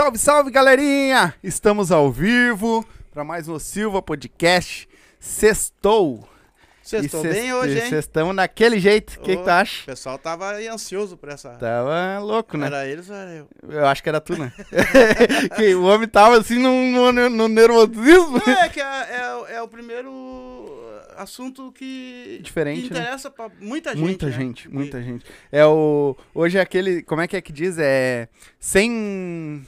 Salve, salve, galerinha! Estamos ao vivo para mais um Silva Podcast. Sextou. E estão cês- bem hoje, e hein? Estão naquele jeito. O que, que tu acha? O pessoal tava aí ansioso por essa. Tava louco, né? Era eles ou era eu? Eu acho que era tu, né? que o homem tava assim no, no, no nervosismo. Não, é que é, é o- é o primeiro assunto que, Diferente, que né? interessa pra muita gente. Muita né? gente, muita gente. É o. Hoje é aquele. Como é que é que diz? É. Sem.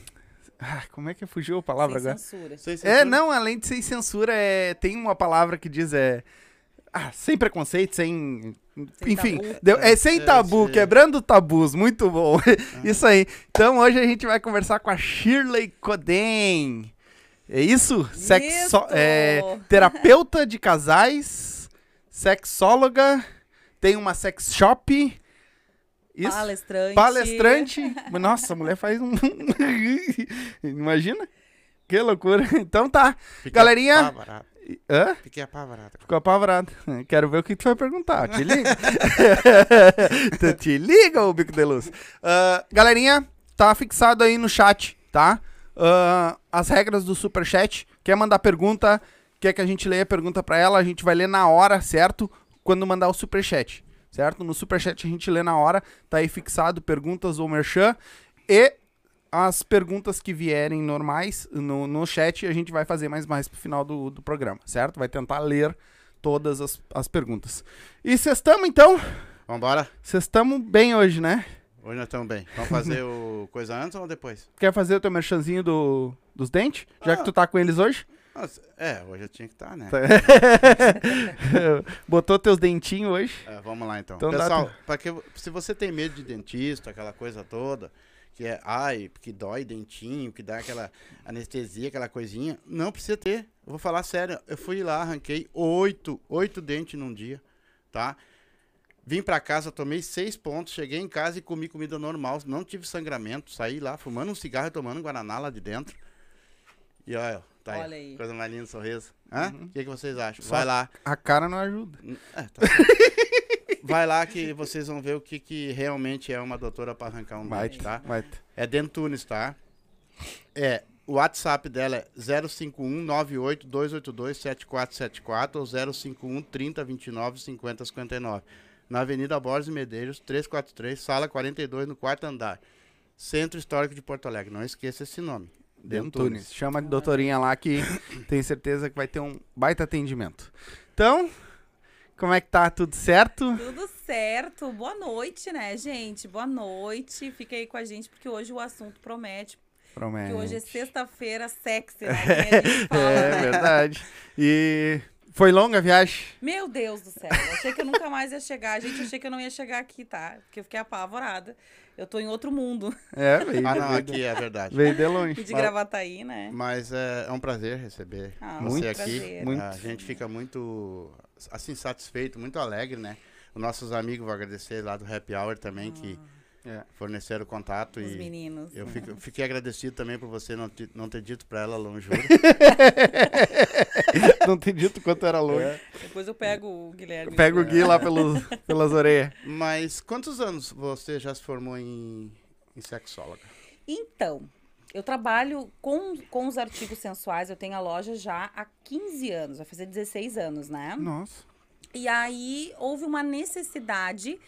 Ah, como é que fugiu a palavra Sem agora? censura. Sem É, censura. não, além de sem censura, é, tem uma palavra que diz é. Ah, sem preconceito, sem. Sem Enfim, deu- é sem É, tabu, sim. quebrando tabus, muito bom. Isso aí. Então hoje a gente vai conversar com a Shirley Coden. É isso? Sexo, é, terapeuta de casais, sexóloga, tem uma sex shop. Isso? Palestrante. Palestrante. Nossa, a mulher faz um. Imagina? Que loucura. Então tá. Fiquei Galerinha- apavorado. Hã? Fiquei apavorado. Ficou apavorado. Quero ver o que tu vai perguntar. Te liga. tu te liga, ô bico de luz. Ah, galerinha, tá fixado aí no chat, tá? Ah, as regras do superchat. Quer mandar pergunta? Quer que a gente leia a pergunta pra ela? A gente vai ler na hora, certo? Quando mandar o superchat, certo? No superchat a gente lê na hora. Tá aí fixado perguntas ou merchan. E as perguntas que vierem normais no, no chat a gente vai fazer mais mais pro final do, do programa, certo? Vai tentar ler todas as, as perguntas. E vocês estamos então? Vambora? Vocês estamos bem hoje, né? Hoje nós estamos bem. Vamos fazer o coisa antes ou depois? Quer fazer o teu merchanzinho do, dos dentes? Já que Ah. tu tá com eles hoje? Nossa, é, hoje eu tinha que estar, né? Tá. Botou teus dentinhos hoje? É, vamos lá então. Então dá Pessoal, pra que, se você tem medo de dentista, aquela coisa toda, que é, ai, que dói dentinho, que dá aquela anestesia, aquela coisinha, não precisa ter. Eu vou falar sério, eu fui lá, arranquei oito, oito dentes num dia, tá? Vim pra casa, tomei seis pontos, cheguei em casa e comi comida normal, não tive sangramento, saí lá fumando um cigarro e tomando um guaraná lá de dentro. E olha, tá Olha aí, aí. coisa mais linda, sorriso. Hã? O que, que vocês acham? Só- Vai lá. A cara não ajuda. É, tá. Vai lá que vocês vão ver o que, que realmente é uma doutora para arrancar um Vai, dente, tá? vai. É Dentunes, tá? É, o WhatsApp dela é 051 98 282 7474 ou 051 30 29 50 59. Na Avenida Borges e Medeiros, 343, sala 42, no quarto andar. Centro Histórico de Porto Alegre. Não esqueça esse nome. Dentunes. Chama de doutorinha lá que tenho certeza que vai ter um baita atendimento. Então, como é que tá? Tudo certo? Tudo certo. Boa noite, né, gente? Boa noite. Fica aí com a gente, porque hoje o assunto promete. Promete. Que hoje é sexta-feira sexy, né? A fala, É né? verdade. E foi longa a viagem? Meu Deus do céu. Eu achei que eu nunca mais ia chegar. Gente, eu achei que eu não ia chegar aqui, tá? Porque eu fiquei apavorada. Eu tô em outro mundo. É, veio, Ah, não, aqui é verdade. veio de longe. E de Gravataí, né? Mas é, é um prazer receber Ah, você muito aqui. prazer. Muito. A gente fica muito assim satisfeito, muito alegre, né? Os nossos amigos vou agradecer lá do Happy Hour também que É. forneceram o contato Os e meninos. eu fico- fiquei agradecido também por você não, te- não ter dito pra ela longe. Não tem dito quanto era longe. Depois eu pego o Guilherme. Pega o Gui lá pelos, pelas orelhas. Mas quantos anos você já se formou em, em sexóloga? Então, eu trabalho com, com os artigos sensuais, eu tenho a loja já há 15 anos, vai fazer 16 anos, né? Nossa. E aí houve uma necessidade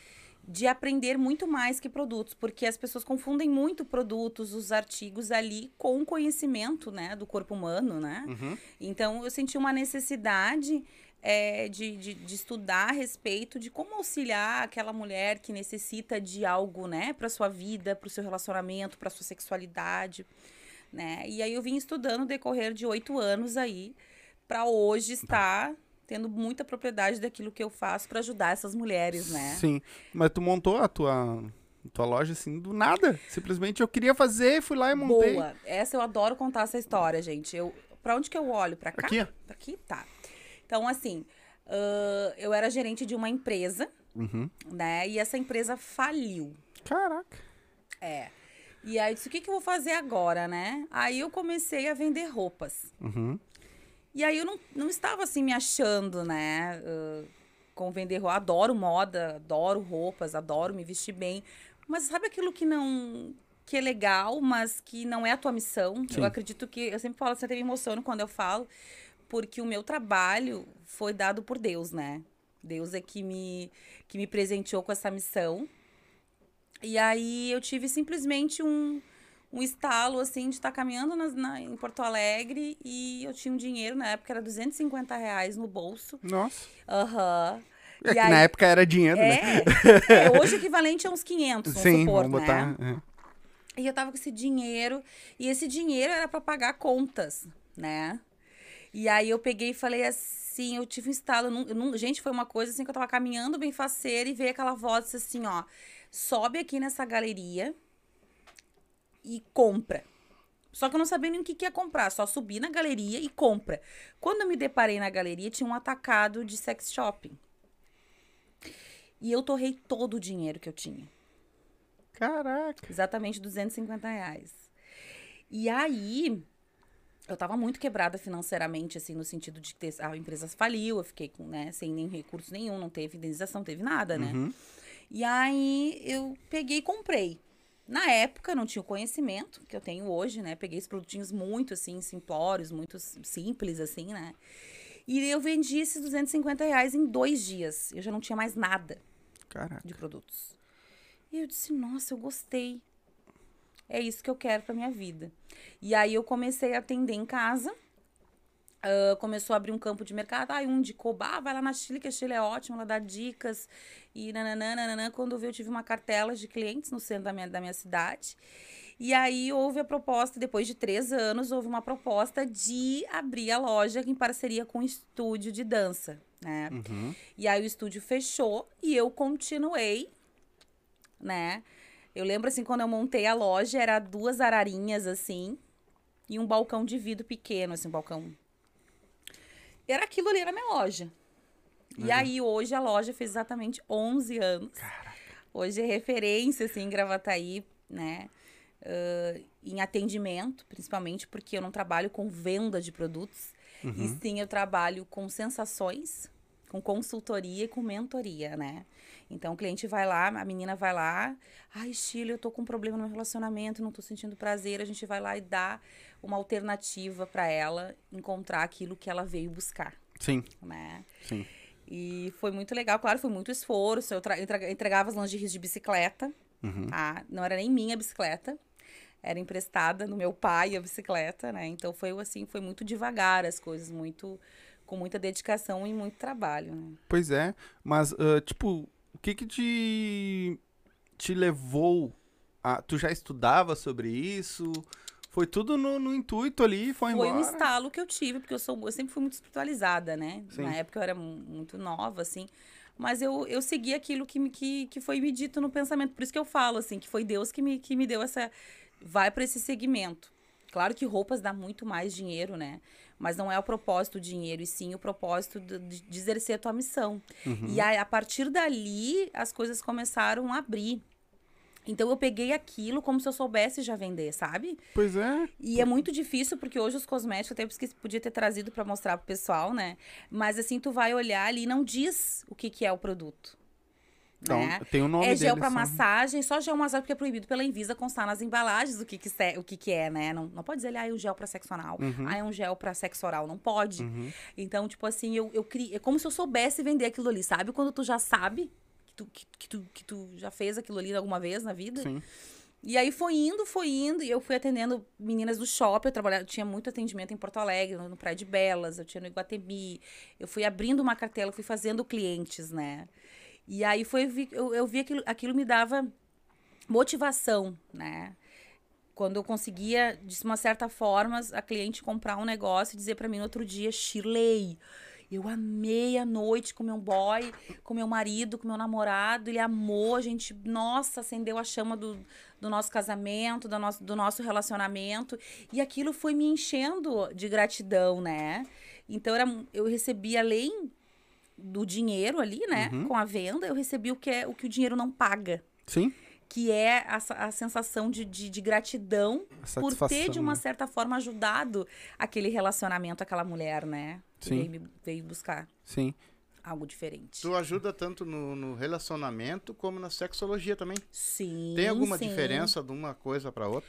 de aprender muito mais que produtos, porque as pessoas confundem muito produtos, os artigos ali com o conhecimento, né, do corpo humano, né? Uhum. Então eu senti uma necessidade é, de, de, de estudar a respeito de como auxiliar aquela mulher que necessita de algo, né, para sua vida, para o seu relacionamento, para sua sexualidade, né? E aí eu vim estudando decorrer de oito anos aí, para hoje estar tendo muita propriedade daquilo que eu faço para ajudar essas mulheres, né? Sim. Mas tu montou a tua, tua loja assim do nada. Simplesmente eu queria fazer, fui lá e montei. Boa. Essa eu adoro contar essa história, gente. Eu, para onde que eu olho? Para cá? Aqui. Pra Aqui, tá. Então, assim, ãh, eu era gerente de uma empresa, Uhum. né? E essa empresa faliu. Caraca. É. E aí eu disse, o que, que eu vou fazer agora, né? Aí eu comecei a vender roupas. Uhum. E aí eu não, não estava assim me achando, né? ãh, com vender roupa. Adoro moda, adoro roupas, adoro me vestir bem. Mas sabe aquilo que não que é legal, mas que não é a tua missão. Sim. Eu acredito que. Eu sempre falo, você até me emociono quando eu falo, porque o meu trabalho foi dado por Deus, né? Deus é que me, que me presenteou com essa missão. E aí eu tive simplesmente um, um estalo, assim, de estar caminhando nas- na- em Porto Alegre e eu tinha um dinheiro, na época era 250 reais no bolso. Nossa. Aham. É E que aí- na época era dinheiro, né? É, é, hoje o equivalente a uns 500, vamos Sim, supor, vamos né? botar. é. E eu tava com esse dinheiro, e esse dinheiro era pra pagar contas, né? E aí eu peguei e falei assim, eu tive um estalo, eu não- gente, foi uma coisa assim que eu tava caminhando bem faceira e veio aquela voz assim, ó, sobe aqui nessa galeria e compra. Só que eu não sabia nem o que, que ia comprar, só subi na galeria e compra. Quando eu me deparei na galeria, tinha um atacado de sex shopping. E eu torrei todo o dinheiro que eu tinha. Caraca. Exatamente 250 reais. E aí, eu tava muito quebrada financeiramente, assim, no sentido de que a empresa faliu, eu fiquei com, né, sem nem recurso nenhum, não teve indenização, não teve nada, né? Uhum. E aí, eu peguei e comprei. Na época, não tinha o conhecimento que eu tenho hoje, né? Peguei os produtinhos muito, assim, simplórios, muito simples, assim, né? E eu vendi esses 250 reais em dois dias. Eu já não tinha mais nada Caraca. de produtos. E eu disse, nossa, eu gostei. É isso que eu quero pra minha vida. E aí eu comecei a atender em casa. Ah, começou a abrir um campo de mercado. Aí um indicou, bah, vai lá na Chile, que a Chile é ótima, ela dá dicas. E nananã, nananã. Quando eu vi, eu tive uma cartela de clientes no centro da minha, da minha cidade. E aí houve a proposta, depois de três anos, houve uma proposta de abrir a loja em parceria com o estúdio de dança, né? Uhum. E aí o estúdio fechou e eu continuei, né? Eu lembro assim, quando eu montei a loja, era duas ararinhas assim e um balcão de vidro pequeno, assim, um balcão. Era aquilo ali, era a minha loja. E aí hoje a loja fez exatamente 11 anos. Hoje é referência, assim, em Gravataí, né? Ah, em atendimento, principalmente porque eu não trabalho com venda de produtos. E sim, eu trabalho com sensações, com consultoria e com mentoria, né? Então o cliente vai lá, a menina vai lá, ai, Chile, eu tô com um problema no meu relacionamento, não tô sentindo prazer, a gente vai lá e dá uma alternativa para ela encontrar aquilo que ela veio buscar, Sim, né? sim. E foi muito legal, claro, foi muito esforço. Eu entregava as lingeries de bicicleta, Uhum. tá? Não era nem minha bicicleta, era emprestada no meu pai a bicicleta, né? Então foi assim, foi muito devagar as coisas, muito com muita dedicação e muito trabalho, né? Pois é, mas, ah, tipo, o que que te, te levou a... Tu já estudava sobre isso? Foi tudo no, no intuito ali e foi, Foi embora? um estalo que eu tive, porque eu, sou, eu sempre fui muito espiritualizada, né? Sim. Na época eu era mu- muito nova, assim. Mas eu, eu segui aquilo que, me- que, que foi me dito no pensamento. Por isso que eu falo, assim, que foi Deus que me, que me deu essa. Vai para esse segmento. Claro que roupas dá muito mais dinheiro, né? Mas não é o propósito o dinheiro, e sim o propósito de, de, exercer a tua missão. Uhum. E aí, a partir dali, as coisas começaram a abrir. Então eu peguei aquilo como se eu soubesse já vender, sabe? Pois é. E é muito difícil, porque hoje os cosméticos, até esqueci, podia ter trazido pra mostrar pro pessoal, né? Mas assim, tu vai olhar ali e não diz o que, que é o produto. Então, né? tem o nome É gel só. massagem, só gel massagem, porque é proibido pela Invisa constar nas embalagens o que, que, se- o que, que é, né? Não, não pode dizer, ah, é um gel pra sexo anal. Uhum. Ah, é um gel pra sexo oral. Não pode. Uhum. Então, tipo assim, eu, eu criei. É como se eu soubesse vender aquilo ali, sabe? Quando tu já sabe que tu, que, que tu, que tu já fez aquilo ali alguma vez na vida. Sim. E aí foi indo, foi indo, e eu fui atendendo meninas do shopping, eu trabalhava, eu tinha muito atendimento em Porto Alegre, no Praia de Belas, eu tinha no Iguatemi. Eu fui abrindo uma cartela, fui fazendo clientes, né? E aí foi, eu, eu vi aquilo, aquilo me dava motivação, né? Quando eu conseguia, de uma certa forma, a cliente comprar um negócio e dizer pra mim no outro dia, Shirley, eu amei a noite com meu boy, com meu marido, com meu namorado, ele amou, a gente, nossa, acendeu a chama do, do nosso casamento, do nosso, do nosso relacionamento, e aquilo foi me enchendo de gratidão, né? Então era, eu recebi além do dinheiro ali, né, Uhum. com a venda, eu recebi o que é o que o dinheiro não paga Sim. que é a, a sensação de, de, de gratidão por ter, de uma né? certa forma, ajudado aquele relacionamento, aquela mulher, né? Que Sim. veio, me- veio buscar. Sim. algo diferente. Tu ajuda tanto no, no relacionamento como na sexologia também. Sim. Tem alguma sim. diferença de uma coisa pra outra?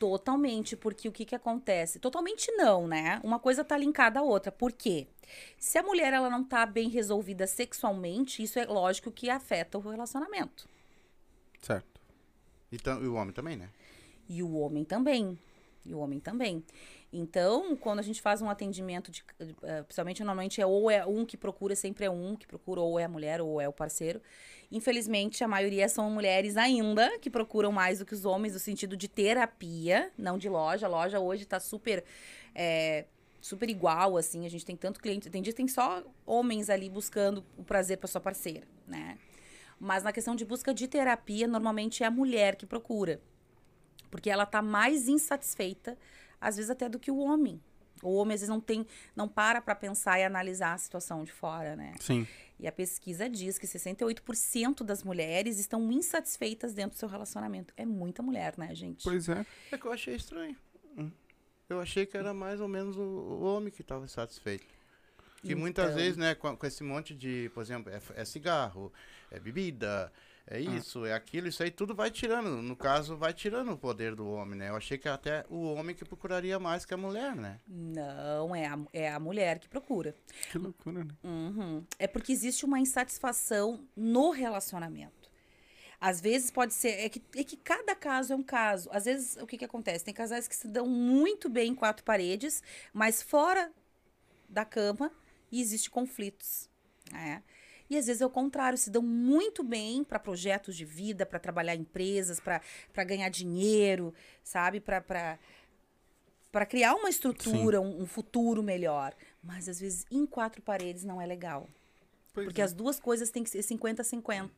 Totalmente, porque o que que acontece? Totalmente não, né? Uma coisa tá linkada à outra. Por quê? Se a mulher ela não tá bem resolvida sexualmente, isso é lógico que afeta o relacionamento. Certo. Então, e o homem também, né? E o homem também. E o homem também. Então, quando a gente faz um atendimento, de, eh, principalmente normalmente é ou é um que procura, sempre é um que procura, ou é a mulher, ou é o parceiro. Infelizmente, a maioria são mulheres ainda que procuram mais do que os homens, no sentido de terapia, não de loja. A loja hoje tá super. eh, super igual, assim. A gente tem tanto cliente. Tem dia tem só homens ali buscando o prazer pra sua parceira, né? Mas na questão de busca de terapia, normalmente é a mulher que procura. Porque ela tá mais insatisfeita, às vezes até do que o homem. O homem às vezes não tem, não para pra pensar e analisar a situação de fora, né? Sim. E a pesquisa diz que 68% das mulheres estão insatisfeitas dentro do seu relacionamento. É muita mulher, né, gente? Pois é. É que eu achei estranho. Eu achei que era mais ou menos o, o homem que estava insatisfeito. Que muitas Então. vezes, né, com, com esse monte de, por exemplo, é, é cigarro, é bebida, é isso, é aquilo, isso aí tudo vai tirando. No caso, vai tirando o poder do homem, né? Eu achei que até o homem que procuraria mais que a mulher, né? Não, é a, é a mulher que procura. Que loucura, né? Uhum. É porque existe uma insatisfação no relacionamento. Às vezes pode ser. É que, é que cada caso é um caso. Às vezes, o que, que acontece? Tem casais que se dão muito bem em quatro paredes, mas fora da cama e existe conflitos. né? E às vezes é o contrário, se dão muito bem para projetos de vida, para trabalhar em empresas, para ganhar dinheiro, sabe? Para para criar uma estrutura, um, um futuro melhor. Mas às vezes em quatro paredes não é legal. Pois Porque é. as duas coisas têm que ser 50-50.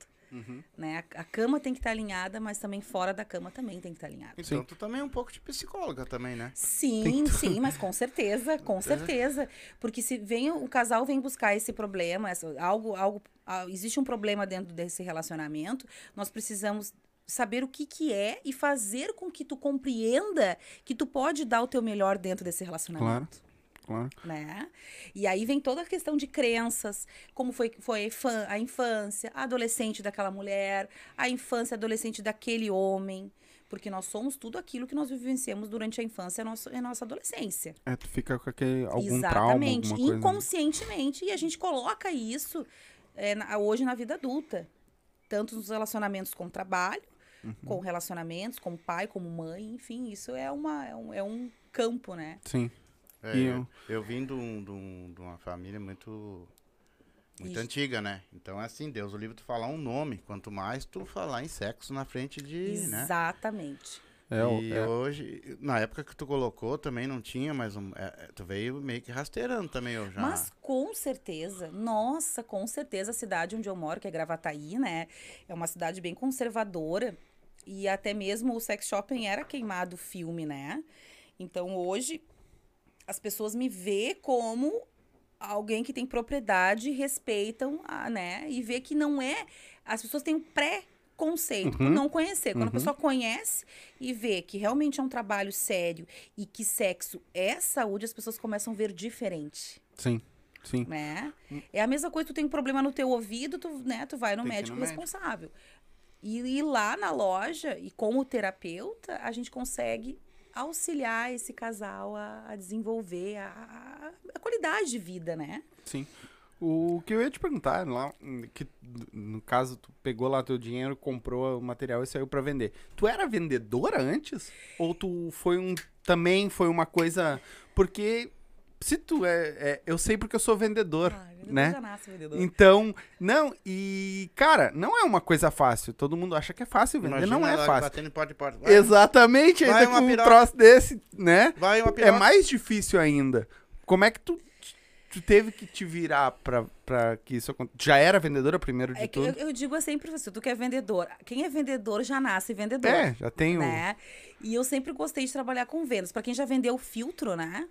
Né? A, a cama tem que estar alinhada, mas também fora da cama também tem que estar alinhada. Então, Sim. tu também é um pouco de psicóloga também, né? Sim, sim, mas com certeza, com certeza. Porque se vem o casal vem buscar esse problema, essa- algo, algo, existe um problema dentro desse relacionamento, nós precisamos saber o que que é e fazer com que tu compreenda que tu pode dar o teu melhor dentro desse relacionamento. Claro. Né? E aí vem toda a questão de crenças, como foi, foi a infância, a adolescente daquela mulher, a infância adolescente daquele homem. Porque nós somos tudo aquilo que nós vivenciamos durante a infância e a nossa, a nossa adolescência. É, tu fica com aquele, algum Exatamente. trauma, coisa. né? Inconscientemente. E a gente coloca isso é, na- hoje na vida adulta. Tanto nos relacionamentos com o trabalho, Uhum. com relacionamentos, como pai, como mãe, enfim, isso é, uma, é, um, é um campo, né? Sim. É, E eu, eu- vim de, um- de um- de uma família muito muito Isso. antiga, né? Então é assim, Deus o livre tu falar um nome, quanto mais tu falar em sexo na frente de, né? Exatamente. É, o- e é- hoje, na época que tu colocou também não tinha, mas um, é, é, tu veio meio que rasteirando também, eu já. Mas com certeza, nossa, com certeza a cidade onde eu moro, que é Gravataí, né? É uma cidade bem conservadora. E até mesmo o sex shopping era queimado filme, né? Então hoje as pessoas me vê como alguém que tem propriedade, respeitam, a, né? E vê que não é. As pessoas têm um pré-conceito por Uhum. não conhecer. Quando Uhum. a pessoa conhece e vê que realmente é um trabalho sério e que sexo é saúde, as pessoas começam a ver diferente Sim, sim. né? É a mesma coisa, tu tem um problema no teu ouvido, tu, né, tu vai no Tem médico no médico. responsável. E, e lá na loja, e como terapeuta, a gente consegue auxiliar esse casal a, a desenvolver a, a- qualidade de vida, né? Sim. O que eu ia te perguntar, lá, que no caso tu pegou lá teu dinheiro, comprou o material e saiu pra vender. Tu era vendedora antes? Ou tu foi um também foi uma coisa porque se tu é, é- eu sei porque eu sou vendedor, Ah, vendedor né? já nasce vendedor. Então, não, e cara, não é uma coisa fácil. Todo mundo acha que é fácil vender, Imagina não é fácil. batendo em porta em porta. Vai, Exatamente, Vai ainda com um piroca. troço desse, né? vai uma É mais difícil ainda. Como é que tu, tu teve que te virar pra, pra que isso aconteça? Já era vendedora primeiro de É que eu, tudo? eu digo sempre assim, tu que é vendedor, quem é vendedor já nasce vendedor. É, já tenho. né? E eu sempre gostei de trabalhar com vendas. Pra quem já vendeu filtro, né?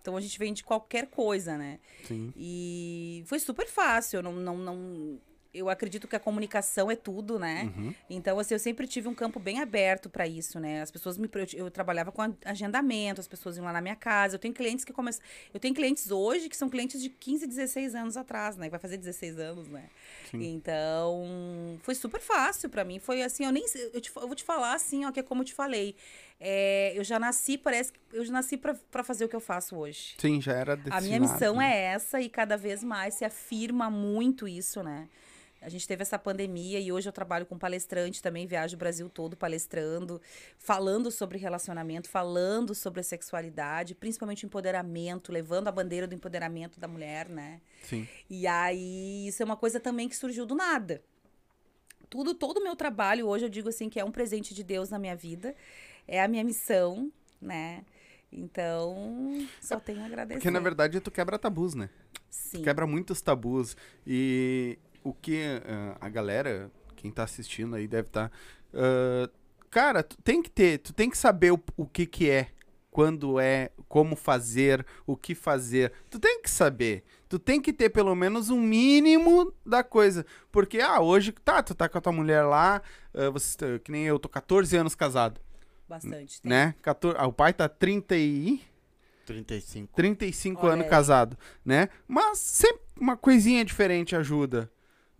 Então a gente vende qualquer coisa, né? Sim. E foi super fácil. Não, não, não... eu acredito que a comunicação é tudo, né? Uhum. Então, assim, eu sempre tive um campo bem aberto para isso, né? As pessoas me. Eu, eu trabalhava com a- agendamento, as pessoas iam lá na minha casa. Eu tenho clientes que começam. Eu tenho clientes hoje que são clientes de 15, 16 anos atrás, né? Vai fazer 16 anos, né? Sim. Então, foi super fácil para mim. Foi assim, eu nem. Eu, te, eu vou te falar assim, ó, que é como eu te falei. É, eu já nasci, parece que. Eu já nasci para fazer o que eu faço hoje. Sim, já era A destinado. minha missão é essa e cada vez mais se afirma muito isso, né? A gente teve essa pandemia e hoje eu trabalho com palestrante também, viajo o Brasil todo palestrando, falando sobre relacionamento, falando sobre a sexualidade, principalmente o empoderamento, levando a bandeira do empoderamento da mulher, né? Sim. E aí, isso é uma coisa também que surgiu do nada. Tudo, todo o meu trabalho hoje, eu digo assim, que é um presente de Deus na minha vida. É a minha missão, né? Então, só tenho a agradecer. Porque, na verdade, tu quebra tabus, né? Sim. quebra muitos tabus. E o que ah, a galera, quem tá assistindo aí, deve estar. cara, tu tem que ter, tu tem que saber o, o que que é, quando é, como fazer, o que fazer. Tu tem que saber. Tu tem que ter pelo menos um mínimo da coisa. Porque, ah, hoje, tá, tu tá com a tua mulher lá, ah, você, tá- que nem eu, tô 14 anos casado, Bastante. tem. né? 14, ah, o pai tá 30 e... 35. 35 Olha anos aí. casado, né? Mas sempre uma coisinha diferente ajuda,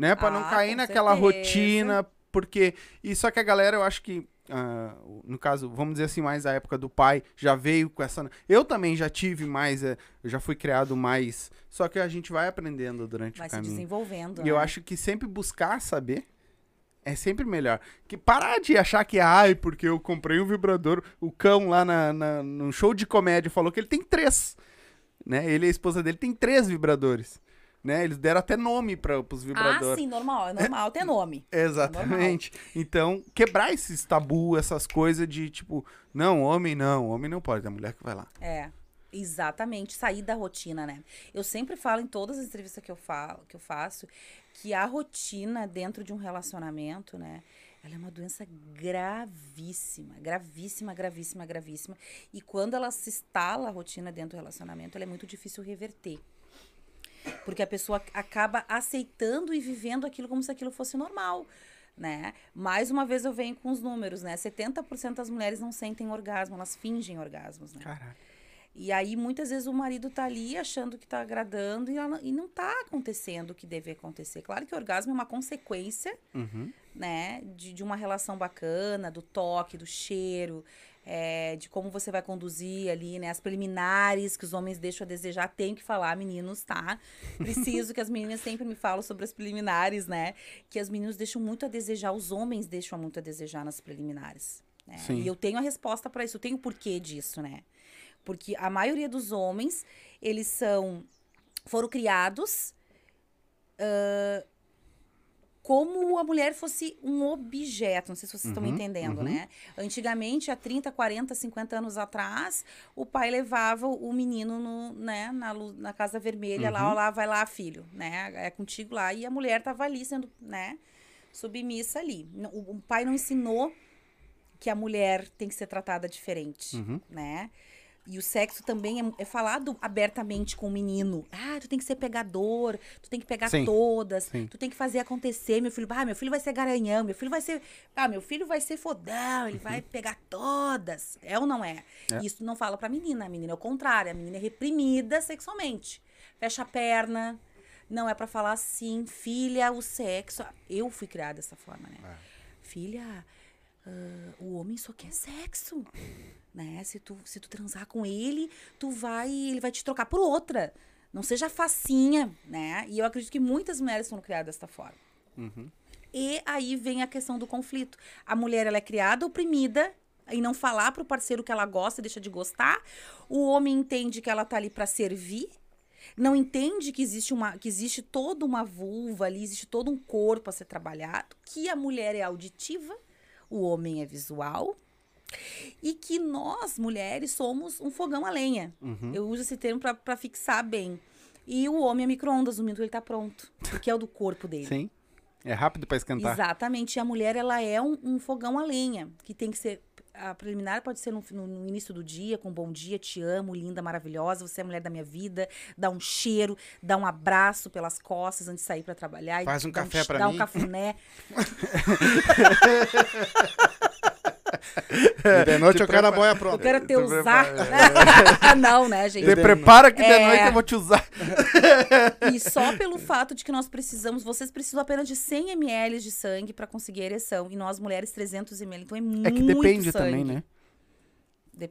né? Pra não Ah, cair com naquela certeza. rotina, porque e só que a galera, eu acho que ah, no caso, vamos dizer assim, mais a época do pai, já veio com essa. Eu também já tive mais, eh, eu já fui criado mais. Só que a gente vai aprendendo durante Vai o se caminho. desenvolvendo. E eu né? acho que sempre buscar saber é sempre melhor. Que parar de achar que, ai, porque eu comprei um vibrador, o cão lá na, na- no show de comédia falou que ele tem três. Né? Ele e a esposa dele tem três vibradores. Né? Eles deram até nome para os Ah, vibradores. sim, normal. É normal ter nome. Exatamente. Então, quebrar esses tabu, essas coisas de tipo, não, homem não, homem não pode, é a mulher que vai lá. É. Exatamente, sair da rotina, né? Eu sempre falo em todas as entrevistas que eu falo, que eu faço, que a rotina dentro de um relacionamento, né? Ela é uma doença gravíssima, gravíssima, gravíssima, gravíssima. E quando ela se instala a rotina dentro do relacionamento, ela é muito difícil reverter. Porque a pessoa acaba aceitando e vivendo aquilo como se aquilo fosse normal, né? Mais uma vez eu venho com os números, né? 70% das mulheres não sentem orgasmo, elas fingem orgasmos, né? Caraca. E aí, muitas vezes, o marido tá ali achando que tá agradando e, ela- e não tá acontecendo o que deve acontecer. Claro que o orgasmo é uma consequência, Uhum. né, de, de uma relação bacana, do toque, do cheiro, é, de como você vai conduzir ali, né, as preliminares que os homens deixam a desejar. Tenho que falar, meninos, tá? Preciso que as meninas sempre me falam sobre as preliminares, né, que as meninas deixam muito a desejar, os homens deixam muito a desejar nas preliminares. né? Sim. E eu tenho a resposta para isso, eu tenho o porquê disso, né? Porque a maioria dos homens, eles são. foram criados ah, como a mulher fosse um objeto. Não sei se vocês estão me Uhum, entendendo, uhum. né? Antigamente, há 30, 40, 50 anos atrás, o pai levava o menino no, né, na, na Casa Vermelha, lá, Uhum. ó, lá, vai lá, filho, né? É contigo lá. E a mulher tava ali sendo, né, submissa ali. O, o pai não ensinou que a mulher tem que ser tratada diferente, Uhum. né? E o sexo também é, é falado abertamente com o menino. Ah, tu tem que ser pegador, tu tem que pegar Sim, todas, sim. tu tem que fazer acontecer, meu filho. Ah, meu filho vai ser garanhão, meu filho vai ser. Ah, meu filho vai ser fodão, ele vai pegar todas. É ou não é? É. Isso não fala pra menina. A menina é o contrário, a menina é reprimida sexualmente. Fecha a perna. Não é pra falar assim, filha, o sexo. Eu fui criada dessa forma, né? Filha, ah, o homem só quer sexo. Né? Se tu, se tu transar com ele, tu vai. Ele vai te trocar por outra. Não seja facinha, né? E eu acredito que muitas mulheres foram criadas desta forma. Uhum. E aí vem a questão do conflito. A mulher ela é criada oprimida e não falar pro parceiro que ela gosta, deixa de gostar. O homem entende que ela tá ali para servir. Não entende que existe uma que existe toda uma vulva ali, existe todo um corpo a ser trabalhado, que a mulher é auditiva, o homem é visual. E que nós, mulheres, somos um fogão a lenha. Uhum. Eu uso esse termo pra- pra fixar bem. E o homem é micro-ondas, o minuto ele tá pronto. Porque é o do corpo dele. Sim. É rápido pra esquentar. Exatamente. E a mulher, ela é um, um fogão a lenha, que tem que ser a preliminar pode ser no, no- início do dia, com bom dia, te amo, linda, maravilhosa, você é a mulher da minha vida, dá um cheiro, dá um abraço pelas costas antes de sair pra trabalhar. Faz um dá café pra dá mim. um cafuné. E de noite Te eu quero a prepara- boia Eu pronta. quero te usar. prepara- Não, né, gente? Te prepara que de É. noite eu vou te usar. E só pelo fato de que nós precisamos, vocês precisam apenas de 100 ml de sangue pra conseguir a ereção. E nós mulheres 300 ml. Então é muito É que depende sangue. também, né? De...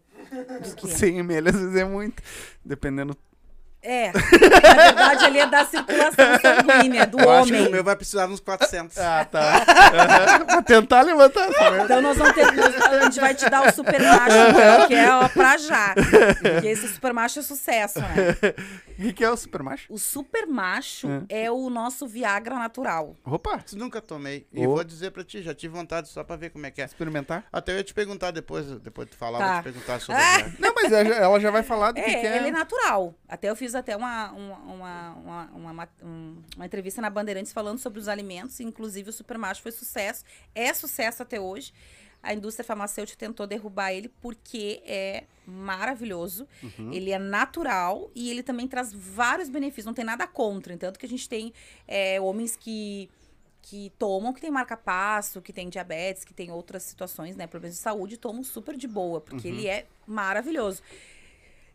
De quê? 100 ml às vezes é muito. Dependendo. É. Na verdade, ali é da circulação sanguínea, do Eu acho que o homem. meu vai precisar uns 400. Ah, tá. pra tentar levantar. Então nós vamos ter. nós- a gente vai te dar o super macho, que é ó, pra já. Porque esse super macho é sucesso, né? O que, que é o super macho? O super macho é o nosso Viagra natural. Opa, Nunca tomei. E vou dizer pra ti, já tive vontade só pra ver como é que é. experimentar? Até eu ia te perguntar depois, depois de tu falar, Tá. vou te perguntar sobre Ah! Não, mas ela já- vai falar do que, É, que é. ele é natural. Até eu fiz até uma, uma, uma, uma, uma, ma- um- uma entrevista na Bandeirantes falando sobre os alimentos, inclusive o Supermacho foi sucesso, é sucesso até hoje. A indústria farmacêutica tentou derrubar ele porque é maravilhoso, ele é natural e ele também traz vários benefícios, não tem nada contra. Tanto que a gente tem é, homens que que tomam, que tem marca-passo, que tem diabetes, que tem outras situações, né, problemas de saúde, tomam super de boa, porque ele é maravilhoso.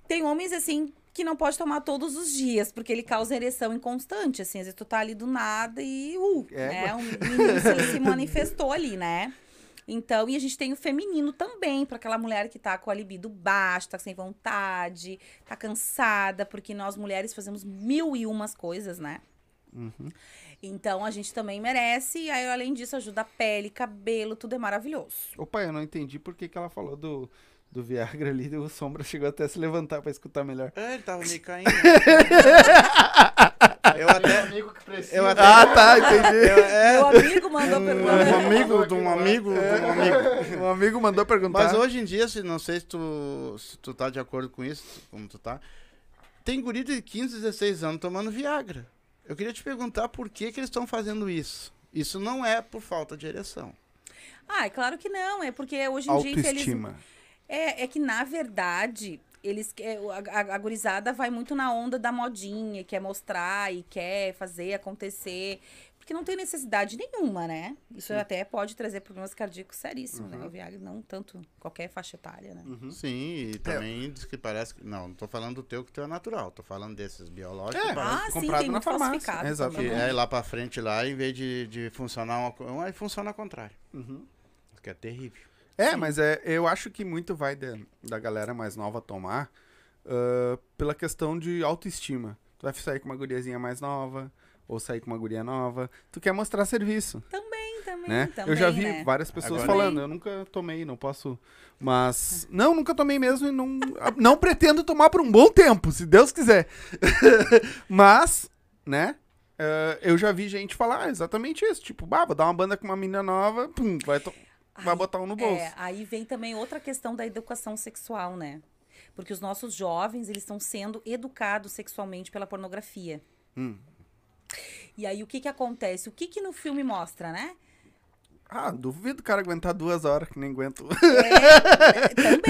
Tem homens, assim, que não pode tomar todos os dias, porque ele causa ereção inconstante, assim. Às vezes tu tá ali do nada e, uh, É, né? Um menino se, se manifestou ali, né? Então, e a gente tem o feminino também, para aquela mulher que tá com a libido baixa, tá sem vontade, tá cansada, porque nós mulheres fazemos mil e umas coisas, né? Então, a gente também merece, e aí, além disso, ajuda a pele, cabelo, tudo é maravilhoso. Opa, eu não entendi por que, que ela falou do, do Viagra ali. O Sombra chegou até a se levantar pra escutar melhor. É, ele tava meio caindo. eu até. Eu até. Ah, tá, entendi. eu- é, Meu amigo mandou um, pergunta. um amigo de um amigo de um amigo. Um amigo mandou perguntar. Mas hoje em dia, se, não sei se tu, se tu tá de acordo com isso, como tu tá. Tem guri de 15, 16 anos tomando Viagra. Eu queria te perguntar por que, que eles estão fazendo isso. Isso não é por falta de ereção. Ah, é claro que não. É porque hoje em dia, infeliz- Autoestima. É, é que, na verdade, eles que- a, a, gurizada vai muito na onda da modinha, quer mostrar e quer fazer acontecer. Porque não tem necessidade nenhuma, né? Isso até pode trazer problemas cardíacos seríssimos, Uhum. né? O Viagra, não tanto qualquer faixa etária, né? Sim, e também diz que parece que. Não, não tô falando do teu que teu é natural, tô falando desses biológicos. É, Ah, sim, comprado tem na muito farmácia. falsificado. Exato. que é lá pra frente lá, em vez de, de funcionar uma coisa, aí funciona ao contrário. Uhum. Que é terrível. É, mas é, eu acho que muito vai de- da galera mais nova tomar ah, pela questão de autoestima. Tu vai sair com uma guriazinha mais nova, ou sair com uma guria nova. Tu quer mostrar serviço, Também, também, né? também, eu já vi né? várias pessoas Agora- falando, eu nunca tomei, não posso... Mas, não, nunca tomei mesmo e não, não pretendo tomar por um bom tempo, se Deus quiser. mas, né... ah, eu já vi gente falar exatamente isso. Tipo, bah, vou dar uma banda com uma menina nova, pum, vai, to- vai Aí- botar um no bolso. É, aí vem também outra questão da educação sexual, né? Porque os nossos jovens, eles estão sendo educados sexualmente pela pornografia. Hum. E aí, o que que acontece? O que que no filme mostra, né? Ah, duvido o cara aguentar duas horas, que nem aguento. É, também.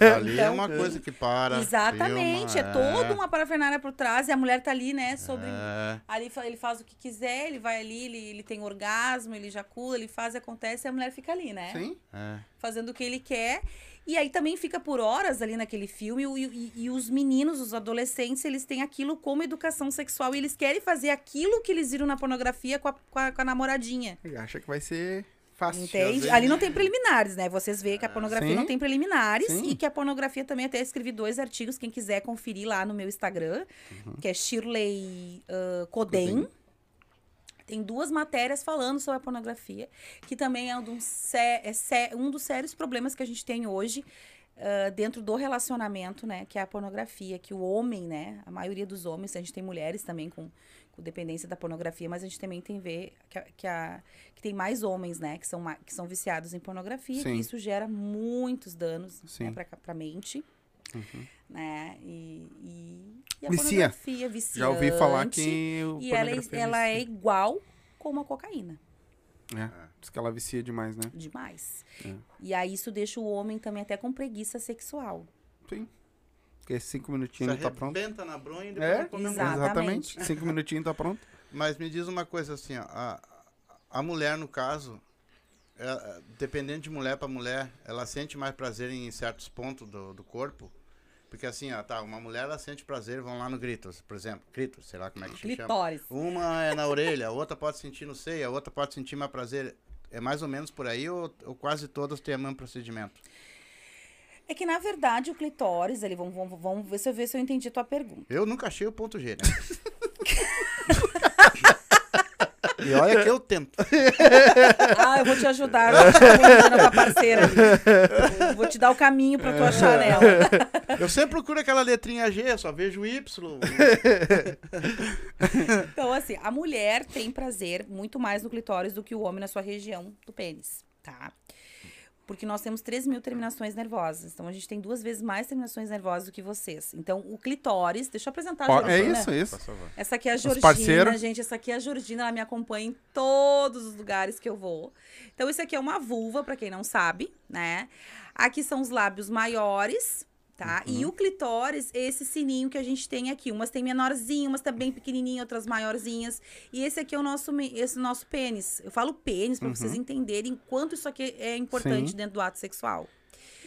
Mas ali é Então- uma coisa que para. Exatamente. filma, é toda uma parafernália por trás e a mulher tá ali, né? Sobre. É. Ali ele faz o que quiser, ele vai ali, ele, ele tem orgasmo, ele ejacula, ele faz, acontece e a mulher fica ali, né? Sim. É. fazendo o que ele quer. E aí também fica por horas ali naquele filme. E, e- e os meninos, os adolescentes, eles têm aquilo como educação sexual. E eles querem fazer aquilo que eles viram na pornografia com a, com a, com a namoradinha. Ele acha que vai ser fácil. Entende? Ali não tem preliminares, né? Vocês veem que a pornografia Sim. não tem preliminares. Sim. E que a pornografia também, até escrevi dois artigos, quem quiser conferir lá no meu Instagram, que é Shirley ah, Coden. Coden. Tem duas matérias falando sobre a pornografia, que também é um, é um dos sérios problemas que a gente tem hoje ah, dentro do relacionamento, né? Que é a pornografia, que o homem, né? A maioria dos homens, a gente tem mulheres também com, com dependência da pornografia, mas a gente também tem ver que, a- que, a- que tem mais homens, né? Que são, que são viciados em pornografia, Sim. e isso gera muitos danos Sim. né, pra, pra mente. Né? E, e, e a Vicia. pornografia viciante. Já ouvi falar que o E ela, é- ela é igual como a cocaína. É. Diz que ela vicia demais, né? Demais. É. E aí isso deixa o homem também até com preguiça sexual. Sim. Porque cinco Se minutinhos tá pronto. na bronha e depois É, comemora. Exato. Exatamente. Cinco minutinhos tá pronto. Mas me diz uma coisa assim, ó, a, a mulher, no caso, é, dependendo de mulher para mulher, ela sente mais prazer em certos pontos do, do corpo. Porque assim, ó, tá, uma mulher ela sente prazer, vão lá no gritos, por exemplo, gritos, sei lá como é que se chama. Clitóris. Uma é na orelha, a outra pode sentir no seio, a outra pode sentir mais prazer. É mais ou menos por aí ou, ou quase todas têm o mesmo procedimento? É que, na verdade, o clitóris, ele, vamos, vamos, vamos ver se eu ver se eu entendi a tua pergunta. Eu nunca achei o ponto G, né? e olha que eu tento. Ah, eu vou te ajudar, eu vou te dar uma tua parceira ali. Eu Vou te dar o caminho pra tu achar nela. Eu sempre procuro aquela letrinha G, só vejo Y. Então, assim, a mulher tem prazer muito mais no clitóris do que o homem na sua região do pênis, tá? Porque nós temos 3 mil terminações nervosas. Então, a gente tem duas vezes mais terminações nervosas do que vocês. Então, o clitóris... Deixa eu apresentar a Ó, é Georgina. isso, isso. Por favor. Essa aqui é a Georgina, gente. Essa aqui é a Georgina, ela me acompanha em todos os lugares que eu vou. Então, isso aqui é uma vulva, pra quem não sabe, né? Aqui são os lábios maiores, tá? Uhum. E o clitóris, esse sininho que a gente tem aqui. Umas tem menorzinho, umas tá bem pequenininho, outras maiorzinhas. E esse aqui é o nosso, esse nosso pênis. Eu falo pênis pra vocês entenderem quanto isso aqui é importante Uhum. Sim. dentro do ato sexual.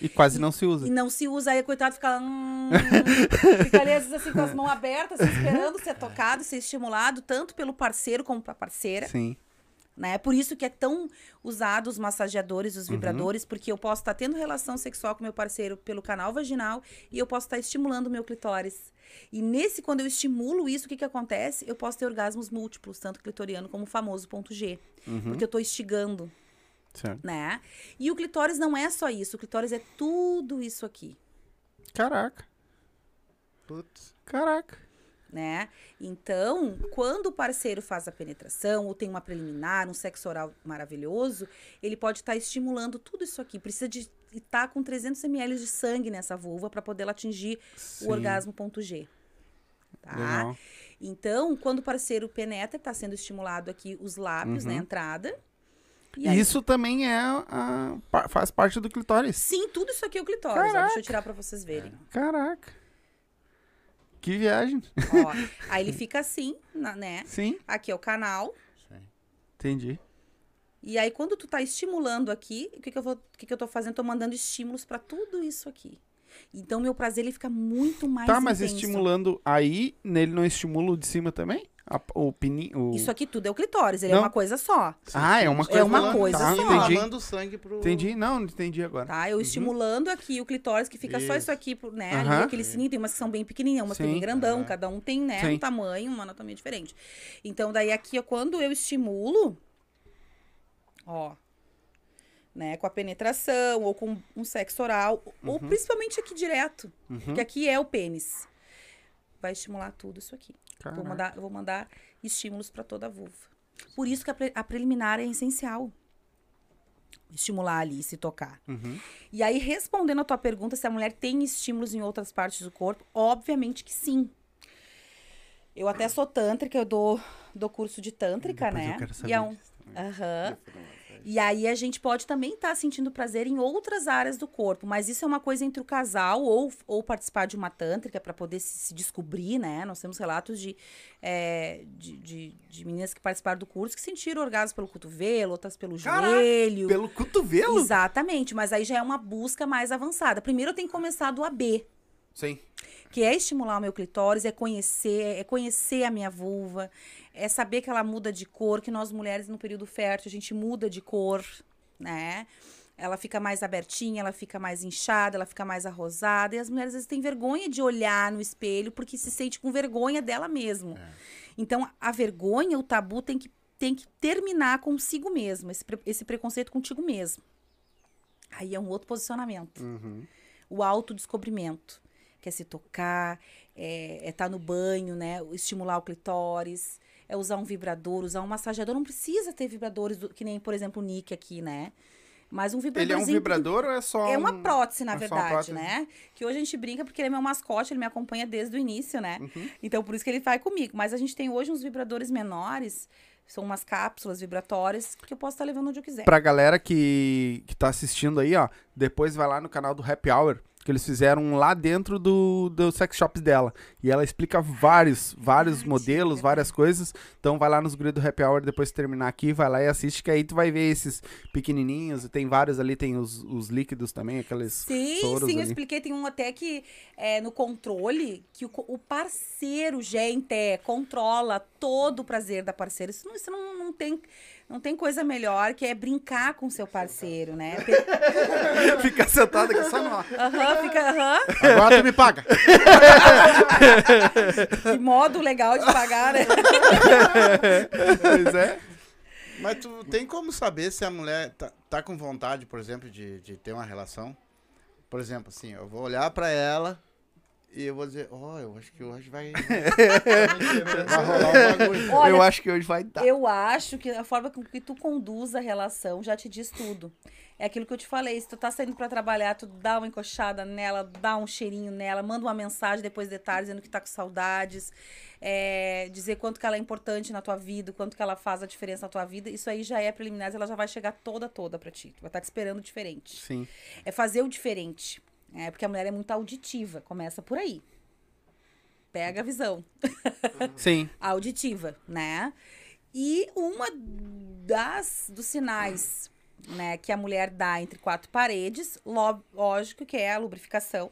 E quase não se usa. E não se usa aí, coitado, fica hum, fica ali, às vezes, assim, com as mãos abertas, assim, esperando ser tocado, ser estimulado, tanto pelo parceiro como pra parceira. Sim. Né? Por isso que é tão usado os massageadores, Uhum. os vibradores, porque eu posso estar tendo relação sexual com meu parceiro pelo canal vaginal e eu posso estar estimulando o meu clitóris. E nesse, quando eu estimulo isso, o que, que acontece? Eu posso ter orgasmos múltiplos, tanto clitoriano como o famoso ponto G. Uhum. Porque eu tô instigando, Certo. né? E o clitóris não é só isso, o clitóris é tudo isso aqui. Caraca. Putz. Caraca. Né? Então, quando o parceiro faz a penetração ou tem uma preliminar, um sexo oral maravilhoso, ele pode estar estimulando tudo isso aqui. Precisa de estar com 300 ml de sangue nessa vulva para poder atingir Sim. o orgasmo ponto G. Tá? Legal. Então, quando o parceiro penetra, está sendo estimulado aqui os lábios, né? A entrada. E aí, Isso também é a, faz parte do clitóris. sim, tudo isso aqui é o clitóris. ó. Deixa eu tirar para vocês verem. Caraca. Que viagem. Ó, aí ele fica assim, na- né? Sim, Aqui é o canal. entendi. E aí, quando tu tá estimulando aqui, o que, que eu vou, o que, que eu tô fazendo? Tô mandando estímulos pra tudo isso aqui. Então, meu prazer ele fica muito mais tá, mas intenso. estimulando aí, nele não estimula o de cima também? A- o pininho. O... Isso aqui tudo é o clitóris, ele é Não. uma coisa só, Ah, é uma É coisa. uma coisa tá, só. Entendi. Lavando sangue pro... Entendi. Não, não entendi agora. tá? Eu estimulando aqui o clitóris, que fica só isso Isso. aqui, né? Uhum. Ali, aquele sininho, tem umas que são bem pequenininhas, umas que Sim. bem grandão, Aham. cada um tem, né, Sim. um tamanho, uma anatomia diferente. Então, daí aqui, quando eu estimulo, ó, né, com a penetração, ou com um sexo oral, ou Uhum. principalmente aqui direto, porque aqui é o pênis. Vai estimular tudo isso aqui. Vou Caraca. mandar, eu vou mandar estímulos para toda a vulva. Por isso que a, pre- a preliminar é essencial. Estimular ali, se tocar. Uhum. E aí, respondendo a tua pergunta, se a mulher tem estímulos em outras partes do corpo, obviamente que sim. Eu até sou tântrica, eu dou, dou curso de tântrica, Depois eu né? quero E saber é um- disso também. E aí a gente pode também estar sentindo prazer em outras áreas do corpo, mas isso é uma coisa entre o casal ou, ou participar de uma tântrica para poder se, se descobrir, né? Nós temos relatos de, é, de, de, de meninas que participaram do curso que sentiram orgasmo pelo cotovelo, outras pelo Caraca, joelho. Pelo cotovelo? Exatamente, mas aí já é uma busca mais avançada. Primeiro eu tenho que começar do AB, Sim. que é estimular o meu clitóris, é conhecer, é conhecer a minha vulva, é saber que ela muda de cor, que nós mulheres no período fértil a gente muda de cor, né? Ela fica mais abertinha, ela fica mais inchada, ela fica mais arrosada. E as mulheres às vezes têm vergonha de olhar no espelho porque se sente com vergonha dela mesmo. Então, a vergonha, o tabu tem que, tem que terminar consigo mesmo, esse, pre- esse preconceito contigo mesmo. Aí é um outro posicionamento Uhum. o autodescobrimento, que é se tocar, é estar no banho, né? Estimular o clitóris, é usar um vibrador, usar um massageador. Não precisa ter vibradores, do- que nem, por exemplo, o Nick aqui, né? Mas um Ele é um vibrador ou é só. É uma um- prótese, na é verdade, prótese? né? Que hoje a gente brinca porque ele é meu mascote, ele me acompanha desde o início, né? Uhum. Então, por isso que ele vai comigo. Mas a gente tem hoje uns vibradores menores, São umas cápsulas vibratórias que eu posso estar levando onde eu quiser. Pra galera que, que tá assistindo aí, ó, depois vai lá no canal do Happy Hour, que eles fizeram lá dentro do, do sex shop dela. E ela explica vários, vários Ah, modelos, várias coisas. Então vai lá nos guri do Happy Hour depois que terminar aqui, vai lá e assiste, que aí tu vai ver esses pequenininhos. Tem vários ali, tem os, os líquidos também, aqueles Sim, sim, eu ali. expliquei. Tem um até que é, no controle, que o, o parceiro, gente, é, controla todo o prazer da parceira. Isso, não, isso não, não, tem, não tem coisa melhor que é brincar com seu parceiro, né? Fica sentado aqui só no... Aham, fica, aham. Agora tu me paga. Que modo legal de pagar, né? pois é. Mas tu tem como saber se a mulher tá, tá com vontade, por exemplo, de, de ter uma relação? Por exemplo, assim, eu vou olhar pra ela e eu vou dizer, ó, eu acho que hoje vai. vai rolar um bagulho. Olha, Eu acho que hoje vai dar. Eu acho que a forma com que tu conduz a relação já te diz tudo. É aquilo que eu te falei, se tu tá saindo pra trabalhar, tu dá uma encoxada nela, dá um cheirinho nela, manda uma mensagem depois de tarde dizendo que tá com saudades, é, dizer quanto que ela é importante na tua vida, quanto que ela faz a diferença na tua vida, isso aí já é preliminar, ela já vai chegar toda, toda pra ti. Tu vai estar te esperando diferente. Sim. É fazer o diferente. É, porque a mulher é muito auditiva, começa por aí. Pega a visão Sim. auditiva, né? E uma das dos sinais, né, que a mulher dá entre quatro paredes, lógico que é a lubrificação.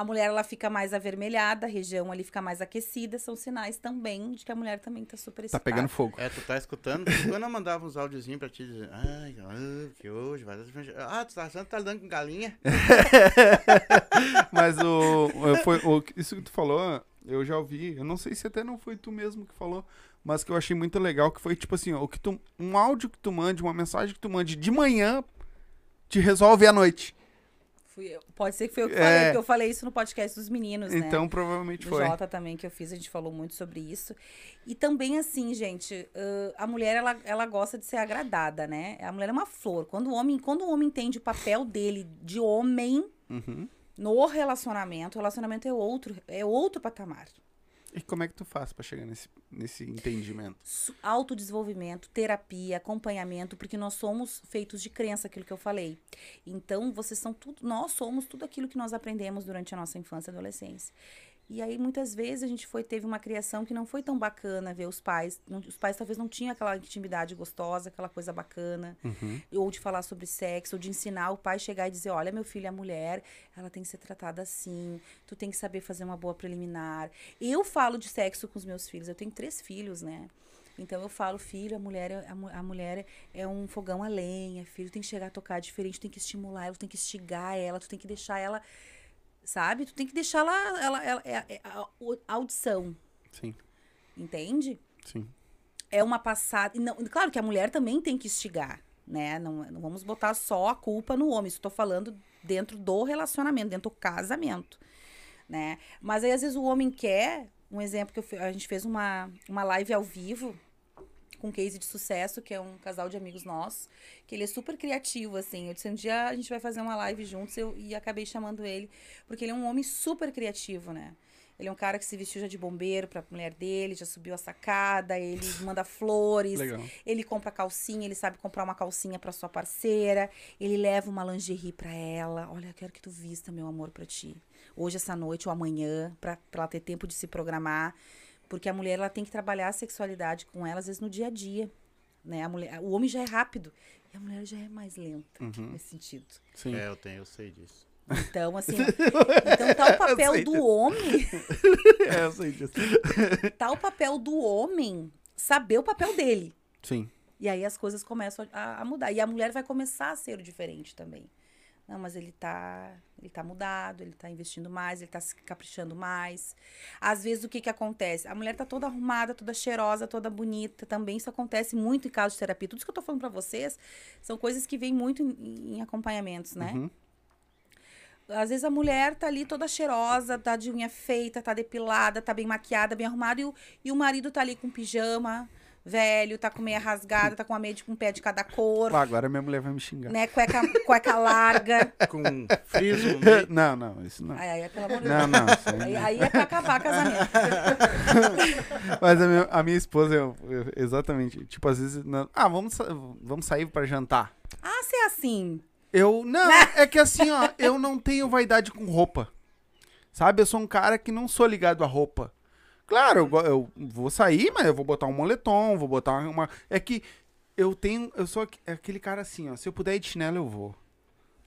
A mulher ela fica mais avermelhada, a região ali fica mais aquecida, são sinais também de que a mulher também tá super Tá excitada. pegando fogo. É, tu tá escutando? Quando eu mandava uns áudiozinhos pra ti dizer, ai, ah, que hoje vai dar. Ah, tu tá achando que tá lidando com galinha? Mas o, o- foi, o- isso que tu falou, eu já ouvi. Eu não sei se até não foi tu mesmo que falou, mas que eu achei muito legal, que foi tipo assim, ó, o que tu, um áudio que tu mande, uma mensagem que tu mande de manhã, te resolve à noite. Fui. Pode ser que foi eu que É. falei, porque eu falei isso no podcast dos meninos, né? Então provavelmente do foi. Jota também que eu fiz, a gente falou muito sobre isso. E também, assim, gente, ãh, a mulher, ela, ela gosta de ser agradada, né? A mulher é uma flor. Quando o homem, quando o homem entende o papel dele de homem Uhum. no relacionamento, o relacionamento é outro, é outro patamar. E como é que tu faz pra chegar nesse, nesse entendimento? Autodesenvolvimento, terapia, acompanhamento, porque nós somos feitos de crença, aquilo que eu falei. Então, vocês são tudo, nós somos tudo aquilo que nós aprendemos durante a nossa infância e adolescência. E aí, muitas vezes, a gente foi, teve uma criação que não foi tão bacana ver os pais. não- os pais talvez não tinham aquela intimidade gostosa, aquela coisa bacana. Uhum. Ou de falar sobre sexo, ou de ensinar o pai chegar e dizer: olha, meu filho, a mulher, ela tem que ser tratada assim, tu tem que saber fazer uma boa preliminar. Eu falo de sexo com os meus filhos, eu tenho três filhos, né? Então eu falo, filho, a mulher, é- a, mu- a mulher é um fogão a lenha, filho, tem que chegar a tocar diferente, tem que estimular ela, tem que instigar ela, tu tem que deixar ela, sabe? Tu tem que deixar ela, ela, ela, é- é a, a audição, Sim, entende? sim. é uma passada. Não, claro que a mulher também tem que instigar, né? Não, não vamos botar só a culpa no homem. Estou falando dentro do relacionamento, dentro do casamento, né? Mas aí às vezes o homem quer, um exemplo que eu a gente fez uma, uma live ao vivo com case de sucesso, que é um casal de amigos nossos, que ele é super criativo, assim. Eu disse, um dia a gente vai fazer uma live juntos eu, e acabei chamando ele, porque ele é um homem super criativo, né? Ele é um cara que se vestiu já de bombeiro pra mulher dele, já subiu a sacada, ele manda flores, Legal. ele compra calcinha, ele sabe comprar uma calcinha pra sua parceira, ele leva uma lingerie pra ela. Olha, eu quero que tu vista, meu amor, pra ti. Hoje, essa noite ou amanhã, pra, pra ela ter tempo de se programar. Porque a mulher, ela tem que trabalhar a sexualidade com ela, às vezes, no dia a dia. Né? A mulher, o homem já é rápido e a mulher já é mais lenta Uhum. nesse sentido. Sim. É, eu tenho, eu sei disso. Então, assim, então tá o papel do homem É, eu sei disso. tá o papel do homem saber o papel dele. Sim. E aí as coisas começam a, a mudar. E a mulher vai começar a ser o diferente também. Não, mas ele tá, ele tá mudado, ele tá investindo mais, ele tá se caprichando mais. Às vezes o que que acontece? A mulher tá toda arrumada, toda cheirosa, toda bonita. Também isso acontece muito em casos de terapia. Tudo isso que eu tô falando pra vocês são coisas que vêm muito em, em acompanhamentos, né? Uhum. Às vezes a mulher tá ali toda cheirosa, tá de unha feita, tá depilada, tá bem maquiada, bem arrumada, e o, e o marido tá ali com pijama, velho, tá com meia rasgada, tá com uma meia de com um pé de cada cor, Ah, agora minha mulher vai me xingar. né? Cueca, cueca larga. Com friso. Não, não, isso não. Aí, aí, pelo amor de Não, Deus. não, isso aí Aí, não. aí é pra acabar casamento. Mas a minha, a minha esposa, eu- eu- exatamente, tipo, às vezes, não- ah, vamos, vamos sair pra jantar. Ah, se é assim. Eu, não, é que assim, ó, eu não tenho vaidade com roupa. Sabe, eu sou um cara que não sou ligado à roupa. Claro, eu, eu vou sair, mas eu vou botar um moletom, vou botar uma... É que eu tenho, eu sou aqu- aquele cara assim, ó, se eu puder ir de chinelo, eu vou.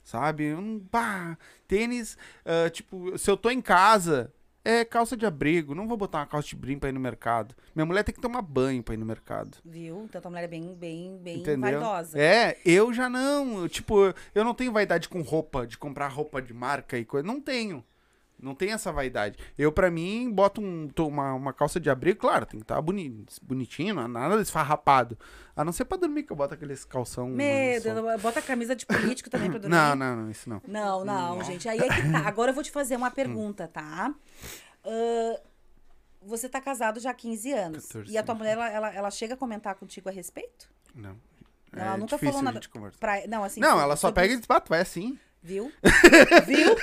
Sabe, eu não, pá, tênis, ah, tipo, se eu tô em casa, é calça de abrigo, não vou botar uma calça de brim pra ir no mercado. Minha mulher tem que tomar banho pra ir no mercado. Viu? Então tua mulher é bem, bem, bem Entendeu? vaidosa. É, eu já não. eu, Tipo, eu não tenho vaidade com roupa, de comprar roupa de marca e coisa. Não tenho. Não tenho essa vaidade. Eu, pra mim, boto um, tô- uma, uma calça de abrigo, claro, tem que estar boni, bonitinho, não é nada desfarrapado. A não ser pra dormir, que eu boto aqueles calção. Deus, bota a camisa de político também pra dormir. Não, não, não, isso não. Não, não, gente. Aí é que tá. Agora eu vou te fazer uma pergunta, tá? Ahn, você tá casado já há 15 anos. 14 e a tua mulher, ela, ela, ela chega a comentar contigo a respeito? Não. Ela É nunca falou nada. Pra, não, assim. Não, ela só pega e diz, bato, vai assim. Viu? Viu?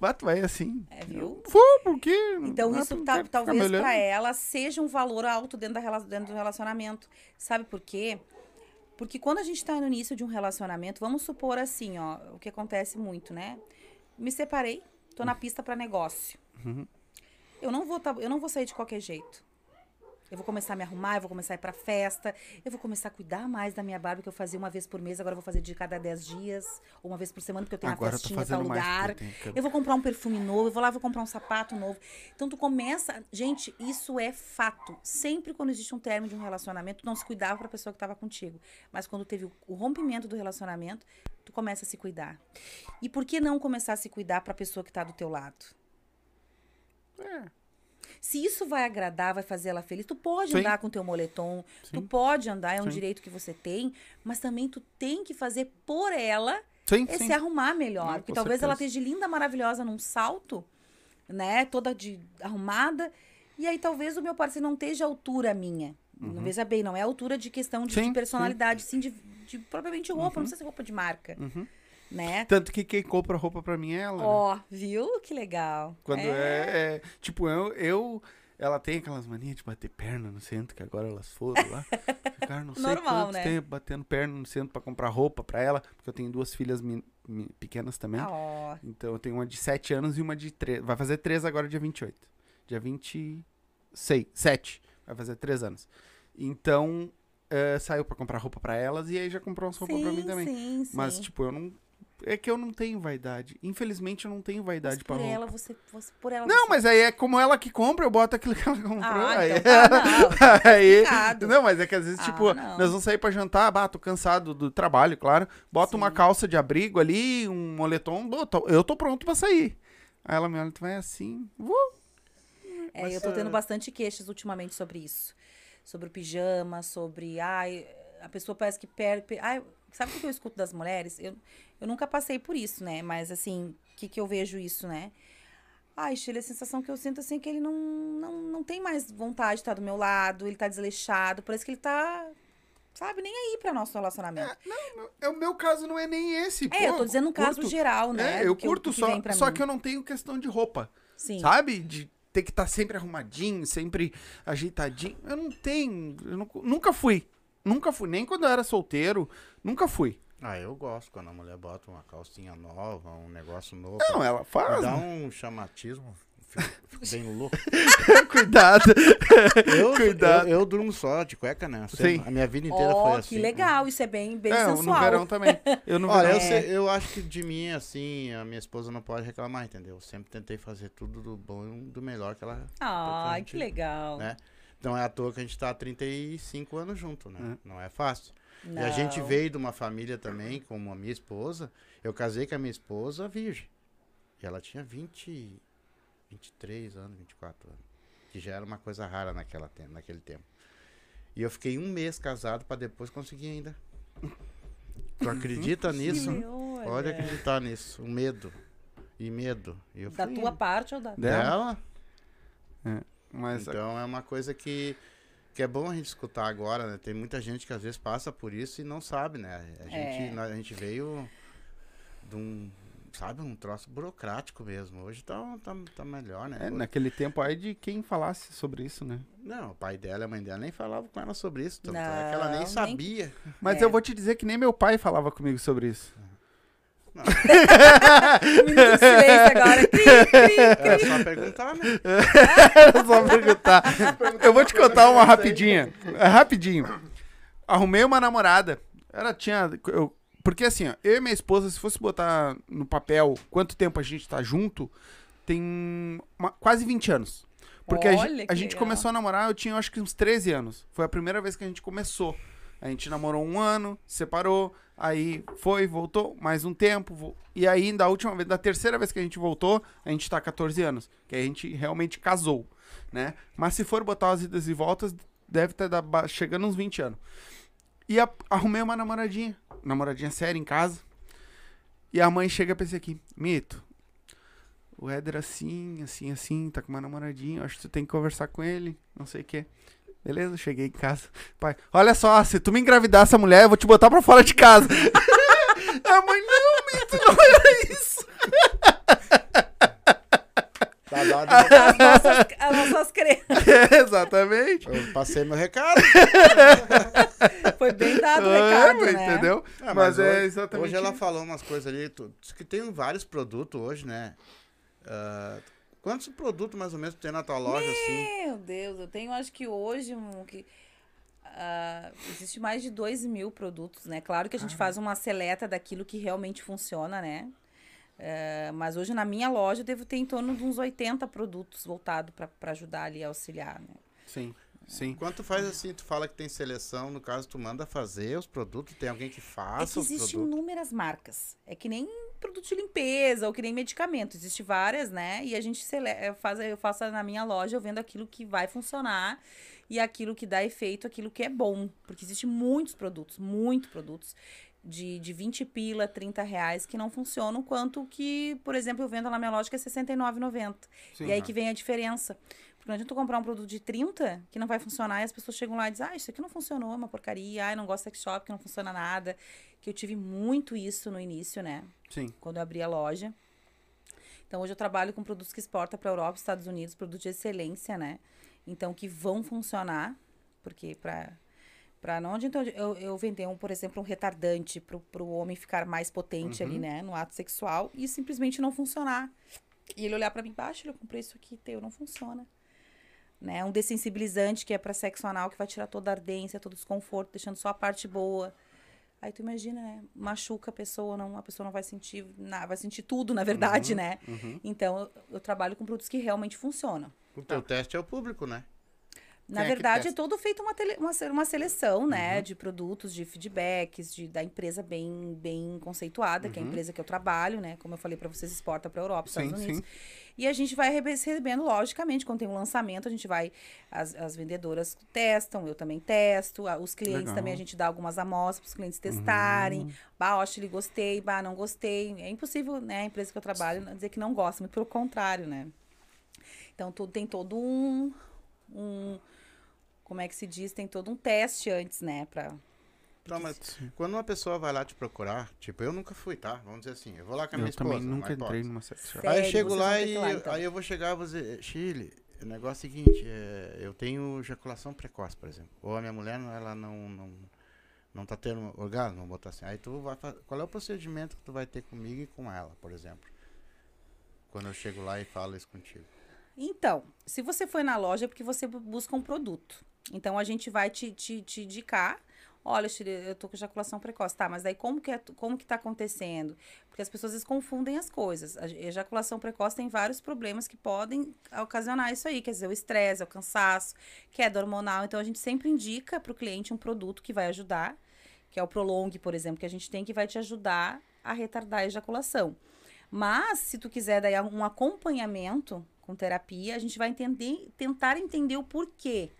Bato, vai assim. É, viu? Vou, porque. Então ah, isso tá- talvez pra ela seja um valor alto dentro, da, dentro do relacionamento. Sabe por quê? Porque quando a gente tá no início de um relacionamento, vamos supor assim, ó, o que acontece muito, né? Me separei, tô na pista pra negócio. Uhum. Eu não vou tá- eu não vou sair de qualquer jeito. Eu vou começar a me arrumar, eu vou começar a ir pra festa, eu vou começar a cuidar mais da minha barba que eu fazia uma vez por mês, agora eu vou fazer de cada 10 dias, ou uma vez por semana, porque eu tenho Agora uma festinha em tal fazendo mais. lugar. eu tenho Eu vou comprar um perfume novo, eu vou lá, vou comprar um sapato novo. Então tu começa, gente, isso é fato. Sempre quando existe um término de um relacionamento, tu não se cuidava pra pessoa que tava contigo, mas quando teve o, o rompimento do relacionamento, tu começa a se cuidar. E por que não começar a se cuidar pra pessoa que tá do teu lado? É. Se isso vai agradar, vai fazer ela feliz, tu pode Sim. andar com teu moletom, tu Sim. pode andar, é um Sim. direito que você tem, mas também tu tem que fazer por ela Sim, sim. se arrumar melhor. Não, porque talvez ela certeza. esteja linda, maravilhosa num salto, né? Toda de arrumada. E aí talvez o meu parceiro não esteja à altura minha. Não veja bem, não é altura de questão de, Uhum. Sim, de personalidade, sim, de, de propriamente roupa. Não sei se roupa de marca, Uhum. Né? Tanto que quem compra roupa pra mim é ela. né? Ó, viu? Que legal. Quando é, é- Tipo, eu, eu. Ela tem aquelas manias de bater perna no centro, que agora elas foram lá. Ficaram não sei Normal, quantos né? tempo batendo perna no centro pra comprar roupa pra ela. Porque eu tenho duas filhas pequenas também. Ó. Então eu tenho uma de 7 anos e uma de 3. Vai fazer 3 agora, dia 28. Dia 26. 7. Vai fazer 3 anos. Então, eh, saiu pra comprar roupa pra elas e aí já comprou umas roupas pra mim também. sim, sim. Mas, tipo, eu não. É que eu não tenho vaidade. Infelizmente, eu não tenho Mas vaidade pra por roupa. ela, você, você, por ela Não, você... mas aí é como ela que compra, eu boto aquilo que ela comprou. Ah, aí, então tá, não. aí, explicado. não, mas é que às vezes, Ah, tipo, não. nós vamos sair pra jantar, bah, tô cansado do trabalho, claro. Bota uma calça de abrigo ali, um moletom, eu tô pronto pra sair. Aí ela me olha, tu vai assim, vou. É, Mas, eu tô tendo ah, bastante queixas ultimamente sobre isso. Sobre o pijama, sobre. Ai, a pessoa parece que perde. Ai, sabe o que eu escuto das mulheres? Eu, eu nunca passei por isso, né? Mas assim, o que, que eu vejo isso, né? Ai, Sheila, a sensação que eu sinto assim é que ele não, não, não tem mais vontade de estar do meu lado, ele tá desleixado, parece que ele tá, sabe, nem aí pra nosso relacionamento. É, o meu caso não é nem esse. É, eu tô dizendo um caso curto. geral, né? É, eu que curto só, só mim. que eu não tenho questão de roupa. Sim. Sabe? De ter que estar sempre arrumadinho, sempre ajeitadinho. Eu não tenho. Eu não- nunca fui. Nunca fui. Nem quando eu era solteiro. Nunca fui. Ah, eu gosto quando a mulher bota uma calcinha nova, um negócio novo. Não, ela faz. dá né? um chamatismo. Fico, bem louco. Cuidado. Eu, Cuidado. Eu, eu durmo só de cueca, né? Sim. A minha vida inteira Ó, foi assim. que legal, isso é bem, bem é, no sensual. verão também. Eu no Olha, verão. eu, sei- eu acho que de mim, assim, a minha esposa não pode reclamar, entendeu? Eu sempre tentei fazer tudo do bom e do melhor que ela. Gente- que legal. né? Não é à toa que a gente tá há 35 anos junto, né? Não é fácil. E a gente Não. veio de uma família também, como a minha esposa. Eu casei com a minha esposa virgem. E ela tinha 20, 23 anos, 24 anos. Que já era uma coisa rara naquela, naquele tempo. E eu fiquei um mês casado pra depois conseguir ainda. Tu acredita nisso? Olha. Pode acreditar nisso. O medo. E medo. E eu Da fui tua parte ou da. Dela? dela. Mas Então é uma coisa que Que é bom a gente escutar agora, né? Tem muita gente que às vezes passa por isso e não sabe, né? A gente, É. a gente veio de um, sabe, um troço burocrático mesmo. Hoje tá, tá, tá melhor, né? É, naquele tempo aí de quem falasse sobre isso, né? Não, o pai dela e a mãe dela nem falavam com ela sobre isso. Tanto é que ela Não, nem nem- sabia. Mas É. eu vou te dizer que nem meu pai falava comigo sobre isso. Um minuto de silêncio agora. Cri, cri. Era só perguntar, né? Era só perguntar. Eu vou te contar uma rapidinha. É rapidinho. Arrumei uma namorada. Ela tinha. eu- porque assim, ó, eu e minha esposa, se fosse botar no papel quanto tempo a gente tá junto, tem uma- quase 20 anos. Porque a, Olha, gen- que a gente começou a namorar, eu tinha eu acho que uns 13 anos. Foi a primeira vez que a gente começou. A gente namorou um ano, separou, aí foi, voltou, mais um tempo. E aí, da última vez, da terceira vez que a gente voltou, a gente tá 14 anos. Que a gente realmente casou, né? Mas se for botar as idas e voltas, deve estar chegando uns 20 anos. E a- arrumei uma namoradinha, namoradinha séria em casa. E a mãe chega pra esse aqui, Mito, o Éder assim, assim, assim, tá com uma namoradinha, acho que tu tem que conversar com ele, não sei o quê. Beleza, cheguei em casa. Pai, olha só, se tu me engravidar essa mulher, eu vou te botar pra fora de casa. a mãe, não, Mito, não era isso. Tá dado. As nossas, as nossas crenças. Exatamente. Eu passei meu recado. Foi bem dado o É, recado, mas né? Entendeu? Ah, mas, é hoje- exatamente Hoje ela falou umas coisas ali. Tu, diz que tem vários produtos hoje, né? Ah, quantos produtos mais ou menos tu tem na tua loja, assim? Meu Deus, eu tenho acho que hoje um, que, ah, existe mais de 2 mil produtos, né? Claro que a gente faz uma seleta daquilo que realmente funciona, né? Eh, mas hoje na minha loja eu devo ter em torno de uns 80 produtos voltados para ajudar ali a auxiliar, né? Sim, sim. Quando tu faz assim, tu fala que tem seleção, no caso, tu manda fazer os produtos, tem alguém que É faça que os existem inúmeras marcas. É que nem produto de limpeza ou que nem medicamento. Existem várias, né? E a gente sele- faz, eu faço na minha loja, eu vendo aquilo que vai funcionar e aquilo que dá efeito, aquilo que é bom. Porque existem muitos produtos, muitos produtos de, de 20 pila, 30 reais que não funcionam, quanto que, por exemplo, eu vendo na minha loja que é R$ 69,90. sim. E aí que vem a diferença. Porque não adianta comprar um produto de 30 que não vai funcionar e as pessoas chegam lá e dizem, ah, isso aqui não funcionou, é uma porcaria, ai, não gosto de sex shop, que não funciona nada. Que eu tive muito isso no início, né? Sim. Quando eu abri a loja. Então hoje eu trabalho com produtos que exporta para Europa, Estados Unidos, produtos de excelência, né? Então que vão funcionar, porque para para não adianta eu, eu, vender um, por exemplo, um retardante pro, pro homem ficar mais potente ali, né, no ato sexual e simplesmente não funcionar. E ele olhar para mim, baixo, eu comprei isso aqui, teu, não funciona. Né? Um dessensibilizante que é para sexo anal, que vai tirar toda a ardência, todo o desconforto, deixando só a parte boa. Aí tu imagina, né? Machuca a pessoa, não, a pessoa não vai sentir nada, vai sentir tudo, na verdade, né? Então, eu, eu trabalho com produtos que realmente funcionam. O teu teste é o público, né? Na Quem verdade, é, todo feito uma, tele- uma, uma seleção, né? De produtos, de feedbacks, de, da empresa bem, bem conceituada, que é a empresa que eu trabalho, né? Como eu falei para vocês, exporta para Europa, Sim, Estados Unidos. sim. E a gente vai recebendo, logicamente, quando tem um lançamento, a gente vai. As, as vendedoras testam, eu também testo. a- Os clientes Legal. também a gente dá algumas amostras para os clientes testarem. Bah, Oshili, gostei, bah, não gostei. É impossível, né, a empresa que eu trabalho dizer que não gosta, muito pelo contrário, né? Então, tudo, tem todo um, um. Como é que se diz? Tem todo um teste antes, né? Pra, Não, mas quando uma pessoa vai lá te procurar, tipo, eu nunca fui, tá? Vamos dizer assim, eu vou lá com a minha Eu esposa. também nunca entrei numa sex shop. Aí eu chego lá e lá, eu- então. aí eu vou chegar e vou dizer, Chile, o negócio é o seguinte, é, eu tenho ejaculação precoce, por exemplo. Ou a minha mulher, ela não, não, não tá tendo orgasmo, vamos botar assim. Aí tu vai qual é o procedimento que tu vai ter comigo e com ela, por exemplo? Quando eu chego lá e falo isso contigo. Então, se você foi na loja é porque você bu- busca um produto. Então, a gente vai te, te, te indicar. Olha, eu tô com ejaculação precoce. Tá, mas daí como que, é, como que tá acontecendo? Porque as pessoas vezes confundem as coisas. A ejaculação precoce tem vários problemas que podem ocasionar isso aí. Quer dizer, o estresse, o cansaço, queda hormonal. Então, a gente sempre indica para o cliente um produto que vai ajudar. Que é o Prolong, por exemplo, que a gente tem que vai te ajudar a retardar a ejaculação. Mas, se tu quiser daí um acompanhamento com terapia, a gente vai entender, tentar entender o porquê,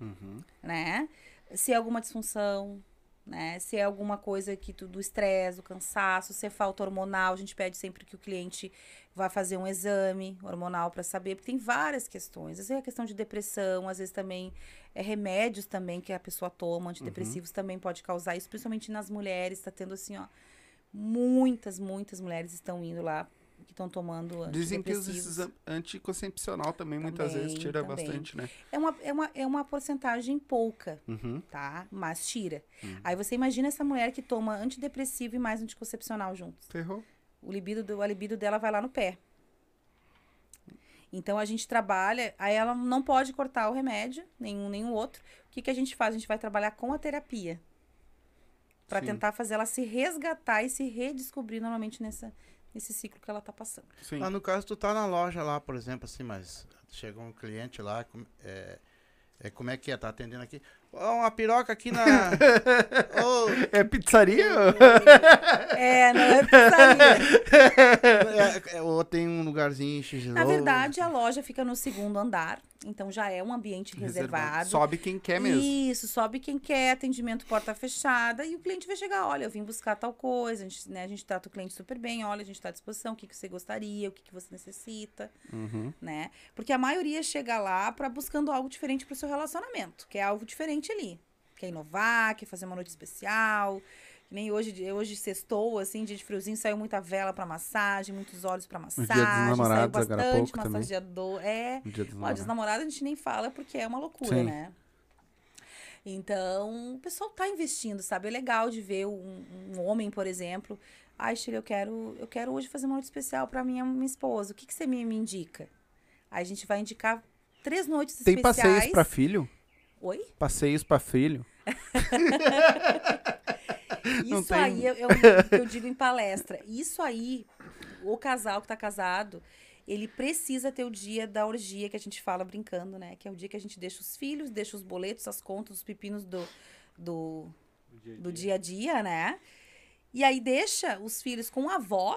Uhum. né? Se é alguma disfunção, né? Se é alguma coisa que tu, do estresse, do cansaço, se é falta hormonal, a gente pede sempre que o cliente vá fazer um exame hormonal para saber, porque tem várias questões. Às vezes é questão de depressão, às vezes também é remédios também que a pessoa toma, antidepressivos também pode causar isso, principalmente nas mulheres, está tendo assim, ó, muitas, muitas mulheres estão indo lá que estão tomando Dizem que os anticoncepcional também, muitas vezes Também, tira também. bastante, né? É uma, é, uma, é uma porcentagem pouca, Uhum. tá? Mas tira. Aí você imagina essa mulher que toma antidepressivo e mais anticoncepcional juntos. Ferrou. O libido, do, a libido dela vai lá no pé. Então a gente trabalha, aí ela não pode cortar o remédio, nenhum nem o outro. O que, que a gente faz? A gente vai trabalhar com a terapia. Pra Sim. tentar fazer ela se resgatar e se redescobrir normalmente nessa, nesse ciclo que ela tá passando. Sim. Lá no caso, tu tá na loja lá, por exemplo, assim, mas chega um cliente lá, é, é, como é que é? Tá atendendo aqui? Ó, uma piroca aqui na. Ô, É pizzaria? É, não é pizzaria. é, é, ou tem um lugarzinho X. Na verdade, a loja fica no segundo andar, então já é um ambiente reservado. Sobe quem quer mesmo. Isso, sobe quem quer, atendimento porta fechada, e o cliente vai chegar, olha, eu vim buscar tal coisa, a gente, né, a gente trata o cliente super bem, olha, a gente está à disposição, o que, que você gostaria, o que, que você necessita, Uhum. né? Porque a maioria chega lá para buscando algo diferente para o seu relacionamento, que é algo diferente ali. Quer inovar, quer fazer uma noite especial, nem hoje, hoje sextou, assim, dia de friozinho, saiu muita vela para massagem, muitos olhos para massagem, Dia dos Namorados, saiu bastante pouco também. massageador, é... Dia dos Ó, namorados. dos namorados a gente nem fala porque é uma loucura, Sim. né? Então, o pessoal tá investindo, sabe? É legal de ver um, um homem, por exemplo. Ai, Sheila, eu quero, eu quero hoje fazer uma noite especial pra minha, minha esposa. O que, que você me, me indica? Aí a gente vai indicar três noites Tem especiais. passeios pra filho? Oi? Passeios pra filho? Não Isso tem- aí é, é o que eu digo em palestra. Isso aí, o casal que tá casado, ele precisa ter o dia da orgia que a gente fala brincando, né? Que é o dia que a gente deixa os filhos, deixa os boletos, as contas, os pepinos do, do, do dia a dia, né? E aí deixa os filhos com a avó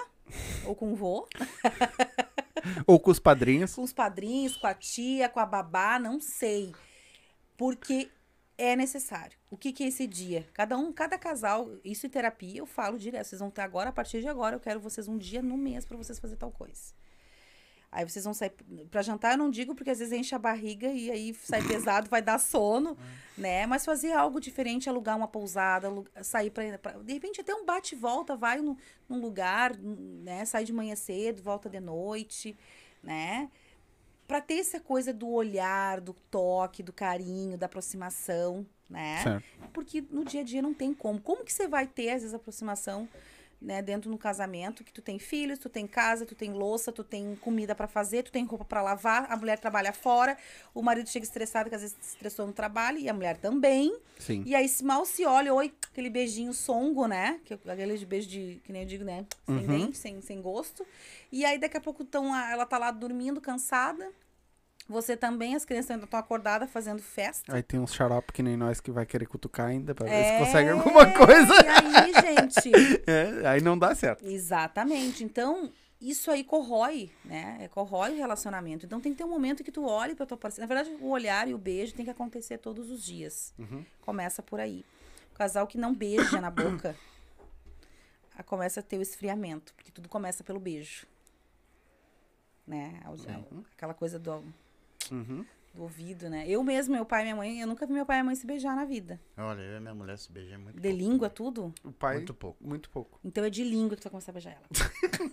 ou com o vô, Ou com os padrinhos? com os padrinhos, com a tia, com a babá, não sei. Porque é necessário. O que, que é esse dia? Cada um, cada casal, isso em terapia, eu falo direto. Vocês vão ter agora, a partir de agora, eu quero vocês um dia no mês pra vocês fazer tal coisa. Aí vocês vão sair pra jantar, eu não digo porque às vezes enche a barriga e aí sai pesado, vai dar sono, né? Mas fazer algo diferente, alugar uma pousada, alu- sair pra, pra- de repente até um bate volta, vai num, num lugar, né? Sai de manhã cedo, volta de noite, né? Pra ter essa coisa do olhar, do toque, do carinho, da aproximação, né? Certo. Porque no dia a dia não tem como. Como que você vai ter, às vezes, aproximação, né, dentro do casamento, que tu tem filhos, tu tem casa, tu tem louça, tu tem comida pra fazer, tu tem roupa pra lavar, a mulher trabalha fora, o marido chega estressado, que às vezes estressou no trabalho, e a mulher também. Sim. E aí, se mal se olha, oi, aquele beijinho songo, né? Que, aquele beijo de, que nem eu digo, né? Sem Uhum. dente, sem, sem gosto. E aí, daqui a pouco, tão, ela tá lá dormindo, cansada. Você também, as crianças ainda estão acordadas fazendo festa. Aí tem uns xarope que nem nós que vai querer cutucar ainda pra ver É, se consegue alguma coisa. E aí, gente? É, aí não dá certo. Exatamente. Então, isso aí corrói, né? É, Corrói o relacionamento. Então, tem que ter um momento que tu olhe pra tua parceira. Na verdade, o olhar e o beijo tem que acontecer todos os dias. Uhum. Começa por aí. O casal que não beija na boca, começa a ter o esfriamento. Porque tudo começa pelo beijo. Né? A- Aquela coisa do, Uhum. do ouvido, né? Eu mesmo, meu pai e minha mãe, eu nunca vi meu pai e minha mãe se beijar na vida. Olha, eu e minha mulher se beijamos muito De pouco. língua, tudo. O pai, Muito pouco. muito pouco. Então é de língua que tu vai começar a beijar ela.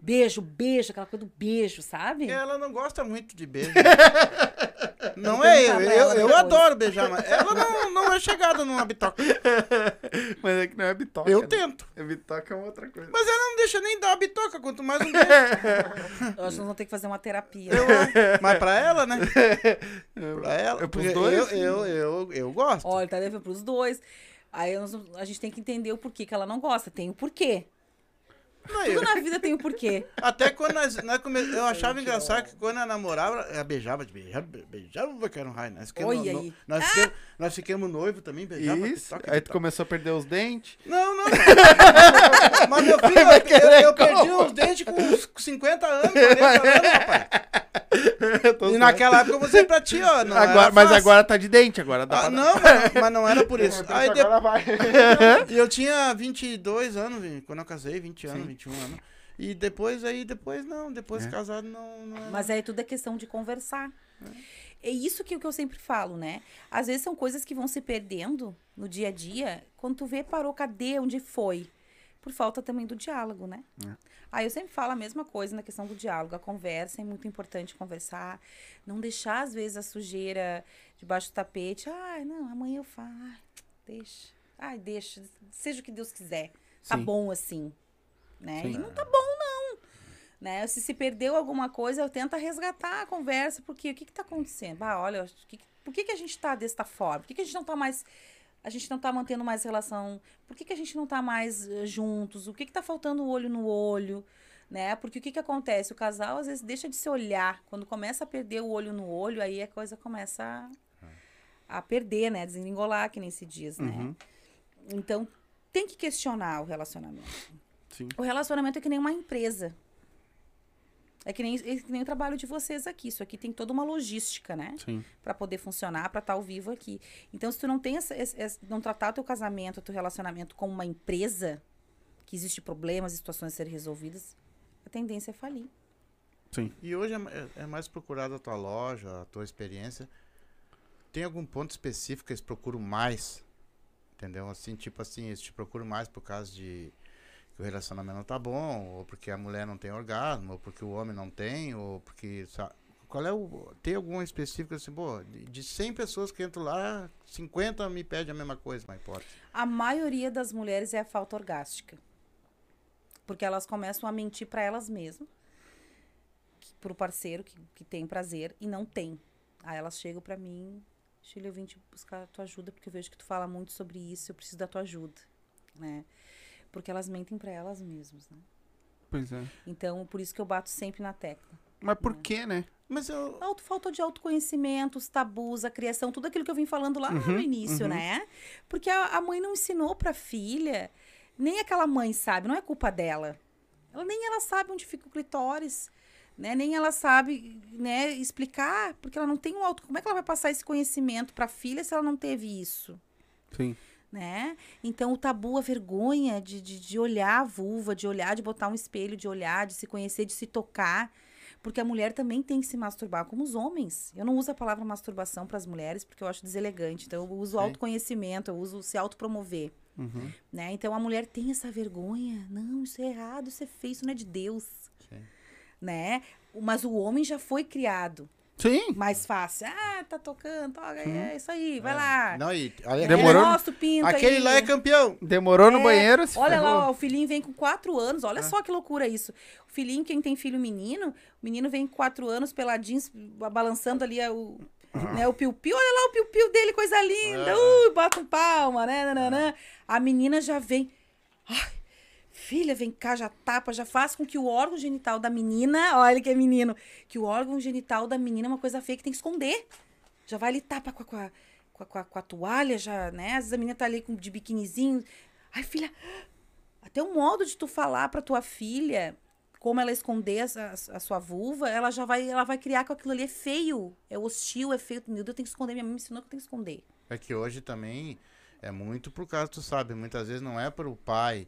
beijo, beijo, aquela coisa do beijo, sabe? Ela não gosta muito de beijo. não é eu. Eu, eu adoro beijar, mas ela não, não é chegada numa bitoca. Mas é que não é bitoca. Eu né? tento. É bitoca é outra coisa. Mas ela não deixa nem dar a bitoca, quanto mais um beijo. Eu acho que nós vamos ter que fazer uma terapia. Eu, mas pra ela, né? Pra ela. É pros porque dois? Eu, eu, eu, eu gosto. Olha, tá devendo pros dois. Aí nós- a gente tem que entender o porquê que ela não gosta. Tem o porquê. Não, Tudo eu- na vida tem o porquê. Até quando nós, nós come- eu achava engraçado que quando ela namorava, ela beijava, beijava, beijava, que era um raio. Nós ficamos, Olha no- aí. nós ficamos, nós ficamos noivos também, beijava. Isso. toque, Aí tu começou a perder os dentes. Não, não. Mas meu filho, eu, eu, eu perdi os dentes com uns 50 anos, 40 anos, rapaz. E naquela época eu mostrei pra ti, ó. Não Agora, mas agora tá de dente, agora dá Ah, pra- não, mas, mas não era por isso. Aí de- agora vai. E eu tinha 22 anos, quando eu casei, 20 anos, 21 anos. E depois aí, depois não, depois É. casado não. não Mas aí tudo é questão de conversar. É isso que, que eu sempre falo, né? Às vezes são coisas que vão se perdendo no dia a dia. Quando tu vê, parou, cadê, onde foi? Por falta também do diálogo, né? É. Aí eu sempre falo a mesma coisa na questão do diálogo. A conversa é muito importante conversar. Não deixar, às vezes, a sujeira debaixo do tapete. Ai, não, amanhã eu falo. Ai, deixa. Ai, deixa. Seja o que Deus quiser. Tá Sim. bom assim. Né? Sim. E não tá bom, não. Né? Se se perdeu alguma coisa, eu tento resgatar a conversa, porque o que que tá acontecendo? Ah, olha, que- por que, que a gente tá desta forma? Por que, que a gente não tá mais. A gente não tá mantendo mais relação? Por que, que a gente não tá mais eh, juntos? O que que tá faltando olho no olho? Né? Porque o que que acontece? O casal às vezes deixa de se olhar. Quando começa a perder o olho no olho, aí a coisa começa a, a perder, né? Desengolar, que nem se diz, né? Uhum. Então, tem que questionar o relacionamento. Sim. O relacionamento é que nem uma empresa. É que nem, é que nem o trabalho de vocês aqui. Isso aqui tem toda uma logística, né? Sim. Pra poder funcionar, pra estar ao vivo aqui. Então, se tu não tem essa, esse- esse- não tratar o teu casamento, o teu relacionamento como uma empresa, que existe problemas e situações a serem resolvidas, a tendência é falir. Sim. E hoje é, é- é mais procurado a tua loja, a tua experiência. Tem algum ponto específico que eles procuram mais? Entendeu? Assim, tipo assim, eles te procuram mais por causa de que o relacionamento não tá bom, ou porque a mulher não tem orgasmo, ou porque o homem não tem, ou porque. sa- Qual é o. Tem algum específico assim, pô, de, de 100 pessoas que entram lá, 50 me pedem a mesma coisa, mas pode. A maioria das mulheres é a falta orgástica. Porque elas começam a mentir pra elas mesmas, que- pro parceiro que, que tem prazer e não tem. Aí elas chegam pra mim, Chile, eu vim te buscar a tua ajuda porque eu vejo que tu fala muito sobre isso, eu preciso da tua ajuda, né? Porque elas mentem pra elas mesmas, né? Pois é. Então, por isso que eu bato sempre na tecla. Mas por quê, né? Mas eu. Auto, falta de autoconhecimento, os tabus, a criação, tudo aquilo que eu vim falando lá no início, né? Porque a, a mãe não ensinou pra filha, nem aquela mãe sabe, não é culpa dela. Ela nem ela sabe onde fica o clitóris, né? Nem ela sabe, né, explicar, porque ela não tem um auto. Como é que ela vai passar esse conhecimento pra filha se ela não teve isso? Sim. Né? Então, o tabu, a vergonha de, de, de olhar a vulva, de olhar, de botar um espelho, de olhar, de se conhecer, de se tocar. Porque a mulher também tem que se masturbar, como os homens. Eu não uso a palavra masturbação para as mulheres, porque eu acho deselegante. Então, eu uso Sim. autoconhecimento, eu uso se autopromover. Uhum. Né? Então, a mulher tem essa vergonha. Não, isso é errado, isso é feio, isso não é de Deus. Sim. Né? Mas o homem já foi criado Sim. mais fácil. Ah, tá tocando, toca, é isso aí, vai lá. Não, e, olha, Demorou? É, mostra o pinto Aquele aí. lá é campeão. Demorou no É, banheiro, se Olha ferrou. lá, ó, o filhinho vem com quatro anos. Olha só que loucura isso. O filhinho, quem tem filho menino, o menino vem com quatro anos, peladinho, ba- balançando ali a- o, né, o piu-piu. Olha lá o piu-piu dele, coisa linda. Ui, bota um palma, né? nananã. A menina já vem. Ai, filha, vem cá, já tapa, já faz com que o órgão genital da menina, olha que é menino, que o órgão genital da menina é uma coisa feia que tem que esconder. Já vai ali, tapa com a, com a, com a, com a- toalha, já, né? Às vezes a menina tá ali com, de biquinizinho. Ai, filha, até o modo de tu falar pra tua filha como ela esconder a, a sua vulva, ela já vai, ela vai criar que aquilo ali é feio, é hostil, é feio. Meu Deus, eu tenho que esconder. Minha mãe me ensinou que eu tenho que esconder. É que hoje também é muito por causa, tu sabe, muitas vezes não é para o pai,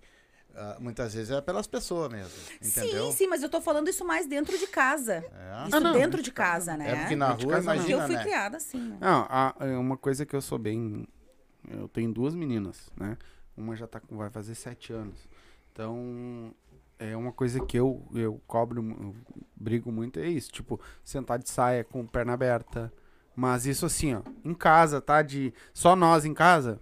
ah, muitas vezes é pelas pessoas mesmo, entendeu? Sim, sim, mas eu tô falando isso mais dentro de casa. É. Isso Ah, não, dentro de casa, né? É porque na De rua, casa não. Porque eu imagina, fui né? criada assim, né? Não, a- é uma coisa que eu sou bem. Eu tenho duas meninas, né? Uma já tá com, vai fazer sete anos. Então, é uma coisa que eu, eu cobro, eu brigo muito, é isso. Tipo, sentar de saia com perna aberta. Mas isso assim, ó, em casa, tá? De só nós em casa.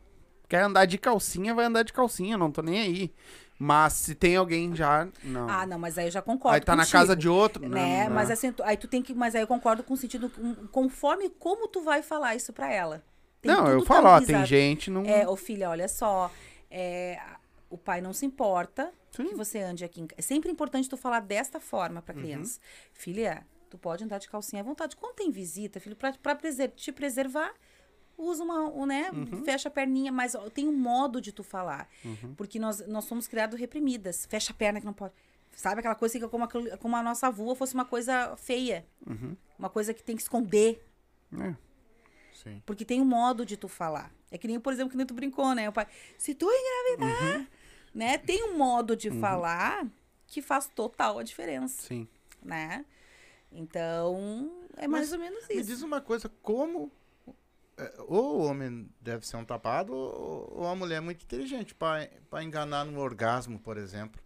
Quer andar de calcinha, vai andar de calcinha, não tô nem aí. Mas se tem alguém já, não. Ah, não, mas aí eu já concordo. aí tá na contigo, casa de outro, não, Né? não. Mas assim, aí tu tem que. Mas aí eu concordo com o sentido. Conforme como tu vai falar isso pra ela. Tem Não, eu falo, ó, tem gente não. É, ô filha, olha só. é, o pai não se importa Sim. que você ande aqui. Em... É sempre importante tu falar desta forma Uhum. pra criança. Filha, tu pode andar de calcinha à vontade. Quando tem visita, filho, pra, pra preser- te preservar, usa uma, um, né? Uhum. Fecha a perninha, mas ó, tem um modo de tu falar. Porque nós, nós somos criados reprimidas. Fecha a perna que não pode. Sabe aquela coisa que como, aquilo- como a nossa avó fosse uma coisa feia. Uhum. uma coisa que tem que esconder, É. Sim. porque tem um modo de tu falar. É que nem, por exemplo, que nem tu brincou, né? O pai, se tu engravidar, Uhum. né? Tem um modo de falar que faz total a diferença, Sim. né? Então, é mais Mas ou menos Me isso. diz uma coisa, como ou o homem deve ser um tapado ou, ou a mulher é muito inteligente para enganar no orgasmo, por exemplo.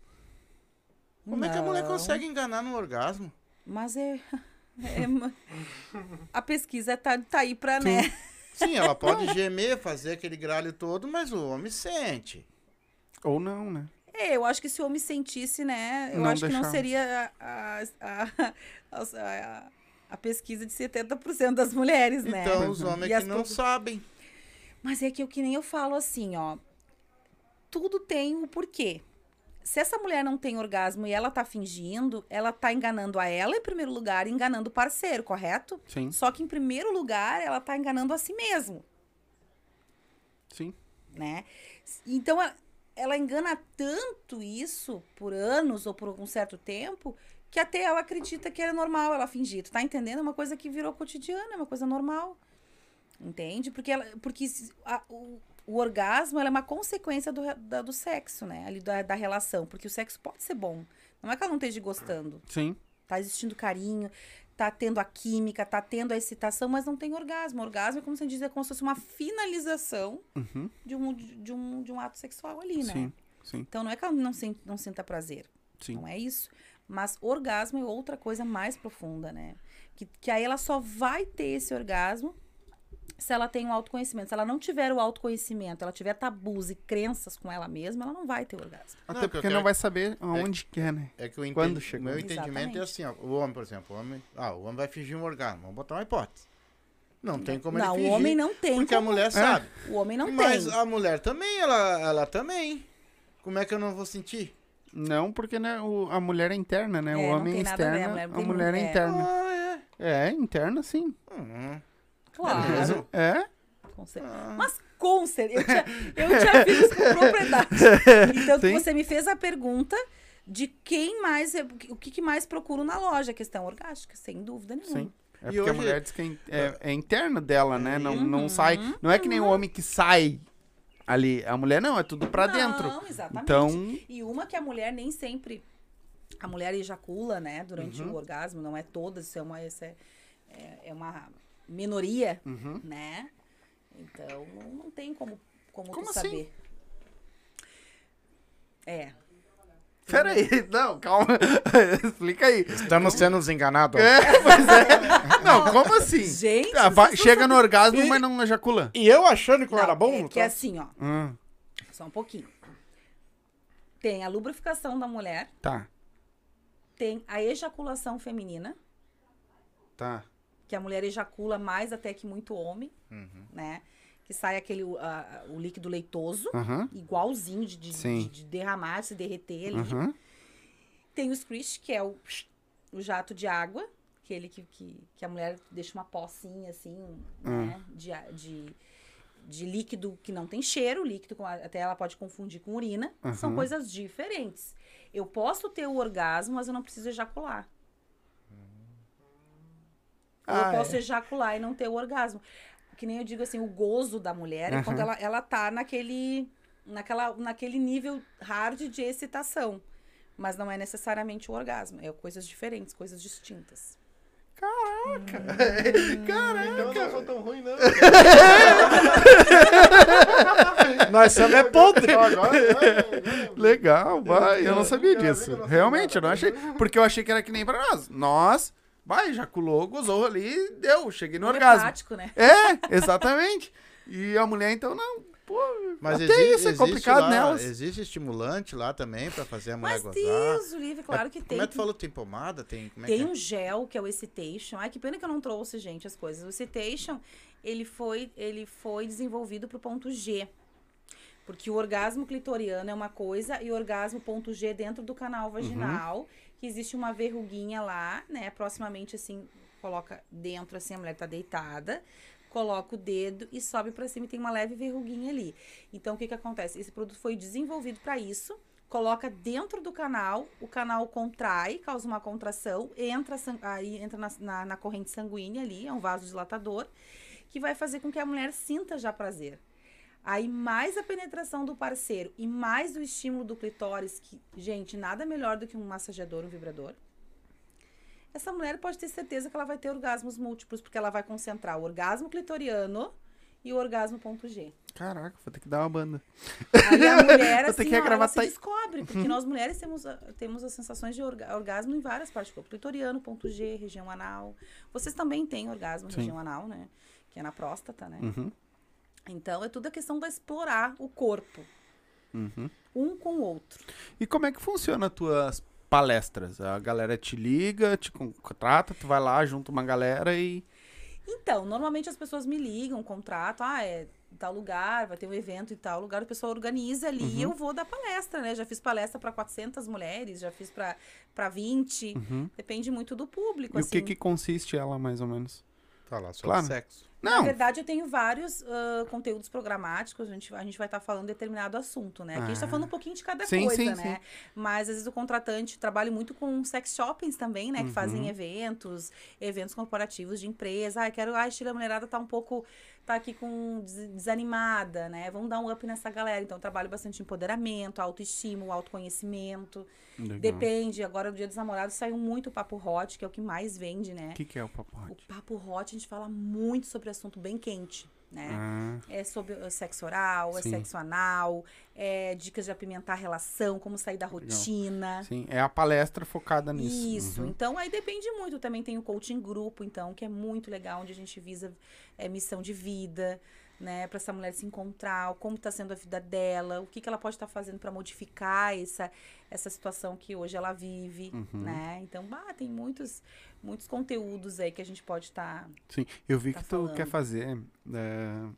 Como é que a mulher Não. consegue enganar no orgasmo? Mas é. é a pesquisa tá, tá aí pra, né? Sim, ela pode gemer, fazer aquele gralho todo, mas o homem sente. Ou não, né? É, eu acho que se o homem sentisse, né? Eu Não acho que não seria a, a, a, a- a pesquisa de 70% das mulheres, né? Então, os homens E que não sabem. Mas é que o que nem eu falo assim, ó. Tudo tem o porquê. Se essa mulher não tem orgasmo e ela tá fingindo, ela tá enganando a ela em primeiro lugar e enganando o parceiro, correto? Sim. Só que em primeiro lugar, ela tá enganando a si mesmo, Sim. né? Então, ela, ela engana tanto isso por anos ou por algum certo tempo que até ela acredita que é normal ela fingir. Tu tá entendendo? É uma coisa que virou cotidiana, é uma coisa normal. Entende? Porque, ela, porque a- o, o orgasmo é uma consequência do, da- do sexo, né? Ali da, da relação. Porque o sexo pode ser bom. Não é que ela não esteja gostando. Sim. Tá existindo carinho, tá tendo a química, tá tendo a excitação, mas não tem orgasmo. Orgasmo é como se diz, é como se fosse uma finalização Uhum. de um, de, um, de um ato sexual ali, né? Sim. Sim. Então não é que ela não, sen- não sinta prazer. Sim. Não é isso. Mas orgasmo é outra coisa mais profunda, né? Que, que aí ela só vai ter esse orgasmo se ela tem o autoconhecimento. Se ela não tiver o autoconhecimento, ela tiver tabus e crenças com ela mesma, ela não vai ter orgasmo. Não, Até eu porque não vai saber aonde que é, né? É que o enten- Quando chegou. meu entendimento é Exatamente. assim, ó, o homem, por exemplo, o homem, ah, o homem vai fingir um orgasmo, vamos botar uma hipótese. Não tem como não, ele o fingir, homem não tem. porque a como- mulher sabe. O homem não Mas tem. a mulher também, ela, ela também. Como é que eu não vou sentir? Não, porque né, o- a mulher é interna, né? É, o homem é nada a a mulher a é é. interna. Ah, É, interna sim. é. Uhum. Claro. É? Com cer- Ah. Mas com certeza. Eu já, eu já fiz isso com propriedade. Então, Sim. você me fez a pergunta de quem mais. é- O que, que mais procuro na loja? Questão orgástica, sem dúvida nenhuma. Sim. É E porque a hoje- mulher diz que é, é- é interna dela, né? Não, Uhum. não sai. Não é que nem o homem que sai ali. A mulher não, é tudo pra dentro. Não, exatamente. Então, E uma que a mulher nem sempre. A mulher ejacula, né? Durante Uhum. o orgasmo, não é todas, isso é uma, isso é, é, é uma minoria, Uhum. né? Então, não, não tem como, como, Como assim? saber. É. peraí. Não, calma. Explica aí. Estamos sendo enganados. É, pois é. Não, como assim? Gente, Ah, vai- vocês chega no orgasmo, E- mas não ejacula. E eu achando que eu Não, era bom? é que troço? assim, ó, Hum, só um pouquinho. Tem a lubrificação da mulher, tá, tem a ejaculação feminina, tá. que a mulher ejacula mais até que muito homem, Uhum. né? Que sai aquele ah, o líquido leitoso, igualzinho de, de, de- de derramar, se derreter ali. Tem o squish, que é o, o jato de água, aquele que, que, que a mulher deixa uma pocinha assim, né? De, de, de líquido que não tem cheiro, líquido com até ela pode confundir com urina. São coisas diferentes. Eu posso ter o orgasmo, mas eu não preciso ejacular. Ah, eu posso é. ejacular e não ter o orgasmo. Que nem eu digo assim, o gozo da mulher é quando Aham. ela, ela tá naquele, naquela, naquele nível hard de excitação. Mas não é necessariamente o orgasmo. É coisas diferentes, coisas distintas. Então eu não sou tão ruim, não. Nós somos é podre. Agora. Legal, vai. Eu não sabia disso. Realmente, eu não achei. Porque eu achei que era que nem pra nós. Nós, vai, ejaculou, gozou ali, deu, cheguei no É orgasmo. prático, né? É, exatamente. E a mulher, então, não. Pô, Mas até exi- isso é existe complicado lá, nelas. Existe estimulante lá também pra fazer a mulher Mas gozar. Deus, o livre, claro que Como tem. é que tu falou? Tem pomada? Tem, como é Tem que é? um gel que é o Excitation. Ai, que pena que eu não trouxe, gente, as coisas. O Excitation, ele foi, ele foi desenvolvido pro ponto G. Porque o orgasmo clitoriano é uma coisa e o orgasmo ponto G dentro do canal vaginal, que existe uma verruguinha lá, né? Proximamente assim, coloca dentro assim, a mulher tá deitada, coloca o dedo e sobe pra cima e tem uma leve verruguinha ali. Então o que que acontece? Esse produto foi desenvolvido para isso, coloca dentro do canal, o canal contrai, causa uma contração, entra aí entra na, na, na corrente sanguínea ali, é um vasodilatador, que vai fazer com que a mulher sinta já prazer. Aí mais a penetração do parceiro e mais o estímulo do clitóris, que, gente, nada melhor do que um massageador, um vibrador. Essa mulher pode ter certeza que ela vai ter orgasmos múltiplos, porque ela vai concentrar o orgasmo clitoriano e o orgasmo ponto G. Caraca, vou ter que dar uma banda. Aí a mulher, assim, que ó, ela se descobre, porque nós mulheres temos, a- temos as sensações de orga- orgasmo em várias partes do corpo. Clitoriano, ponto G, região anal. Vocês também têm orgasmo Sim. região anal, né? Que é na próstata, né? Uhum, Então, é tudo a questão de explorar o corpo, uhum. um com o outro. E como é que funciona as tuas palestras? A galera te liga, te contrata, tu vai lá, junta uma galera e... Então, normalmente as pessoas me ligam, contrato, ah, é tal lugar, vai ter um evento em tal lugar, o pessoal organiza ali Uhum. e eu vou dar palestra, né? Já fiz palestra para 400 mulheres, já fiz para 20, Uhum. depende muito do público, E assim. o que que consiste ela, mais ou menos? Falar sobre Claro. sexo. Na Não, verdade, eu tenho vários ah, conteúdos programáticos, a gente, a gente vai estar falando determinado assunto, né? Aqui a gente tá Ah. falando um pouquinho de cada Sim, coisa, sim, né? Mas às vezes o contratante trabalha muito com sex shoppings também, né? Que Uhum. fazem eventos, eventos corporativos de empresa. Ah, quero, ah, a mulherada tá um pouco, tá aqui com des- desanimada, né? Vamos dar um up nessa galera. Então, eu trabalho bastante empoderamento, autoestímulo, autoconhecimento. Legal. Depende. Agora, no Dia dos Namorados, saiu muito o papo hot, que é o que mais vende, né? O que que é o papo O hot? papo hot, a gente fala muito sobre assunto bem quente, né? Ah, É sobre uh, sexo oral, é Sim. sexo anal, é dicas de apimentar a relação, como sair da rotina. sim, é a palestra focada nisso. Isso. Uhum. Então, aí depende muito. Também tem o coaching grupo, então, que é muito legal, onde a gente visa é, missão de vida, né? Pra essa mulher se encontrar, como tá sendo a vida dela, o que, que ela pode estar fazendo para modificar essa, essa situação que hoje ela vive, Uhum. né? Então, bah, tem muitos, muitos conteúdos aí que a gente pode estar. Sim, eu vi tá que tu falando. quer fazer, é,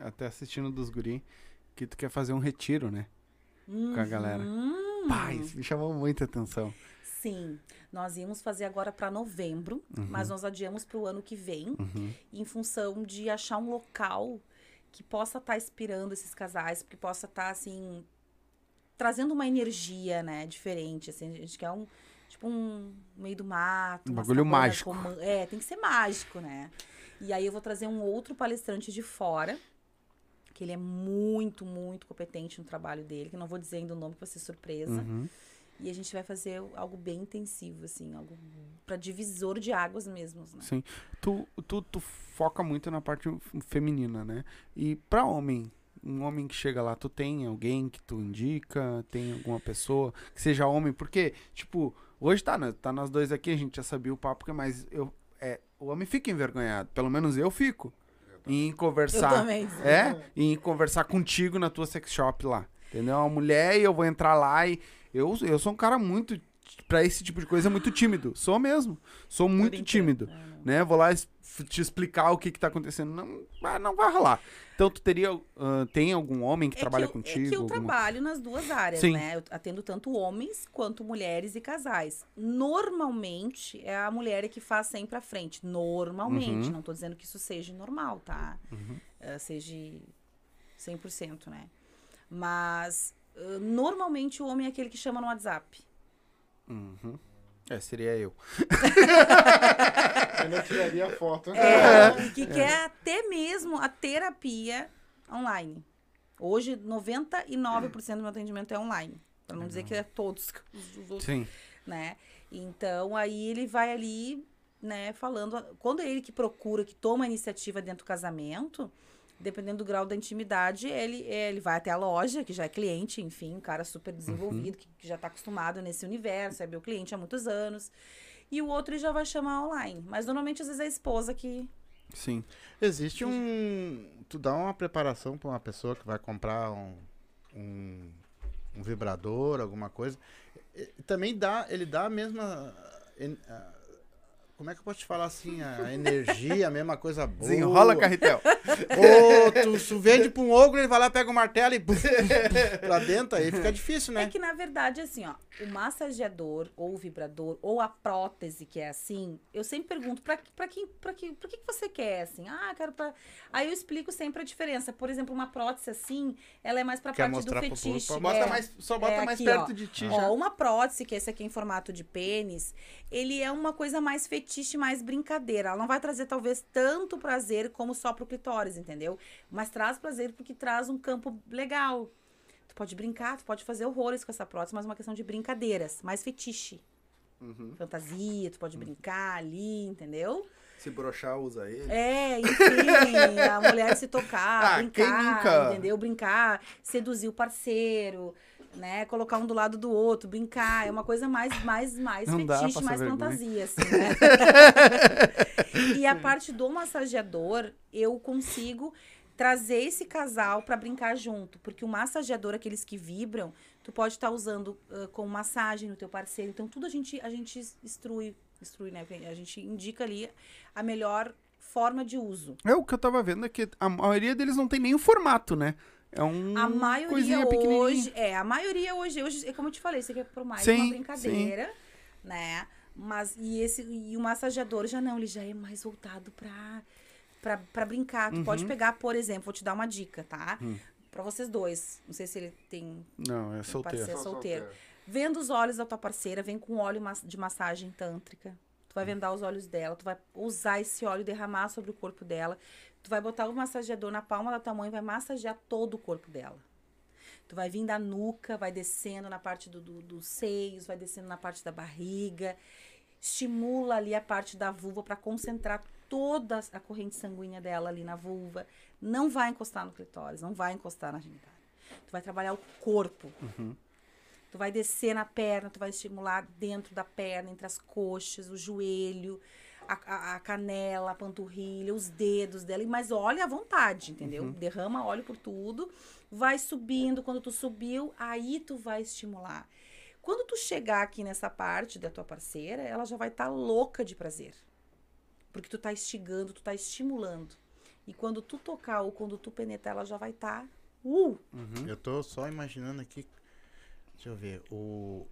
até assistindo dos guri, que tu quer fazer um retiro, né? Com a galera. Uhum. Pai, isso me chamou muita atenção. Sim, nós íamos fazer agora para novembro, mas nós adiamos para o ano que vem, Uhum. em função de achar um local que possa estar inspirando esses casais, que possa estar assim trazendo uma energia, né, diferente, assim, a gente quer um tipo um meio do mato, Um bagulho mágico. roman- É, tem que ser mágico, né? E aí eu vou trazer um outro palestrante de fora, que ele é muito, muito competente no trabalho dele, que não vou dizer ainda o nome para ser surpresa. Uhum. E a gente vai fazer algo bem intensivo, assim, algo para divisor de águas mesmo, né? Sim. Tu, tu, tu foca muito na parte feminina, né? E pra homem, um homem que chega lá, tu tem alguém que tu indica? Tem alguma pessoa que seja homem? Porque, tipo, hoje tá, né? Tá nós dois aqui, a gente já sabia o papo, que- mas eu, é, o homem fica envergonhado. Pelo menos eu fico. Em Eu conversar. também. É? E conversar contigo na tua sex shop lá. Entendeu? Uma mulher e eu vou entrar lá e. Eu, eu sou um cara muito. Pra esse tipo de coisa, muito tímido. Sou mesmo. Sou muito tímido. É. Né? Vou lá te explicar o que que tá acontecendo. Não, vai- não vai rolar. Então, tu teria. ah, tem algum homem que É trabalha que eu, contigo? É que eu alguma- trabalho nas duas áreas, Sim. né? Eu atendo tanto homens quanto mulheres e casais. Normalmente, é a mulher que faz sempre à frente. Normalmente. Uhum. Não tô dizendo que isso seja normal, tá? Uhum. Eh, seja 100%, né? Mas, eh, normalmente, o homem é aquele que chama no WhatsApp. Uhum. É, seria eu. Eu não tiraria a foto. É, e que quer até mesmo a terapia online. Hoje, 99% do meu atendimento é online. Pra não dizer que é todos os os outros, Sim. né? Então, aí ele vai ali, né, falando... Quando é ele que procura, que toma a iniciativa dentro do casamento, dependendo do grau da intimidade, ele, ele vai até a loja, que já é cliente, enfim, um cara super desenvolvido, que, que já tá acostumado nesse universo, é meu cliente há muitos anos. E o outro ele já vai chamar online. Mas, normalmente, às vezes, é a esposa que... Sim. Existe um. Tu dá uma preparação pra uma pessoa que vai comprar um, um, um vibrador, alguma coisa. E- Também dá, ele dá a mesma. a- como é que eu posso te falar assim? A energia, a mesma coisa boa. Desenrola, Carretel. Ô, tu, tu vende pra um ogro, ele vai lá, pega o martelo e pra dentro, aí fica difícil, né? É que, na verdade, assim, ó, o massageador ou o vibrador ou a prótese que é assim, eu sempre pergunto pra, pra, quem, pra, que, pra que que você quer, assim? Ah, quero pra... Aí eu explico sempre a diferença. Por exemplo, uma prótese assim, ela é mais pra Quer parte do mostrar pro fetiche. público? Bota é. mais, só bota É mais aqui, perto ó. de ti Ó, já. uma prótese, que esse aqui é em formato de pênis, ele é uma coisa mais fetiche, mais brincadeira. Ela não vai trazer, talvez, tanto prazer como só pro clitóris, entendeu? Mas traz prazer porque traz um campo legal. Tu pode brincar, tu pode fazer horrores com essa prótese, mas é uma questão de brincadeiras, mais fetiche. Uhum. Fantasia, tu pode brincar ali, entendeu? Se brochar, usa ele. É, enfim, a mulher se tocar, Ah, brincar, entendeu? Brincar, seduzir o parceiro, né? Colocar um do lado do outro, brincar. É uma coisa mais, mais, mais Não fetiche, mais fantasia, assim, né? e a parte do massageador, eu consigo trazer esse casal pra brincar junto. Porque o massageador, aqueles que vibram, tu pode estar usando ah, com massagem no teu parceiro. Então, tudo a gente, a gente instrui, instrui, né? A gente indica ali a melhor forma de uso. É, o que eu tava vendo é que a maioria deles não tem nem o formato, né? É um A maioria coisinha pequenininha. hoje, é, a maioria hoje, hoje, é como eu te falei, isso aqui é por mais Sim, uma brincadeira, né? Mas e esse e o massageador já não, ele já é mais voltado pra pra, pra brincar. Tu pode Uhum. pegar, por exemplo, vou te dar uma dica, tá? Hum. Pra vocês dois. Não sei se ele tem Não, é solteiro. parceiro Só solteiro. solteiro. Vendo os olhos da tua parceira, vem com óleo de massagem tântrica. Tu vai vendar os olhos dela, tu vai usar esse óleo e derramar sobre o corpo dela. Tu vai botar o massageador na palma da tua mão e vai massagear todo o corpo dela. Tu vai vir da nuca, vai descendo na parte do, do- dos seios, vai descendo na parte da barriga. Estimula ali a parte da vulva para concentrar toda a corrente sanguínea dela ali na vulva. Não vai encostar no clitóris, não vai encostar na genitália. Tu vai trabalhar o corpo. Tu vai descer na perna, tu vai estimular dentro da perna, entre as coxas, o joelho, a, a- a canela, a panturrilha, os dedos dela. E- Mas olha à vontade, entendeu? Derrama óleo por tudo, vai subindo. Quando tu subiu, aí tu vai estimular. Quando tu chegar aqui nessa parte da tua parceira, ela já vai estar louca de prazer. Porque tu tá instigando, tu tá estimulando. E quando tu tocar ou quando tu penetrar, ela já vai estar. uh! Eu tô só imaginando aqui. Deixa eu ver. O,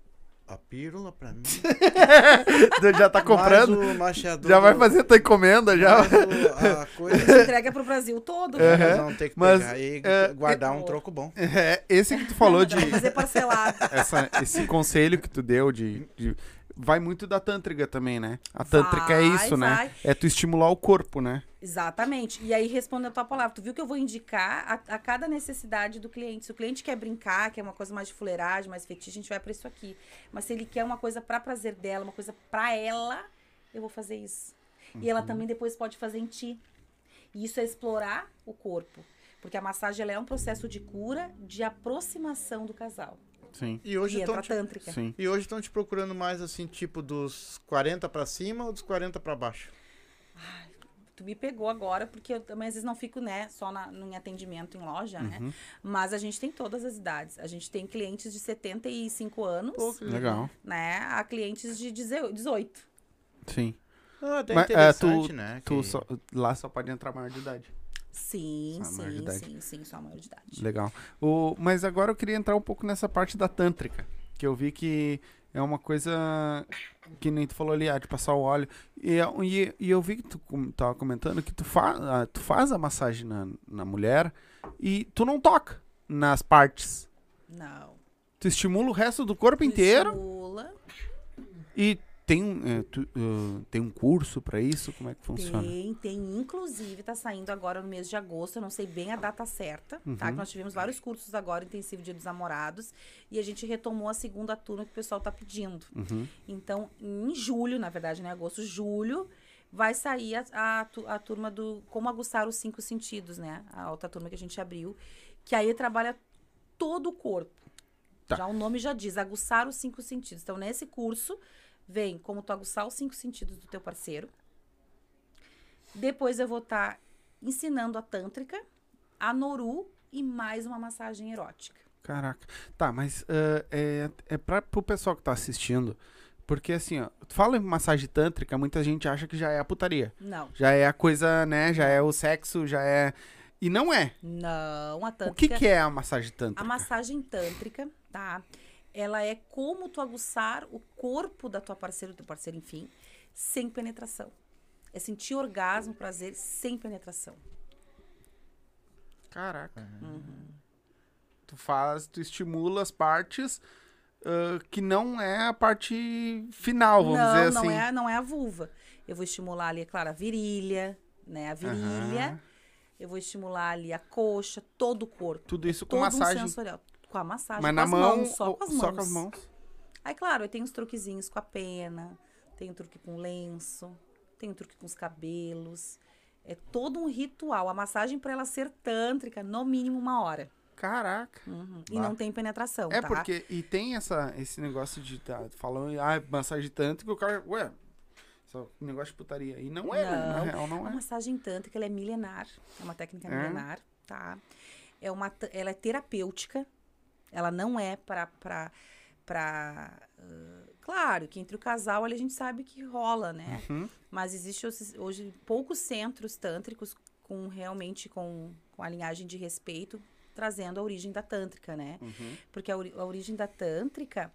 a pílula pra mim. já tá comprando? mais o macheador Já vai fazer tua encomenda já. o- a coisa. Entrega pro Brasil todo. Né? Vamos ter que Mas, pegar e é, guardar é- um troco bom. É, esse que tu falou de fazer parcelado. essa, esse conselho que tu deu de, de- vai muito da tântrica também, né? A tântrica é Vai, isso, né? vai. É tu estimular o corpo, né? Exatamente. E aí, respondendo a tua palavra, tu viu que eu vou indicar a, a cada necessidade do cliente. Se o cliente quer brincar, quer uma coisa mais de fuleiragem, mais fetiche, a gente vai pra isso aqui. Mas se ele quer uma coisa pra prazer dela, uma coisa pra ela, eu vou fazer isso. E ela também depois pode fazer em ti. E isso é explorar o corpo. Porque a massagem é um processo de cura, de aproximação do casal. Sim. E hoje estão te. Sim. e hoje estão te procurando mais assim, tipo dos 40 pra cima ou dos 40 pra baixo? Tu me pegou agora, porque eu também às vezes não fico, né, só na, em atendimento em loja, né? Uhum. Mas a gente tem todas as idades. A gente tem clientes de 75 anos, Legal. né? A clientes de 18. Sim. Ah, até Mas, é, interessante, tu- né? Tu que- só- lá só pode entrar maior de idade. Sim, sim, sim, sim, só maior de idade. Legal. O, mas agora eu queria entrar um pouco nessa parte da tântrica. Que eu vi que é uma coisa que nem tu falou ali, ah, de passar o óleo. E, e, e eu vi que tu com- tava comentando que tu, fa, ah, tu faz a massagem na, na mulher e tu não toca nas partes. Não. Tu estimula o resto do corpo inteiro Estimula. e tem, um, é, tu, ah, tem um curso pra isso? Como é que funciona? Tem, tem. Inclusive, tá saindo agora no mês de agosto. Eu não sei bem a data certa, tá? Uhum. Que nós tivemos vários cursos agora, intensivo Dia dos Namorados. E a gente retomou a segunda turma que o pessoal tá pedindo. Uhum. Então, em julho, na verdade, né? Agosto, julho, vai sair a, a, a turma do Como Aguçar os Cinco Sentidos, né? A outra turma que a gente abriu. Que aí trabalha todo o corpo. Tá. Já o nome já diz, aguçar os cinco sentidos. Então, nesse curso, vem como tu aguçar os cinco sentidos do teu parceiro. Depois eu vou estar ensinando a tântrica, a noru e mais uma massagem erótica. Caraca. Tá, mas ah, é, é pra, pro pessoal que tá assistindo, Porque assim, ó, tu fala em massagem tântrica, muita gente acha que já é a putaria. Não. Já é a coisa, né? Já é o sexo, já é. E não é. Não, a tântrica. O que, que é a massagem tântrica? A massagem tântrica, tá? Ela é como tu aguçar o corpo da tua parceira, do teu parceiro, enfim, sem penetração. É sentir orgasmo, prazer sem penetração. Caraca. Uhum. Tu faz, tu estimula as partes ah, que não é a parte final, vamos não, dizer não assim. é, não é a vulva. Eu vou estimular ali, é claro, a virilha, né? A virilha. Aham. Eu vou estimular ali a coxa, todo o corpo. Tudo isso com todo massagem. um sensorial. Com a massagem, Mas com na as mão, mãos, só ou- com as só mãos. com as mãos. Aí, claro, eu tenho os truquezinhos com a pena, tenho truque com lenço, tenho truque com os cabelos. É todo um ritual. A massagem, para ela ser tântrica, no mínimo uma hora. Caraca. Uhum. E não tem penetração, É tá? porque. E tem essa, esse negócio de. Tá, falando, ah, massagem tântrica, o cara. Ué, só um negócio de putaria. E não é, né? Na Não. real, não A é. massagem tântrica, ela é milenar. É uma técnica É? milenar, tá? É uma, ela é terapêutica. Ela não é para para para claro que entre o casal ali a gente sabe que rola, né? Uhum. Mas existe hoje, hoje poucos centros tântricos com realmente com, com a linhagem de respeito trazendo a origem da tântrica, né? Uhum. Porque a, a origem da tântrica,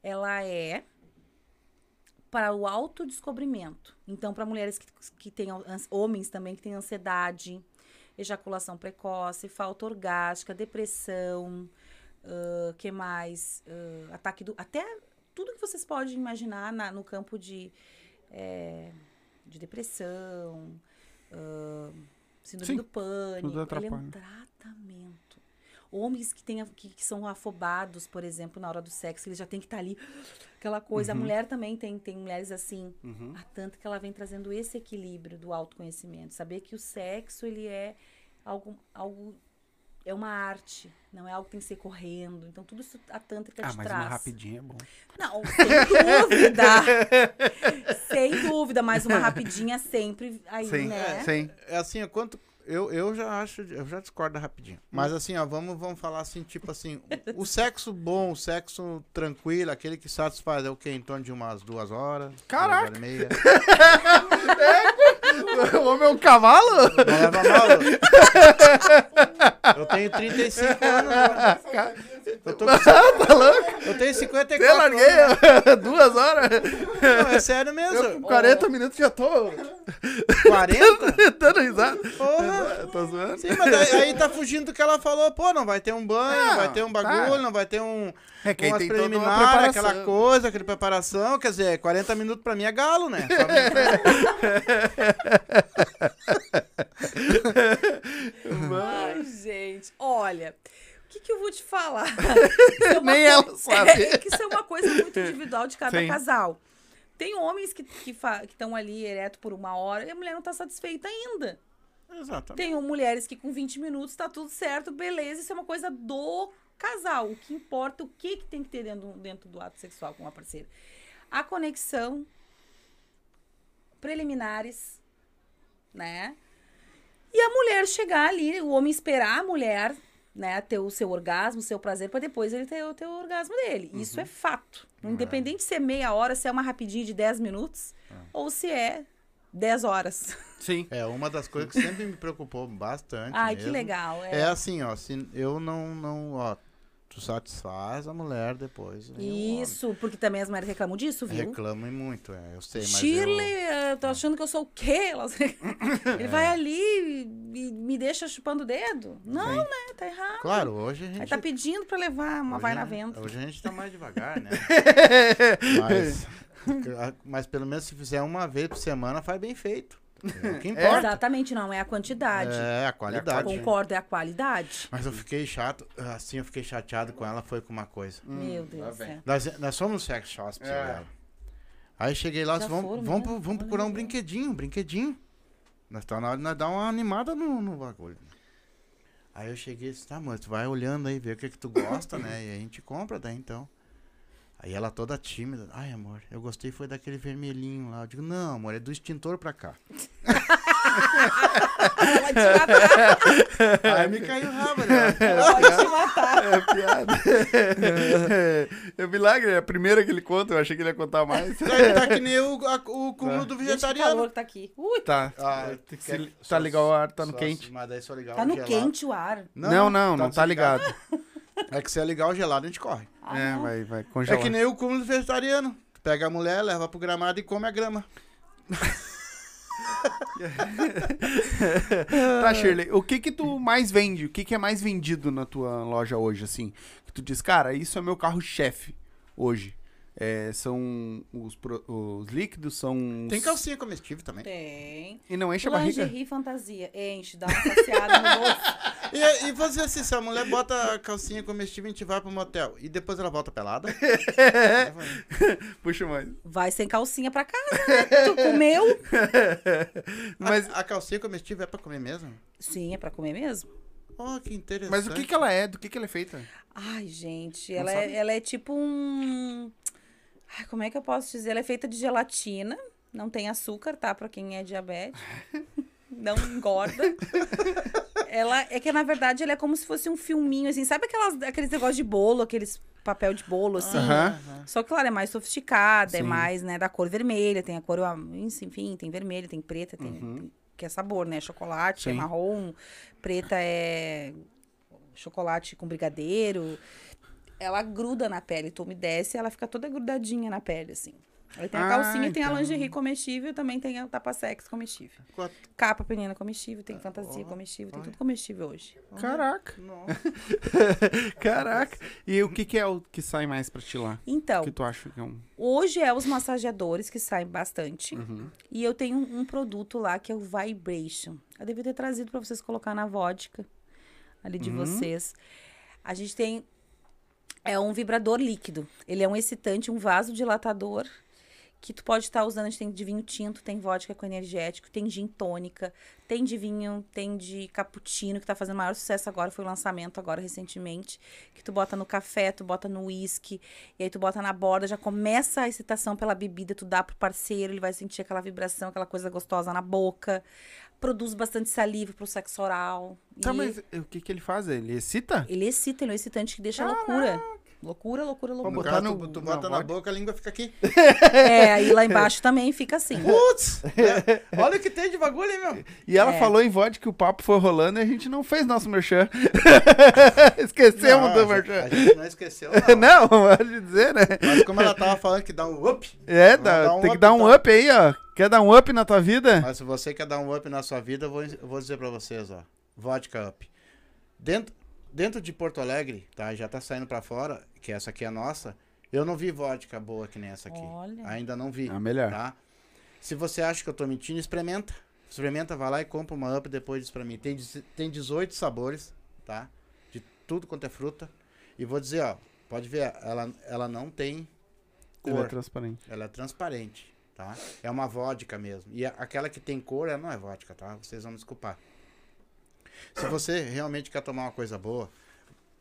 ela é para o autodescobrimento. Então, para mulheres que, que têm, homens também que têm ansiedade, ejaculação precoce, falta orgástica, depressão, que mais? Ah, ataque do... Até tudo que vocês podem imaginar na- no campo de, eh, de depressão, ah, síndrome Sim, do pânico. tudo Ele é um tratamento. Homens que, têm, a- que, que são afobados, por exemplo, na hora do sexo, eles já têm que estar ali, aquela coisa. A mulher também tem, tem mulheres assim. Uhum. A tanto que ela vem trazendo esse equilíbrio do autoconhecimento. Saber que o sexo, ele é algo, algo é uma arte, não é algo que tem que ser correndo. Então, tudo isso a tântrica Ah, te mas traz. uma rapidinha é bom. Não, sem dúvida. sem dúvida, mas uma rapidinha sempre aí, Sim, né? sim. É assim, ó, quanto. Eu, eu já acho, eu já discordo rapidinho. Mas assim, ó, vamos, vamos falar assim, tipo assim, o, o sexo bom, o sexo tranquilo, aquele que satisfaz é o quê? Em torno de umas duas horas? Caraca! Duas horas e meia. o homem é um cavalo? Não leva mal. Eu tenho 35 anos. né? Eu, tô com... tá louco? eu tenho 54 Eu larguei anos. duas horas. Não, é sério Eu mesmo. com 40 minutos já tô 40? dando risada. Porra. Eu tô zoando. Sim, mas aí, aí tá fugindo do que ela falou. Pô, não vai ter um banho, não, Não, vai ter um tá. bagulho, não vai ter um... É que aí tem toda uma preparação. aquela coisa, aquela preparação. Quer dizer, 40 minutos pra mim é galo, né? Ai, gente, olha, que, que eu vou te falar? Isso é uma Nem ela coi- sabe. É, que isso é uma coisa muito individual de cada Sim. casal. Tem homens que estão que que estão ali ereto por uma hora e a mulher não tá satisfeita ainda. Exatamente. Tem mulheres que com 20 minutos tá tudo certo, beleza, isso é uma coisa do casal. O que importa, o que, que tem que ter dentro, dentro do ato sexual com a parceira? A conexão, preliminares, né? E a mulher chegar ali, o homem esperar a mulher, né, ter o seu orgasmo, o seu prazer, para depois ele ter o teu orgasmo dele. Isso é fato. Independente de ser meia hora, se é uma rapidinha de 10 minutos, ou se é 10 horas. Sim. É uma das coisas que sempre me preocupou bastante Ai, que mesmo. legal. É assim, ó, se eu não, não, ó, tu satisfaz a mulher depois. Isso, porque também as mulheres reclamam disso, viu? Reclamam muito, é, eu sei, mas Shirley, eu... eu tô achando que eu sou o quê? Elas- Ele vai ali e me deixa chupando o dedo? Não, né? Tá errado. Claro, hoje a Aí gente... tá pedindo pra levar uma hoje vai na venda. Hoje a gente tá mais devagar, né? mas, mas pelo menos se fizer uma vez por semana, faz bem feito. É o que importa. Exatamente, não é a quantidade. É, a qualidade. Concordo, é a qualidade. Mas eu fiquei chato, assim, eu fiquei chateado com ela, foi com uma coisa. Meu Deus céu. Nós, nós fomos no sex shop, É. é. Aí cheguei lá, vamos, foram vamos, pro- vamos procurar um brinquedinho, um brinquedinho. Nós tá na hora de nós dar uma animada no, no bagulho. Aí eu cheguei e disse, tá, mano, tu vai olhando aí, vê o que que tu gosta, né? E a gente compra daí, então. Aí ela toda tímida, ai amor, eu gostei foi daquele vermelhinho lá. Eu digo, não, amor, é do extintor pra cá. Ela vai te matar. Aí me caiu o rabo, né? Ela vai te matar. É piada. É milagre, é a primeira que ele conta, eu achei que ele ia contar mais. Tá, tá que nem o, a- o cúmulo do Gente, o vegetariano. calor tá aqui. Ui, Tá. Ah, quer- se- só- tá ligado o ar, tá no só- quente. Mas daí só ligar tá no gelado. quente o ar. Não, não, não tá desligado. ligado. É que se é ligar o gelado, a gente corre. Ah, É, não. vai, vai É congelar. que nem o cúmulo do vegetariano. Pega a mulher, leva pro gramado e come a grama. Tá, Shirley, o que que tu mais vende? O que que é mais vendido na tua loja hoje, assim? Que tu diz, cara, isso é meu carro-chefe hoje. É, são os, pro- os líquidos, são... Tem os- calcinha comestível também. Tem. E não enche a barriga? Lingerie fantasia. Enche, dá uma passeada no bolso. E, e você assim, se a mulher bota a calcinha comestível e a gente vai pro motel e depois ela volta pelada? Puxa mais. Vai sem calcinha pra casa, né? Tu comeu? Mas, A, a calcinha comestível é pra comer mesmo? Sim, é pra comer mesmo. Oh, que interessante. mas o que que ela é? Do que que ela é feita? Ai, gente, Não ela sabe? é, ela é tipo um. Ai, como é que eu posso dizer? Ela é feita de gelatina. Não tem açúcar, tá? Pra quem é diabético. Não engorda. ela é que, na verdade, ela é como se fosse um filminho, assim. Sabe aquelas, aqueles negócios de bolo, aqueles papel de bolo, assim? Só que, claro, é mais sofisticada, é Sim. mais, né, da cor vermelha, tem a cor, ah, enfim, tem vermelha, tem preta, tem, Uhum. tem- que é sabor, né? Chocolate é Sim. marrom, preta é chocolate com brigadeiro. Ela gruda na pele, tu umedece, ela fica toda grudadinha na pele, assim. Aí tem a Ah, calcinha, tem a então. lingerie comestível, também tem a tapa-sex comestível. Quatro- Capa penina comestível, tem fantasia ó, comestível, tem ó. tudo comestível hoje. Caraca, Nossa. caraca. E o que que é o que sai mais pra ti lá? Então, O que tu acha que é um... Hoje é os massageadores que saem bastante. Uhum. E eu tenho um, um produto lá que é o Vibration. Eu devia ter trazido pra vocês colocar na vodka ali de Uhum. vocês. A gente tem é um vibrador líquido. Ele é um excitante, um vasodilatador que tu pode estar usando. A gente tem de vinho tinto, tem vodka com energético, tem gin tônica, tem de vinho, tem de cappuccino, que tá fazendo maior sucesso agora, foi o lançamento agora recentemente, que tu bota no café, tu bota no uísque, e aí tu bota na borda, já começa a excitação pela bebida, tu dá pro parceiro, ele vai sentir aquela vibração, aquela coisa gostosa na boca. Produz bastante saliva pro sexo oral. Tá, E mas o que que ele faz? Ele excita? Ele excita, ele é um excitante que deixa loucura. Loucura, loucura, Vamos loucura. botar caso, no- tu, tu na bota na vodka. boca, a língua fica aqui. É, aí lá embaixo também fica assim. Putz! É, Olha o que tem de bagulho, hein, meu? E ela É. falou em vodka que o papo foi rolando e a gente não fez nosso merchan. Esquecemos Não, do merchan. A gente não esqueceu, não. Não, pode dizer, né? Mas como ela tava falando que dá um up, É, Vamos dá- um tem que up, dar um então. up aí, ó. Quer dar um up na tua vida? mas se você quer dar um up na sua vida, eu vou, eu vou dizer pra vocês, ó. Vodka up. Dentro, dentro de Porto Alegre, tá? Já tá saindo pra fora, que essa aqui é a nossa. Eu não vi vodka boa que nem essa aqui. Olha. Ainda não vi. Ah, melhor. Tá? Se você acha que eu tô mentindo, experimenta. Experimenta, vai lá e compra uma up depois diz pra mim. Tem, tem 18 sabores, tá? De tudo quanto é fruta. E vou dizer, ó, pode ver, ela, ela não tem Ele é cor. transparente. Ela é transparente, tá? É uma vodka mesmo. E a- aquela que tem cor, ela não é vodka, tá? Vocês vão me desculpar. Se você realmente quer tomar uma coisa boa,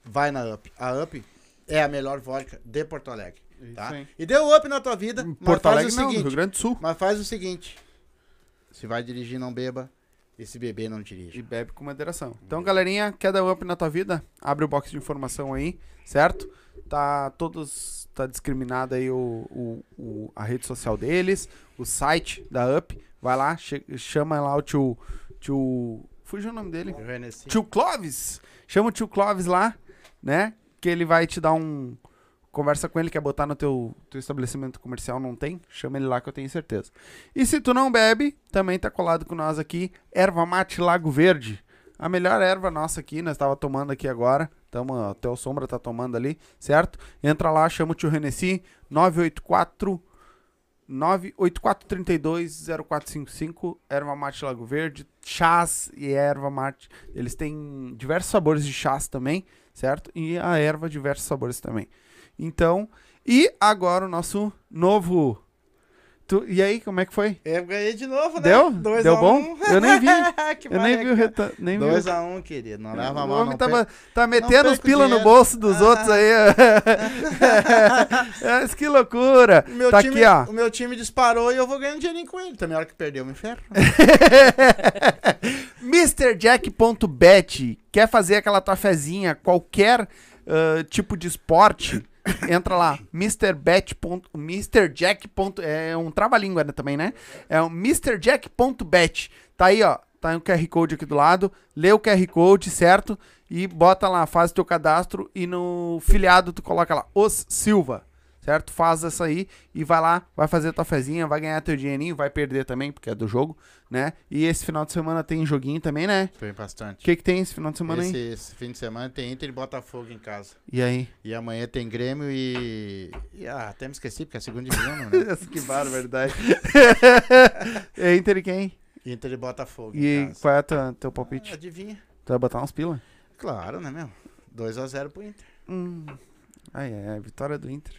vai na Up. A Up é a melhor vodka de Porto Alegre, tá? Isso. E deu up na tua vida, mas Porto faz Alegre o não, seguinte, Rio Grande do Sul. mas faz o seguinte. Se vai dirigir, não beba. E se beber, não dirija. E bebe com moderação. Então, galerinha, quer dar up na tua vida? Abre o box de informação aí, certo? Tá todos. Tá discriminado aí o, o- o- a rede social deles, o site da Up. Vai lá, chama lá o tio. Tio. Fugiu o nome dele. Tio Clóvis. Chama o tio Clóvis lá, né? Que ele vai te dar um. Conversa com ele, quer botar no teu, teu estabelecimento comercial, não tem? Chama ele lá que eu tenho certeza. E se tu não bebe, também tá colado com nós aqui, Erva Mate Lago Verde. A melhor erva nossa aqui, nós tava tomando aqui agora. Tamo, até o Sombra tá tomando ali, certo? Entra lá, chama o tio Renessi, 984 984320455, erva mate Lago Verde, chás e erva mate. Eles têm diversos sabores de chás também, certo? E a erva diversos sabores também. Então, e agora o nosso novo Tu, e aí, como é que foi? Eu ganhei de novo, né? Deu? Dois Deu a bom? Um. Eu nem vi. Eu nem vi o retorno. Nem vi. 2x1, um, querido. Não leva o mal, homem não tava, tá metendo os o pila no dinheiro. bolso dos Ah. outros aí. Mas que loucura. O meu tá time, aqui, ó. O meu time disparou e eu vou ganhar um dinheirinho com ele. Também a hora que perder eu me ferro. MrJack.bet. Quer fazer aquela tua fezinha, qualquer ah, tipo de esporte? Entra lá, MrBet. MrJack. É um trava-língua né, também, né? É o MrJack.bet. Tá aí, ó. Tá o QR Code aqui do lado. Lê o QR Code, certo? E bota lá, faz teu cadastro e no filiado tu coloca lá, Os Silva. Certo? Faz essa aí e vai lá, vai fazer tua fezinha, vai ganhar teu dinheirinho, vai perder também, porque é do jogo, né? E esse final de semana tem joguinho também, né? Foi bastante. O que, que tem esse final de semana esse, aí? esse fim de semana tem Inter e Botafogo em casa. E aí? E amanhã tem Grêmio e. e ah, até me esqueci, porque é a segunda divisão, né? que barbaridade. é Inter e quem? Inter e Botafogo. E qual é o teu, teu Ah, palpite? adivinha? Tu vai botar uns pila? Claro, né, meu? 2x0 pro Inter. Hum. Ai, é, vitória do Inter.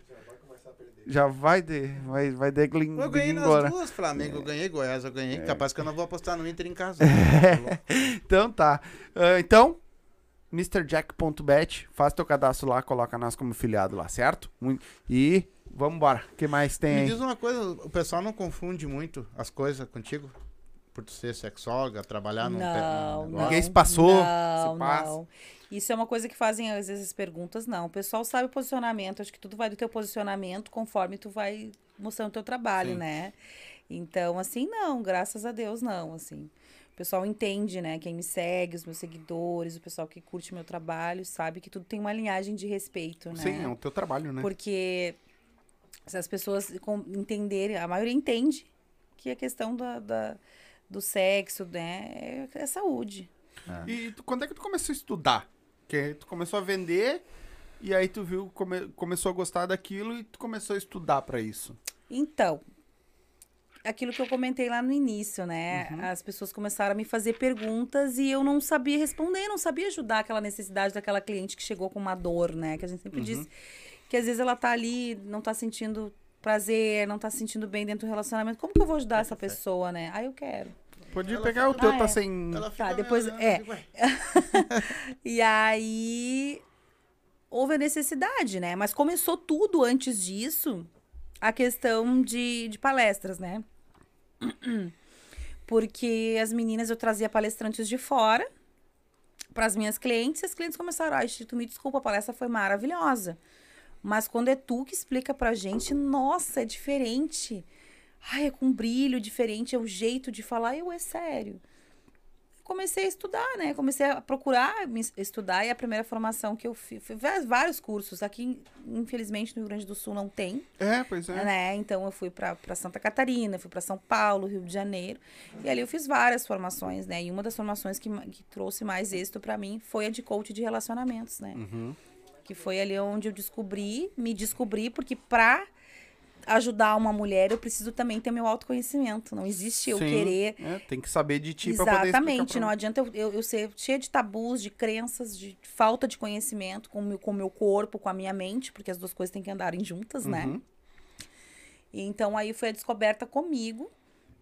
Já vai de. Vai, vai de glin, Eu ganhei nas duas, Flamengo eu ganhei, Goiás eu É. ganhei. Capaz que eu não vou apostar no Inter em casa. Então tá. Ah, então, MrJack.bet, faz teu cadastro lá, coloca nós como filiado lá, certo? E vamos embora. O que mais tem Me aí? diz uma coisa, o pessoal não confunde muito as coisas contigo? Por tu ser sexóloga, trabalhar num, pe- num Não, negócio? Ninguém se passou, Não, se passa. não. Isso é uma coisa que fazem às vezes perguntas, não. O pessoal sabe o posicionamento, acho que tudo vai do teu posicionamento conforme tu vai mostrando o teu trabalho, Sim. né? Então, assim, não, graças a Deus, não, assim. O pessoal entende, né? Quem me segue, os meus seguidores, o pessoal que curte meu trabalho, sabe que tudo tem uma linhagem de respeito, né? Sim, é o teu trabalho, né? Porque se as pessoas entenderem, a maioria entende que a questão da, da- do sexo, né, é, é saúde. E tu- quando é que tu começou a estudar? Que tu começou a vender e aí tu viu, come- começou a gostar daquilo e tu começou a estudar pra isso. Então, aquilo que eu comentei lá no início, né? As pessoas começaram a me fazer perguntas e eu não sabia responder, não sabia ajudar aquela necessidade daquela cliente que chegou com uma dor, né? Que a gente sempre diz que às vezes ela tá ali, não tá sentindo prazer, não tá se sentindo bem dentro do relacionamento. Como que eu vou ajudar essa pessoa, né? Ah, eu quero. Podia Ela pegar o teu, Ah, tá é. sem. Tá, depois- olhando, é. "Ué, E aí houve a necessidade, né? Mas começou tudo antes disso, a questão de, de palestras, né? Porque as meninas eu trazia palestrantes de fora para as minhas clientes, e as clientes começaram, ai, Chi, tu me desculpa, a palestra foi maravilhosa. Mas quando é tu que explica pra gente, nossa, é diferente. Ai, é com brilho diferente, é o jeito de falar, eu é sério comecei a estudar, né? Comecei a procurar me es- estudar e a primeira formação que eu fiz, fiz vários cursos. Aqui, infelizmente, no Rio Grande do Sul não tem, É, pois é. né? Então eu fui para Santa Catarina, fui para São Paulo, Rio de Janeiro. E ali eu fiz várias formações, né? E uma das formações que, que trouxe mais êxito para mim foi a de coach de relacionamentos, né? Uhum. Que foi ali onde eu descobri, me descobri, porque pra ajudar uma mulher eu preciso também ter meu autoconhecimento. Não existe eu Sim, querer é, tem que saber de ti pra poder explicar Exatamente, pra- não adianta eu, eu, eu ser cheia de tabus, de crenças, de falta de conhecimento com o meu, com meu corpo, com a minha mente, porque as duas coisas têm que andarem juntas, né? Uhum. E então aí foi a descoberta comigo,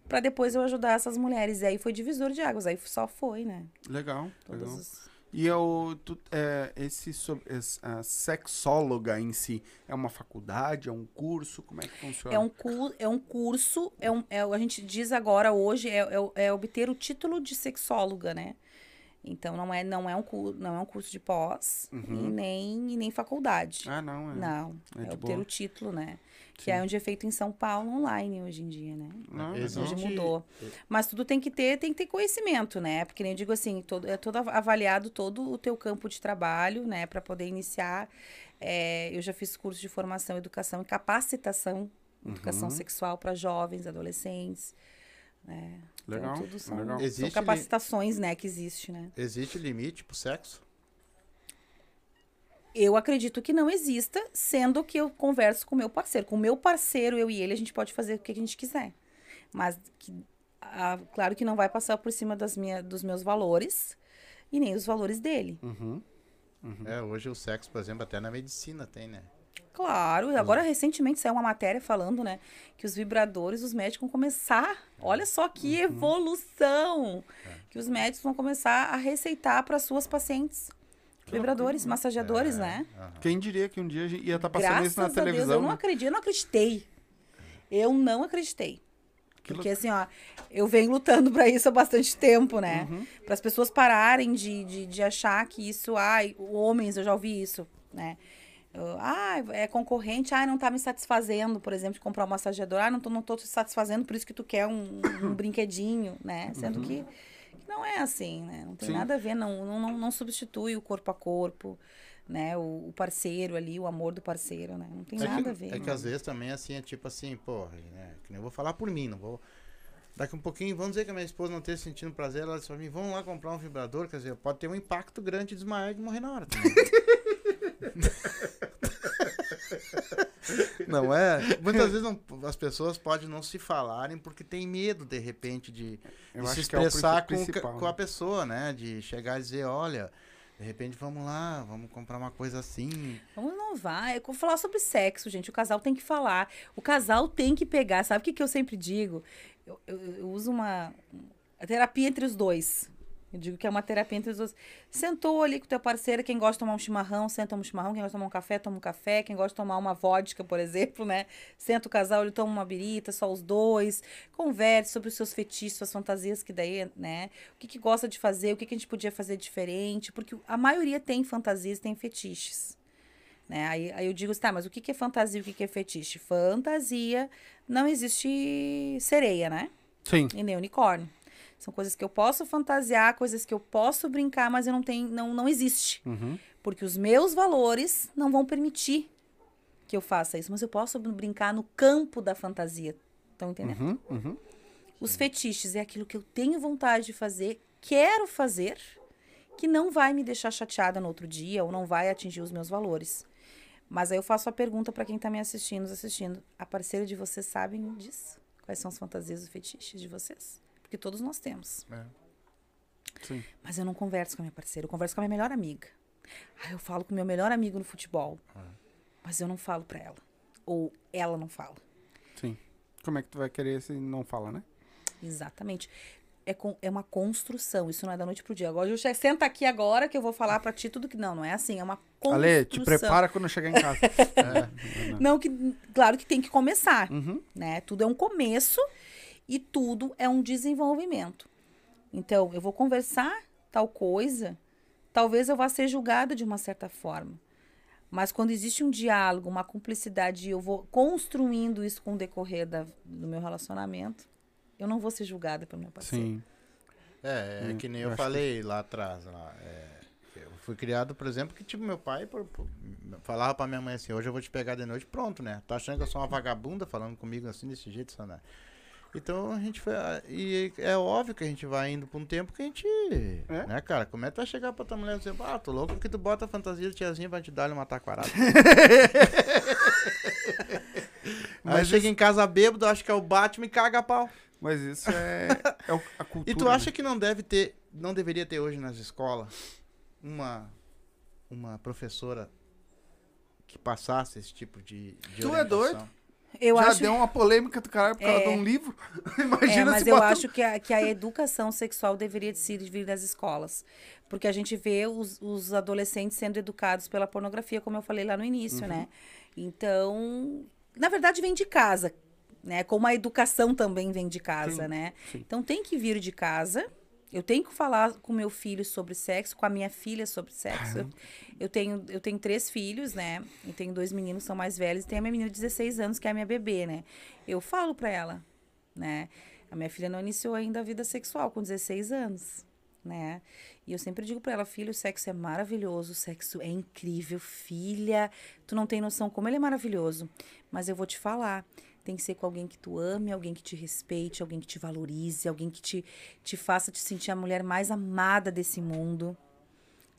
pra depois eu ajudar essas mulheres. E aí foi divisor de águas, aí só foi, né? Legal, Todos legal. os- E eu, tu, é, esse, so- es- a sexóloga em si, é uma faculdade, é um curso, como é que funciona? É um, cu, é um curso, é um, é, a gente diz agora hoje, é, é, é obter o título de sexóloga, né? Então não é, não é, um, cu- não é um curso de pós Uhum. e, nem, e nem faculdade. Ah, não, é. Não, É é, obter boa. o título, né? Que é onde é feito em São Paulo online hoje em dia, né? Legal. Hoje mudou. Mas tudo tem que ter, tem que ter conhecimento, né? Porque nem eu digo assim, todo, é todo av- avaliado todo o teu campo de trabalho, né? Para poder iniciar. É, eu já fiz curso de formação, educação e capacitação, educação Uhum. sexual para jovens, adolescentes. Né? Legal, Então, tudo são, legal. são capacitações, né, que existe, né? Existe limite pro sexo? Eu acredito que não exista, sendo que eu converso com o meu parceiro. Com o meu parceiro, eu e ele, a gente pode fazer o que a gente quiser. Mas, que, ah, claro que não vai passar por cima das minha, dos meus valores e nem os valores dele. Uhum. É, hoje o sexo, por exemplo, até na medicina tem, né? Claro, e agora recentemente saiu uma matéria falando, né, que os vibradores, os médicos vão começar. Olha só que evolução! Que os médicos vão começar a receitar para suas pacientes. Vibradores, massageadores, né? Quem diria que um dia a gente ia estar passando Graças isso na a Deus, eu televisão? não né? acredito, eu não acreditei. Eu não acreditei. Que Porque assim, ó, eu venho lutando pra isso há bastante tempo, né? Uhum. Para as pessoas pararem de, de, de achar que isso, ai, homens, eu já ouvi isso, né? Ah, é concorrente, ah, não tá me satisfazendo, por exemplo, de comprar um massageador, ah, não tô, não tô te satisfazendo, por isso que tu quer um, um brinquedinho, né? Sendo que não é assim, né? Não tem. Sim. nada a ver, não, não, não, substitui o corpo a corpo, né? O, o parceiro ali, o amor do parceiro, né? Não tem É nada que, a ver. é que né? às vezes também assim, é tipo assim, pô, né, que nem eu vou falar por mim, não vou. Daqui um pouquinho, vamos dizer que a minha esposa não esteja sentindo prazer, ela disse pra mim, vamos lá comprar um vibrador, quer dizer, pode ter um impacto grande de desmaiar e de morrer na hora também. não é? Muitas vezes não- as pessoas podem não se falarem porque tem medo, de repente, de, Eu de se acho que é expressar prin- com, com a né? pessoa, né? De chegar e dizer, olha, de repente vamos lá, vamos comprar uma coisa assim. Vamos inovar. É falar sobre sexo, gente. O casal tem que falar. O casal tem que pegar. Sabe o que, que eu sempre digo? Eu, eu- eu uso uma. A terapia entre os dois. Eu digo que é uma terapia entre os dois. Sentou ali com o teu parceiro, quem gosta de tomar um chimarrão, senta um chimarrão. Quem gosta de tomar um café, toma um café. Quem gosta de tomar uma vodka, por exemplo, né? Senta o casal, ele toma uma birita, só os dois. Converse sobre os seus fetiches, suas fantasias, que daí, né? O que, que gosta de fazer, o que, que a gente podia fazer diferente. Porque a maioria tem fantasias, tem fetiches. Né? Aí, aí eu digo assim, tá, mas o que, que é fantasia e o que, que é fetiche? Fantasia, não existe sereia, né? Sim. E nem unicórnio. São coisas que eu posso fantasiar, coisas que eu posso brincar, mas eu não tenho, não, não existe. Uhum. Porque os meus valores não vão permitir que eu faça isso. Mas eu posso brincar no campo da fantasia. Estão entendendo? Uhum. Uhum. Os fetiches é aquilo que eu tenho vontade de fazer, quero fazer, que não vai me deixar chateada no outro dia ou não vai atingir os meus valores. Mas aí eu faço a pergunta para quem está me assistindo, nos assistindo. A parceira de vocês sabem disso? Quais são as fantasias e fetiches de vocês? Porque todos nós temos. Sim. Mas eu não converso com a minha parceira, eu converso com a minha melhor amiga. Eu falo com o meu melhor amigo no futebol. Mas eu não falo para ela. Ou ela não fala. Sim. Como é que tu vai querer se não fala, né? Exatamente. É, com, é uma construção, isso não é da noite pro dia. Agora, eu senta aqui agora que eu vou falar pra ti tudo que. Não, não é assim, é uma construção. Ale, te prepara quando eu chegar em casa. é. Não, que, claro que tem que começar, Uhum. né? Tudo é um começo e tudo é um desenvolvimento. Então, eu vou conversar tal coisa, talvez eu vá ser julgada de uma certa forma. Mas quando existe um diálogo, uma cumplicidade, e eu vou construindo isso com o decorrer da, do meu relacionamento, eu não vou ser julgada pelo meu parceiro. Sim. É, é Hum, que nem eu eu, acho que- falei lá atrás. Lá, é, eu fui criado, por exemplo, que tipo, meu pai por- por- falava pra minha mãe assim, hoje eu vou te pegar de noite, pronto, né? Tá achando que eu sou uma vagabunda falando comigo assim, desse jeito, Sana? Então a gente foi. E é óbvio que a gente vai indo pra um tempo que a gente. É? Né, cara? Como é que tu vai chegar pra tua mulher e dizer, ah, tô louco que tu bota a fantasia de tiazinha vai te dar uma taquarada. Aí Mas chega isso- em casa bêbado, acha que é o Batman e caga a pau. Mas isso é, é a cultura. E tu acha né? que não deve ter, não deveria ter hoje nas escolas uma uma professora que passasse esse tipo de, de Tu é orientação? doido? Eu Já acho deu uma polêmica do cara por causa É. de um livro? É, Imagina mas se eu bota- acho que a, que a educação sexual deveria de se vir das escolas. Porque a gente vê os, os adolescentes sendo educados pela pornografia, como eu falei lá no início, né? Então, na verdade, vem de casa, né? Como a educação também vem de casa, Sim, né? sim. Então, tem que vir de casa. Eu tenho que falar com meu filho sobre sexo, com a minha filha sobre sexo. Eu, eu tenho, eu tenho três filhos, né? Eu tenho dois meninos que são mais velhos e tem a minha menina de 16 anos, que é a minha bebê, né? Eu falo pra ela, né? A minha filha não iniciou ainda a vida sexual com 16 anos, né? E eu sempre digo pra ela, filho, o sexo é maravilhoso, o sexo é incrível, filha, tu não tem noção como ele é maravilhoso. Mas eu vou te falar, tem que ser com alguém que tu ame, alguém que te respeite, alguém que te valorize, alguém que te, te faça te sentir a mulher mais amada desse mundo,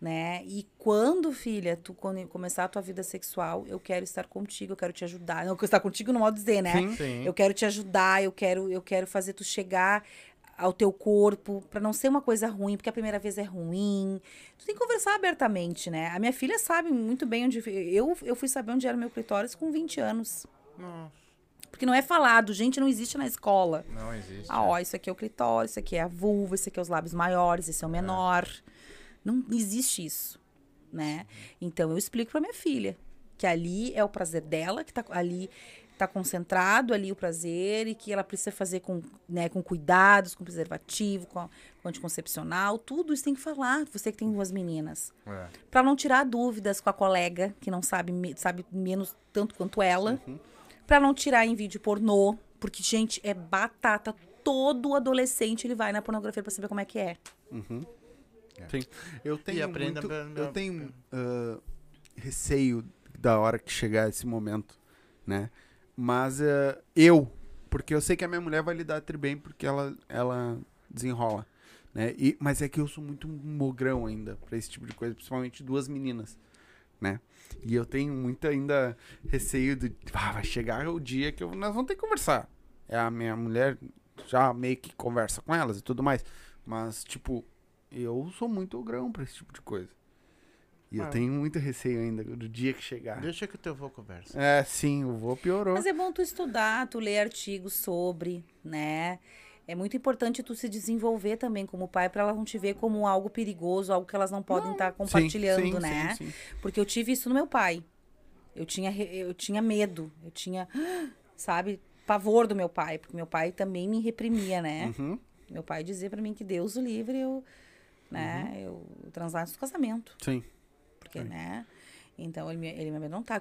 né? E quando, filha, tu quando começar a tua vida sexual, eu quero estar contigo, eu quero te ajudar. Não, eu quero estar contigo no modo de dizer, né? Sim. Sim. Eu quero te ajudar, eu quero, eu quero fazer tu chegar ao teu corpo, pra não ser uma coisa ruim, porque a primeira vez é ruim. Tu tem que conversar abertamente, né? A minha filha sabe muito bem onde. Eu, eu fui saber onde era meu clitóris com 20 anos. Nossa, Porque não é falado, gente, não existe na escola. não existe. Ah, ó, isso aqui é o clitóris, isso aqui é a vulva, isso aqui é os lábios maiores, esse é o menor. Não existe isso, né? Então eu explico pra minha filha que ali é o prazer dela, que tá ali tá concentrado ali o prazer e que ela precisa fazer com, né, com cuidados, com preservativo, com, com anticoncepcional, tudo isso tem que falar, você que tem duas meninas. É. Pra não tirar dúvidas com a colega que não sabe, sabe menos tanto quanto ela. Pra não tirar em vídeo pornô, porque gente, é batata. Todo adolescente ele vai na pornografia pra saber como é que é. Sim. Eu tenho aprenda muito, a- eu tenho ah, receio da hora que chegar esse momento, né? Mas ah, eu, porque eu sei que a minha mulher vai lidar tri bem porque ela ela desenrola, né? E, mas é que eu sou muito mogrão ainda pra esse tipo de coisa, principalmente duas meninas, né? E eu tenho muito ainda receio de, ah, vai chegar o dia que eu- nós vamos ter que conversar. É a minha mulher já meio que conversa com elas e tudo mais, mas tipo eu sou muito grão pra esse tipo de coisa. E eu Ah. tenho muito receio ainda do dia que chegar. Deixa que o teu avô conversa. É, sim, o vô piorou. Mas é bom tu estudar, tu ler artigos sobre, né? É muito importante tu se desenvolver também como pai pra elas não te ver como algo perigoso, algo que elas não podem estar Sim, compartilhando, sim, né? sim, sim. Porque eu tive isso no meu pai. Eu tinha, eu tinha medo, eu tinha, sabe, pavor do meu pai, porque meu pai também me reprimia, né? Uhum. Meu pai dizia pra mim que Deus o livre eu, né, eu transar do casamento, Sim. porque, Sim. né? Então ele me, ele me. Que-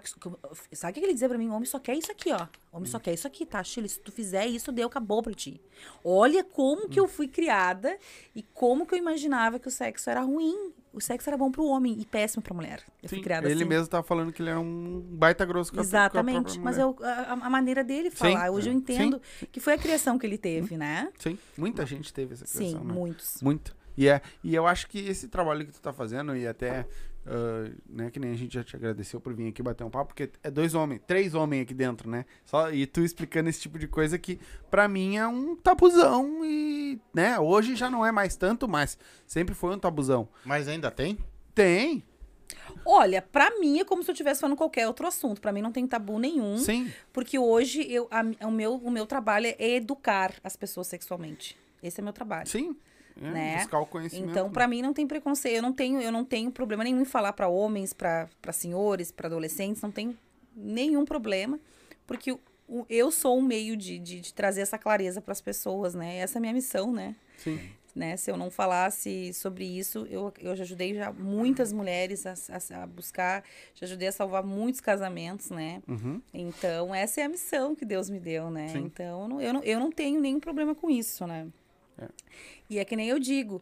que- Sabe o que ele dizia pra mim? Homem só quer isso aqui, ó. Homem Hum. só quer isso aqui, tá, Chile? Se tu fizer isso, deu, acabou pra ti. Olha como que eu Hum. fui criada e como que eu imaginava que o sexo era ruim. O sexo era bom pro homem e péssimo pra mulher. Eu fui Sim, criada ele assim. mesmo tava falando que ele era um baita grosso com a- com a Exatamente. própria Mas eu, a, a maneira dele falar, hoje eu é. entendo que foi a criação que ele teve, né? Sim, muita gente teve essa Sim, criação, né? muitos. Muito. E, é, e eu acho que esse trabalho que tu tá fazendo, e até, ah, né, que nem a gente já te agradeceu por vir aqui bater um papo, porque é dois homens, três homens aqui dentro, né? Só, e tu explicando esse tipo de coisa que, pra mim, é um tabuzão e, né, hoje já não é mais tanto, mas sempre foi um tabuzão. Mas ainda tem? Tem, Olha, pra mim é como se eu estivesse falando qualquer outro assunto. Pra mim não tem tabu nenhum. sim. Porque hoje eu, a- o, meu, o meu trabalho é educar as pessoas sexualmente. Esse é meu trabalho. Sim. É, Né? Buscar o conhecimento. Então, pra mim não tem preconceito. Eu não tenho, eu não tenho problema nenhum em falar pra homens, pra pra senhores, pra adolescentes. Não tem nenhum problema, porque o- o- eu sou um meio de, de, de trazer essa clareza pras pessoas, né? Essa é a minha missão, né? Sim. né? Se eu não falasse sobre isso, eu, eu já ajudei já muitas mulheres a, a- a buscar, já ajudei a salvar muitos casamentos, né? Uhum. Então, essa é a missão que Deus me deu, né? Sim. Então, eu não, eu, não, eu não tenho nenhum problema com isso, né? É. E é que nem eu digo,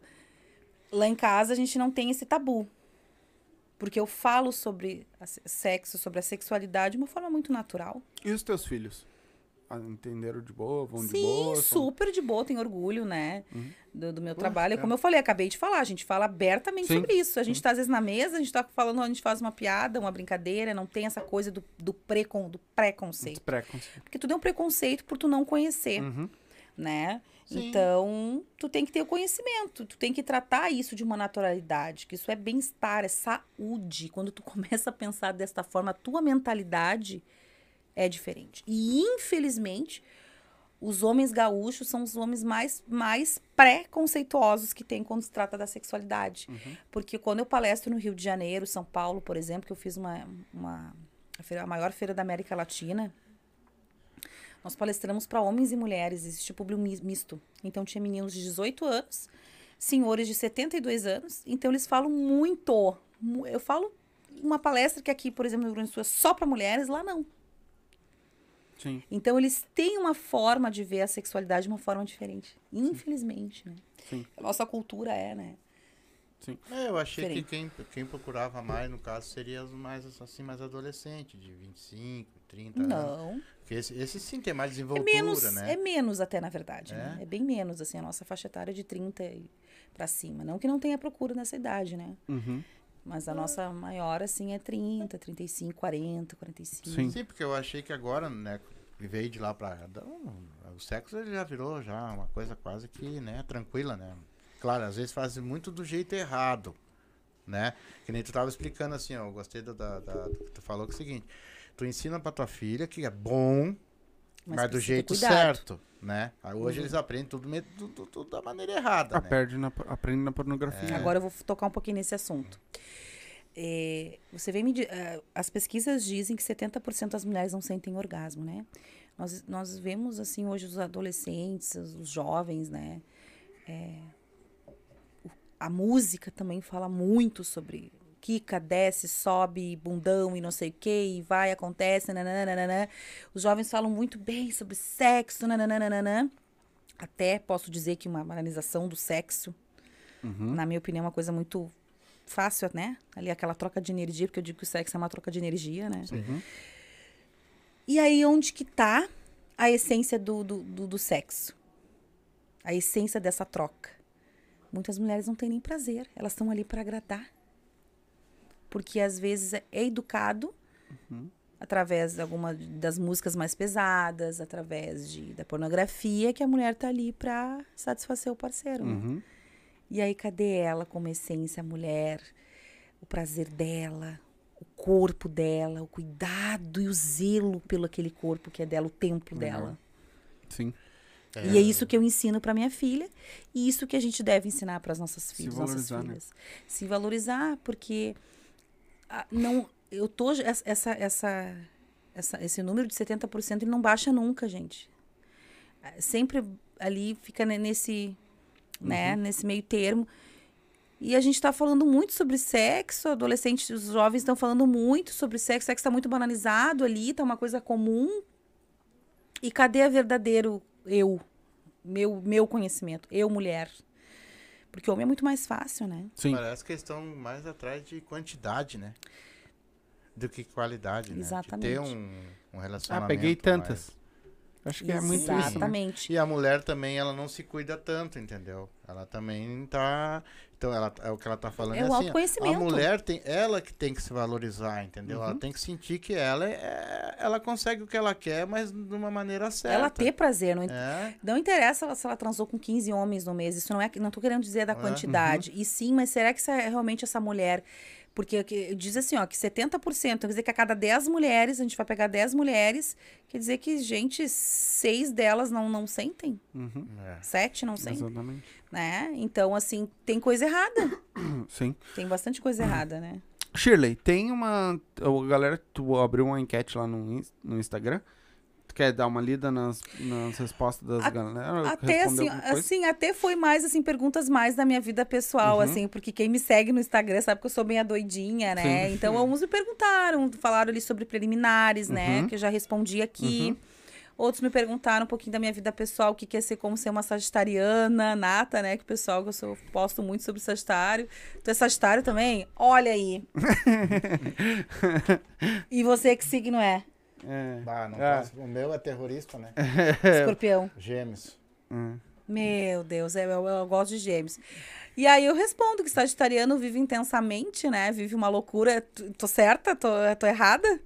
lá em casa a gente não tem esse tabu. Porque eu falo sobre sexo, sobre a sexualidade de uma forma muito natural. E os teus filhos? Ah, entenderam de boa? Vão de Sim, boa? são- super de boa, tenho orgulho, né? Uhum. Do, do meu Pô, trabalho. é. Como eu falei, acabei de falar, a gente fala abertamente Sim, sobre isso. A gente tá, às vezes, na mesa, a gente tá falando, a gente faz uma piada, uma brincadeira, não tem essa coisa do, do, precon, do preconceito. Preconceito. Porque tudo é um preconceito por tu não conhecer, Uhum. Né? Sim. Então, tu tem que ter o conhecimento, tu tem que tratar isso de uma naturalidade, que isso é bem-estar, é saúde. Quando tu começa a pensar desta forma, a tua mentalidade é diferente. E, infelizmente, os homens gaúchos são os homens mais, mais pré-conceituosos que tem quando se trata da sexualidade. Uhum. Porque quando eu palestro no Rio de Janeiro, São Paulo, por exemplo, que eu fiz uma, uma a, maior feira da América Latina, nós palestramos para homens e mulheres, existe público mi- misto. Então tinha meninos de 18 anos, senhores de 72 anos, então eles falam muito. mu- Eu falo uma palestra que aqui, por exemplo, no Rio Grande do Sul é só para mulheres, lá não. Sim. Então eles têm uma forma de ver a sexualidade de uma forma diferente. Infelizmente, né? Sim. A nossa cultura é, né? É, eu achei Diferente. que quem, quem procurava mais, no caso, seria os mais, assim, mais adolescentes, de 25, 30 anos. Não. Porque esse, esse sim tem mais É desenvoltura, menos, né? é menos até, na verdade. né? É? É bem menos, assim, a nossa faixa etária é de 30 e pra cima. Não que não tenha procura nessa idade, né? Uhum. Mas a nossa maior, assim, é 30, 35, 40, 45. Sim. Sim, porque eu achei que agora, né, E veio de lá pra. Não, o sexo ele já virou já uma coisa quase que, né, tranquila, né? Claro, às vezes faz muito do jeito errado, né? Que nem tu tava explicando assim, ó. Eu gostei do, da, da- do que tu falou que é o seguinte. Tu ensina pra tua filha que é bom, mas, do precisa ter jeito certo, né? Aí hoje eles aprendem tudo, tudo- tudo da maneira errada, Ah, né? perde na, aprende na pornografia. Agora eu vou tocar um pouquinho nesse assunto. É, você vem me di- ah, as pesquisas dizem que 70% das mulheres não sentem orgasmo, né? Nós, nós vemos assim hoje os adolescentes, os jovens, né? É, a música também fala muito sobre quica, desce, sobe, bundão e não sei o que, e vai, acontece, nananana. Os jovens falam muito bem sobre sexo, nananana. Até posso dizer que uma banalização do sexo Uhum. na minha opinião, é uma coisa muito fácil, né? Ali aquela troca de energia, porque eu digo que o sexo é uma troca de energia, né? Uhum. E aí, onde que tá a essência do, do, do, do sexo? A essência dessa troca. Muitas mulheres não têm nem prazer, elas estão ali para agradar. Porque às vezes é educado através de alguma das músicas mais pesadas, através de, da pornografia, que a mulher tá ali para satisfazer o parceiro. né? Uhum. E aí, cadê ela como essência, a mulher? O prazer dela, o corpo dela, o cuidado e o zelo pelo aquele corpo que é dela, o templo Legal. dela. Sim. E é isso que eu ensino para minha filha e isso que a gente deve ensinar para as nossas Se filhas, nossas valorizar, né? filhas. Se valorizar, porque ah, não, eu tô essa essa essa, esse número de 70% ele não baixa nunca, gente. Ah, Sempre ali fica ne- nesse né, Uhum. nesse meio termo. E a gente está falando muito sobre sexo, adolescentes, os jovens estão falando muito sobre sexo, sexo está muito banalizado ali, tá uma coisa comum. E cadê a verdadeiro eu? Meu, meu conhecimento, eu mulher. Porque homem é muito mais fácil, né? Sim. Parece que eles estão mais atrás de quantidade, né? Do que qualidade, né? Exatamente. De ter um, um Ah, relacionamento. peguei mais- tantas. Acho que é muito isso. né? Exatamente. E a mulher também, ela não se cuida tanto, entendeu? Ela também tá. Então, ela, é o que ela tá falando É é o assim, autoconhecimento. A mulher tem. Ela que tem que se valorizar, entendeu? Uhum. Ela tem que sentir que ela é, ela consegue o que ela quer, mas de uma maneira certa. Ela ter prazer, não, É. não interessa ela- se ela transou com 15 homens no mês. Isso não é. Não tô querendo dizer da É. quantidade. E sim, mas será que essa- realmente essa mulher. Porque que- diz assim, ó, que 70%, quer dizer que a cada 10 mulheres, a gente vai pegar 10 mulheres, quer dizer que, gente, seis delas não, não sentem, Uhum. é. sete não sentem, Exatamente. né? Então, assim, tem coisa errada. Sim. Tem bastante coisa errada, né? Shirley, tem uma. ô, galera, tu abriu uma enquete lá no, no Instagram. Quer dar uma lida nas, nas respostas das A- galera? Até Responder assim, assim, até foi mais assim perguntas mais da minha vida pessoal, Uhum. assim, porque quem me segue no Instagram sabe que eu sou bem a doidinha, né? Sim. Então alguns me perguntaram, falaram ali sobre preliminares, né, Uhum. que eu já respondi aqui. Uhum. Outros me perguntaram um pouquinho da minha vida pessoal, o que quer ser como ser uma sagitariana, nata, né? Que o pessoal que eu sou, posto muito sobre Sagitário. Tu é Sagitário também? Olha aí. e você que signo é? É. Bah, não Ah. O meu é terrorista, né? Escorpião. Gêmeos. Hum. Meu Deus, eu, eu, eu gosto de gêmeos. E aí eu respondo que sagitariano vive intensamente, né? Vive uma loucura. Tô certa? Tô, tô errada?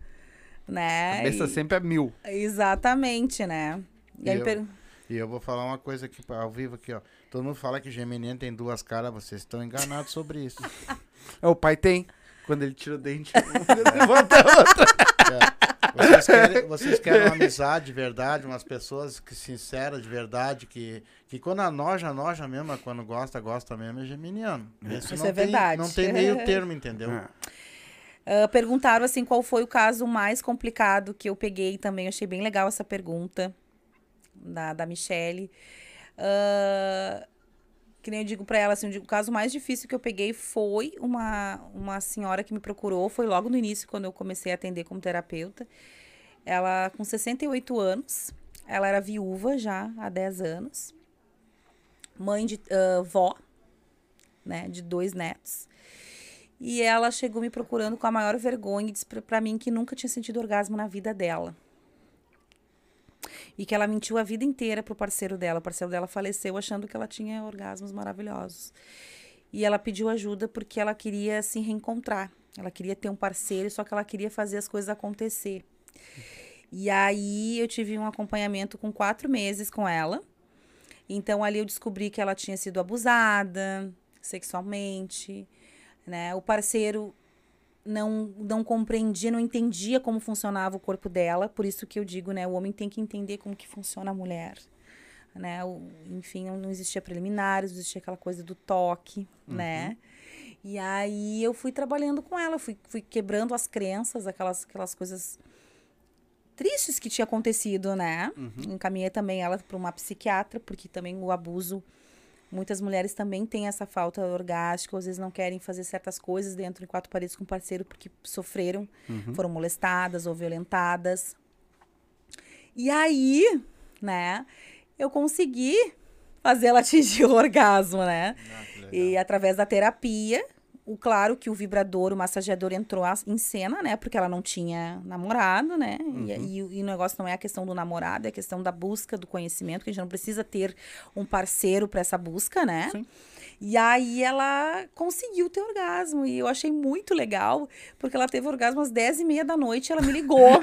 Né? Cabeça E- sempre é mil. Exatamente, né? E E eu- per- E eu vou falar uma coisa aqui ao vivo aqui, ó. Todo mundo fala que geminiano tem duas caras, vocês estão enganados sobre isso. É, o pai tem. Quando ele tira o dente, ele levanta a outra. É. Vocês querem, vocês querem uma amizade de verdade, umas pessoas que sinceras de verdade, que, que quando a noja, noja mesmo, quando gosta, gosta mesmo, é geminiano. Esse Isso não é tem, verdade. Não tem meio termo, entendeu? É. Ah, perguntaram assim qual foi o caso mais complicado que eu peguei também. Eu achei bem legal essa pergunta da, da Michelle. Ah, que nem eu digo pra ela, assim, o caso mais difícil que eu peguei foi uma, uma senhora que me procurou, foi logo no início, quando eu comecei a atender como terapeuta. Ela, com 68 anos, ela era viúva já há 10 anos, mãe de ah, vó, né, de dois netos. E ela chegou me procurando com a maior vergonha e disse pra mim que nunca tinha sentido orgasmo na vida dela. E que ela mentiu a vida inteira pro parceiro dela. O parceiro dela faleceu achando que ela tinha orgasmos maravilhosos. E ela pediu ajuda porque ela queria se reencontrar. Ela queria ter um parceiro, só que ela queria fazer as coisas acontecer. E aí eu tive um acompanhamento com quatro meses com ela. Então ali eu descobri que ela tinha sido abusada sexualmente, né? O parceiro não, não compreendia, não entendia como funcionava o corpo dela. Por isso que eu digo, né? O homem tem que entender como que funciona a mulher. Né? O, enfim, não existia preliminares, não existia aquela coisa do toque, né? E aí eu fui trabalhando com ela, fui, fui quebrando as crenças, aquelas, aquelas coisas tristes que tinha acontecido, né? Encaminhei também ela para uma psiquiatra, porque também o abuso, muitas mulheres também têm essa falta orgástica, às vezes não querem fazer certas coisas dentro de quatro paredes com o parceiro porque sofreram, foram molestadas ou violentadas. E aí, né, eu consegui fazer ela atingir o orgasmo, né? Ah. E através da terapia, o claro que o vibrador, o massageador entrou em cena, né? Porque ela não tinha namorado, né? E, e, e o negócio não é a questão do namorado, é a questão da busca do conhecimento, que a gente não precisa ter um parceiro para essa busca, né? Sim. E aí ela conseguiu ter orgasmo. E eu achei muito legal, porque ela teve orgasmo às 10 e meia da noite, ela me ligou.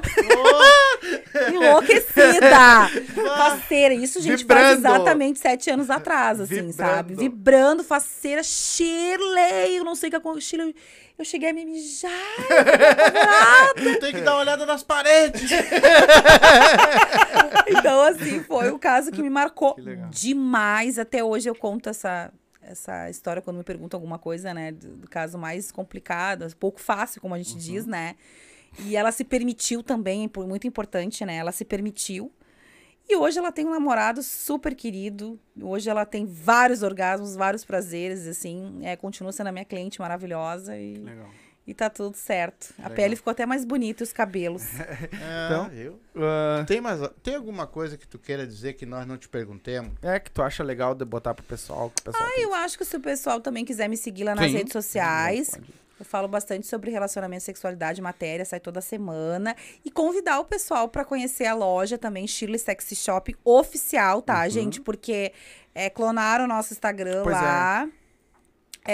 Enlouquecida! Faceira. Isso, gente, faz exatamente sete anos atrás, assim, Vibrando. sabe? Vibrando, faceira, Shirley. Eu não sei o que aconteceu. Eu cheguei a me mijar. Tem que dar uma olhada nas paredes. Então, assim, foi o caso que me marcou Que demais. Até hoje eu conto essa, essa história quando me perguntam alguma coisa, né? Do, do caso mais complicado, pouco fácil, como a gente diz, né? E ela se permitiu também, muito importante, né? Ela se permitiu. E hoje ela tem um namorado super querido. Hoje ela tem vários orgasmos, vários prazeres, assim. É, continua sendo a minha cliente maravilhosa e, Legal. E tá tudo certo. A Legal. pele ficou até mais bonita, e os cabelos. Então, É, eu. Ah, Tem, mais, tem alguma coisa que tu queira dizer que nós não te perguntemos? é que tu acha legal de botar pro pessoal, que o pessoal Eu acho que se o pessoal também quiser me seguir lá nas Sim. redes sociais, Pode. eu falo bastante sobre relacionamento, sexualidade, matéria, sai toda semana. E convidar o pessoal para conhecer a loja também, Shirley Sexy Shop oficial, tá, gente? Porque é, clonaram o nosso Instagram Uhum. Pois é. lá. É.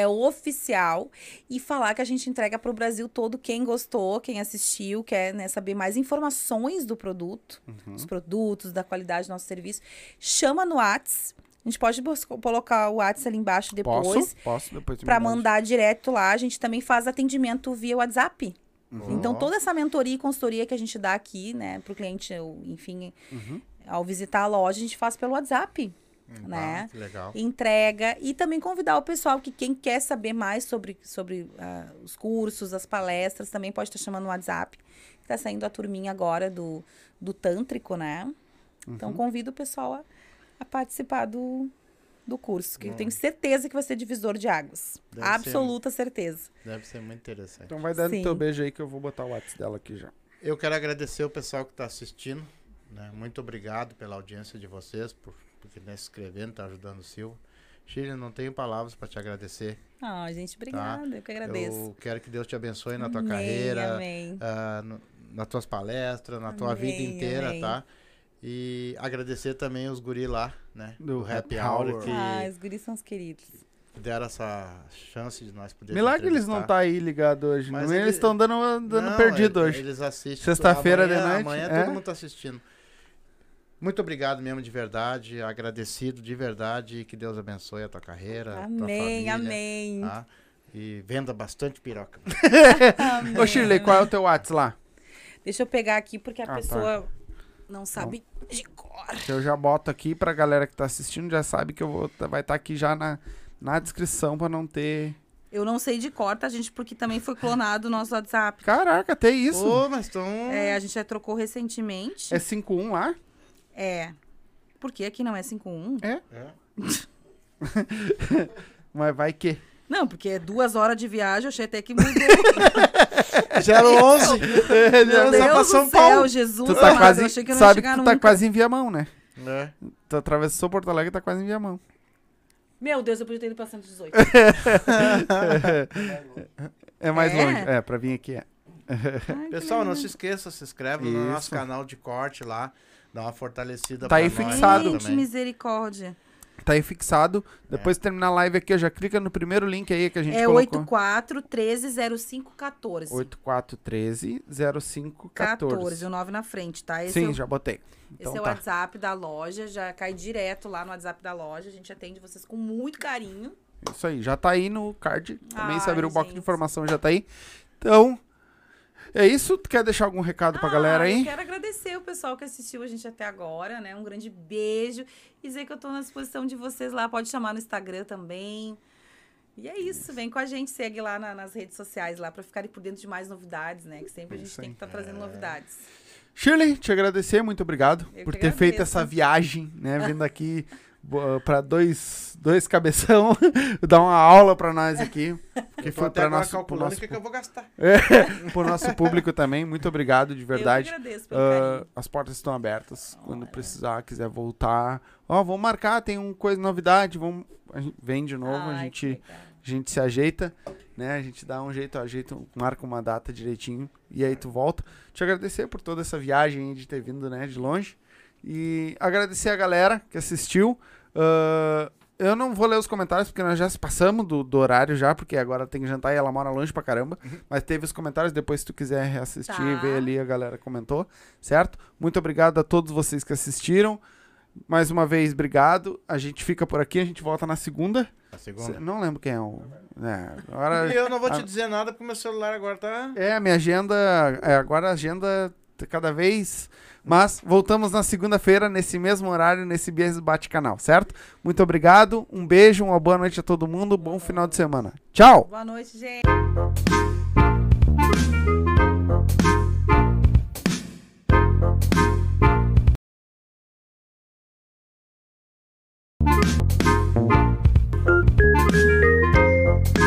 oficial. E falar que a gente entrega para o Brasil todo. Quem gostou, quem assistiu, quer né, saber mais informações do produto, Uhum. dos produtos, da qualidade do nosso serviço, chama no Whats. A gente pode colocar o Whats ali embaixo depois. Posso? Posso depois me Para manda. mandar direto lá, a gente também faz atendimento via WhatsApp. Então, Ó. toda essa mentoria e consultoria que a gente dá aqui, né, pro cliente, ou, enfim, Uhum. ao visitar a loja, a gente faz pelo WhatsApp, Hum, né? que legal. Entrega e também convidar o pessoal que quem quer saber mais sobre, sobre ah, os cursos, as palestras, também pode estar chamando no WhatsApp. Tá saindo a turminha agora do, do Tântrico, né? Então, Uhum. convido o pessoal a, a participar do, do curso, que eu tenho certeza que vai ser divisor de águas. Deve ser. Absoluta certeza. Deve ser muito interessante. Então vai dando Sim. teu beijo aí que eu vou botar o WhatsApp dela aqui já. Eu quero agradecer o pessoal que está assistindo. né? Muito obrigado pela audiência de vocês, por, por quem está se inscrevendo, está ajudando o Silvio. Chile, não tenho palavras para te agradecer. Ah, gente, obrigada. Eu que agradeço. Eu quero que Deus te abençoe na tua Amém, carreira, Amém. ah, no- nas tuas palestras, na tua vida Amém, inteira, amém. tá? E agradecer também os guri lá, né? Do Happy Hour, Hour. que Ah, os guris são os queridos. deram essa chance de nós podermos Milagre eles não tá aí ligado hoje. Mas Mas eles ele- estão dando, dando Não, perdido ele- hoje. Eles assistem. Sexta-feira de noite, Amanhã é. todo mundo tá assistindo. Muito obrigado mesmo, de verdade. Agradecido de verdade. Que Deus abençoe a tua carreira. a tua Amém, família, amém. tá? E venda bastante piroca. amém. Ô, Shirley, qual é o teu WhatsApp lá? Deixa eu pegar aqui, porque a Ah, tá. pessoa não sabe de cor. Eu já boto aqui pra galera que tá assistindo, já sabe que eu vou vai estar aqui já na, na descrição pra não ter. Eu não sei de cor, tá, gente? Porque também foi clonado o nosso WhatsApp. Caraca, tem isso. Ô, mas estão. É, a gente já trocou recentemente. É 51 lá? É. Porque aqui não é 51? É. Mas vai que. Não, porque é duas horas de viagem, eu achei até que mudou. 011. Meu Só pra Deus São do céu, Paulo. Jesus. Tu tá amado, quase. eu achei que eu não ia sabe que tu tá nunca. quase em Viamão, né? É. Tu atravessou Porto Alegre e tá quase em Viamão. Meu Deus, eu podia ter ido pra 118. É mais É? longe. É, pra vir aqui é. Ai, Pessoal, não se esqueça, se inscreve no nosso Isso. canal de corte lá. Dá uma fortalecida Tá aí nós fixado. Gente, também. misericórdia. Tá aí fixado. Depois de terminar a live aqui, ó, já clica no primeiro link aí que a gente É colocou. 84 13 05 14. 8413 0514. 14, o 9 na frente, tá? Esse é Sim, o, já botei. Então esse é o tá. WhatsApp da loja, já cai direto lá no WhatsApp da loja. A gente atende vocês com muito carinho. Isso aí, já tá aí no card. Também se Ai, abrir o box de informação já tá aí. Então, é isso. Tu quer deixar algum recado pra galera Ah, Eu aí? quero agradecer o pessoal que assistiu a gente até agora, né? Um grande beijo. E dizer que eu tô na disposição de vocês lá. Pode chamar no Instagram também. E é isso, vem com a gente, segue lá na- nas redes sociais lá pra ficarem por dentro de mais novidades, né? Que sempre a gente tem aí. que estar trazendo novidades. Shirley, te agradecer, muito obrigado Eu por ter feito agradeço. essa viagem, né? Vindo aqui bo- pra dois, dois cabeção, dar uma aula pra nós aqui. Que foi agora nosso, pro nosso, o que, que eu vou gastar. pro nosso público também. Muito obrigado, de verdade. Eu agradeço pelo carinho. as portas estão abertas. Quando precisar, quiser voltar. Ó, vamos marcar, tem um coisa novidade. Vamos, a gente vem de novo, a Ai, gente que legal. a gente se ajeita, né? A gente dá um jeito, ajeita, marca uma data direitinho e aí tu volta. Te agradecer por toda essa viagem aí de ter vindo, né, de longe. E agradecer a galera que assistiu. Ah, eu não vou ler os comentários porque nós já se passamos do, do horário já, porque agora tem que jantar e ela mora longe pra caramba. Mas teve os comentários, depois se tu quiser reassistir, Tá. ver ali a galera comentou, certo? Muito obrigado a todos vocês que assistiram. Mais uma vez, obrigado. A gente fica por aqui, a gente volta na segunda. A Cê- segunda. Não lembro quem é o. É, agora. E eu não vou te dizer nada porque meu celular agora tá. É, a minha agenda. É, agora a agenda tá cada vez. Mas voltamos na segunda-feira, nesse mesmo horário, nesse Bias Bate Canal, certo? Muito obrigado, um beijo, uma boa noite a todo mundo, bom final de semana. Tchau! Boa noite, gente.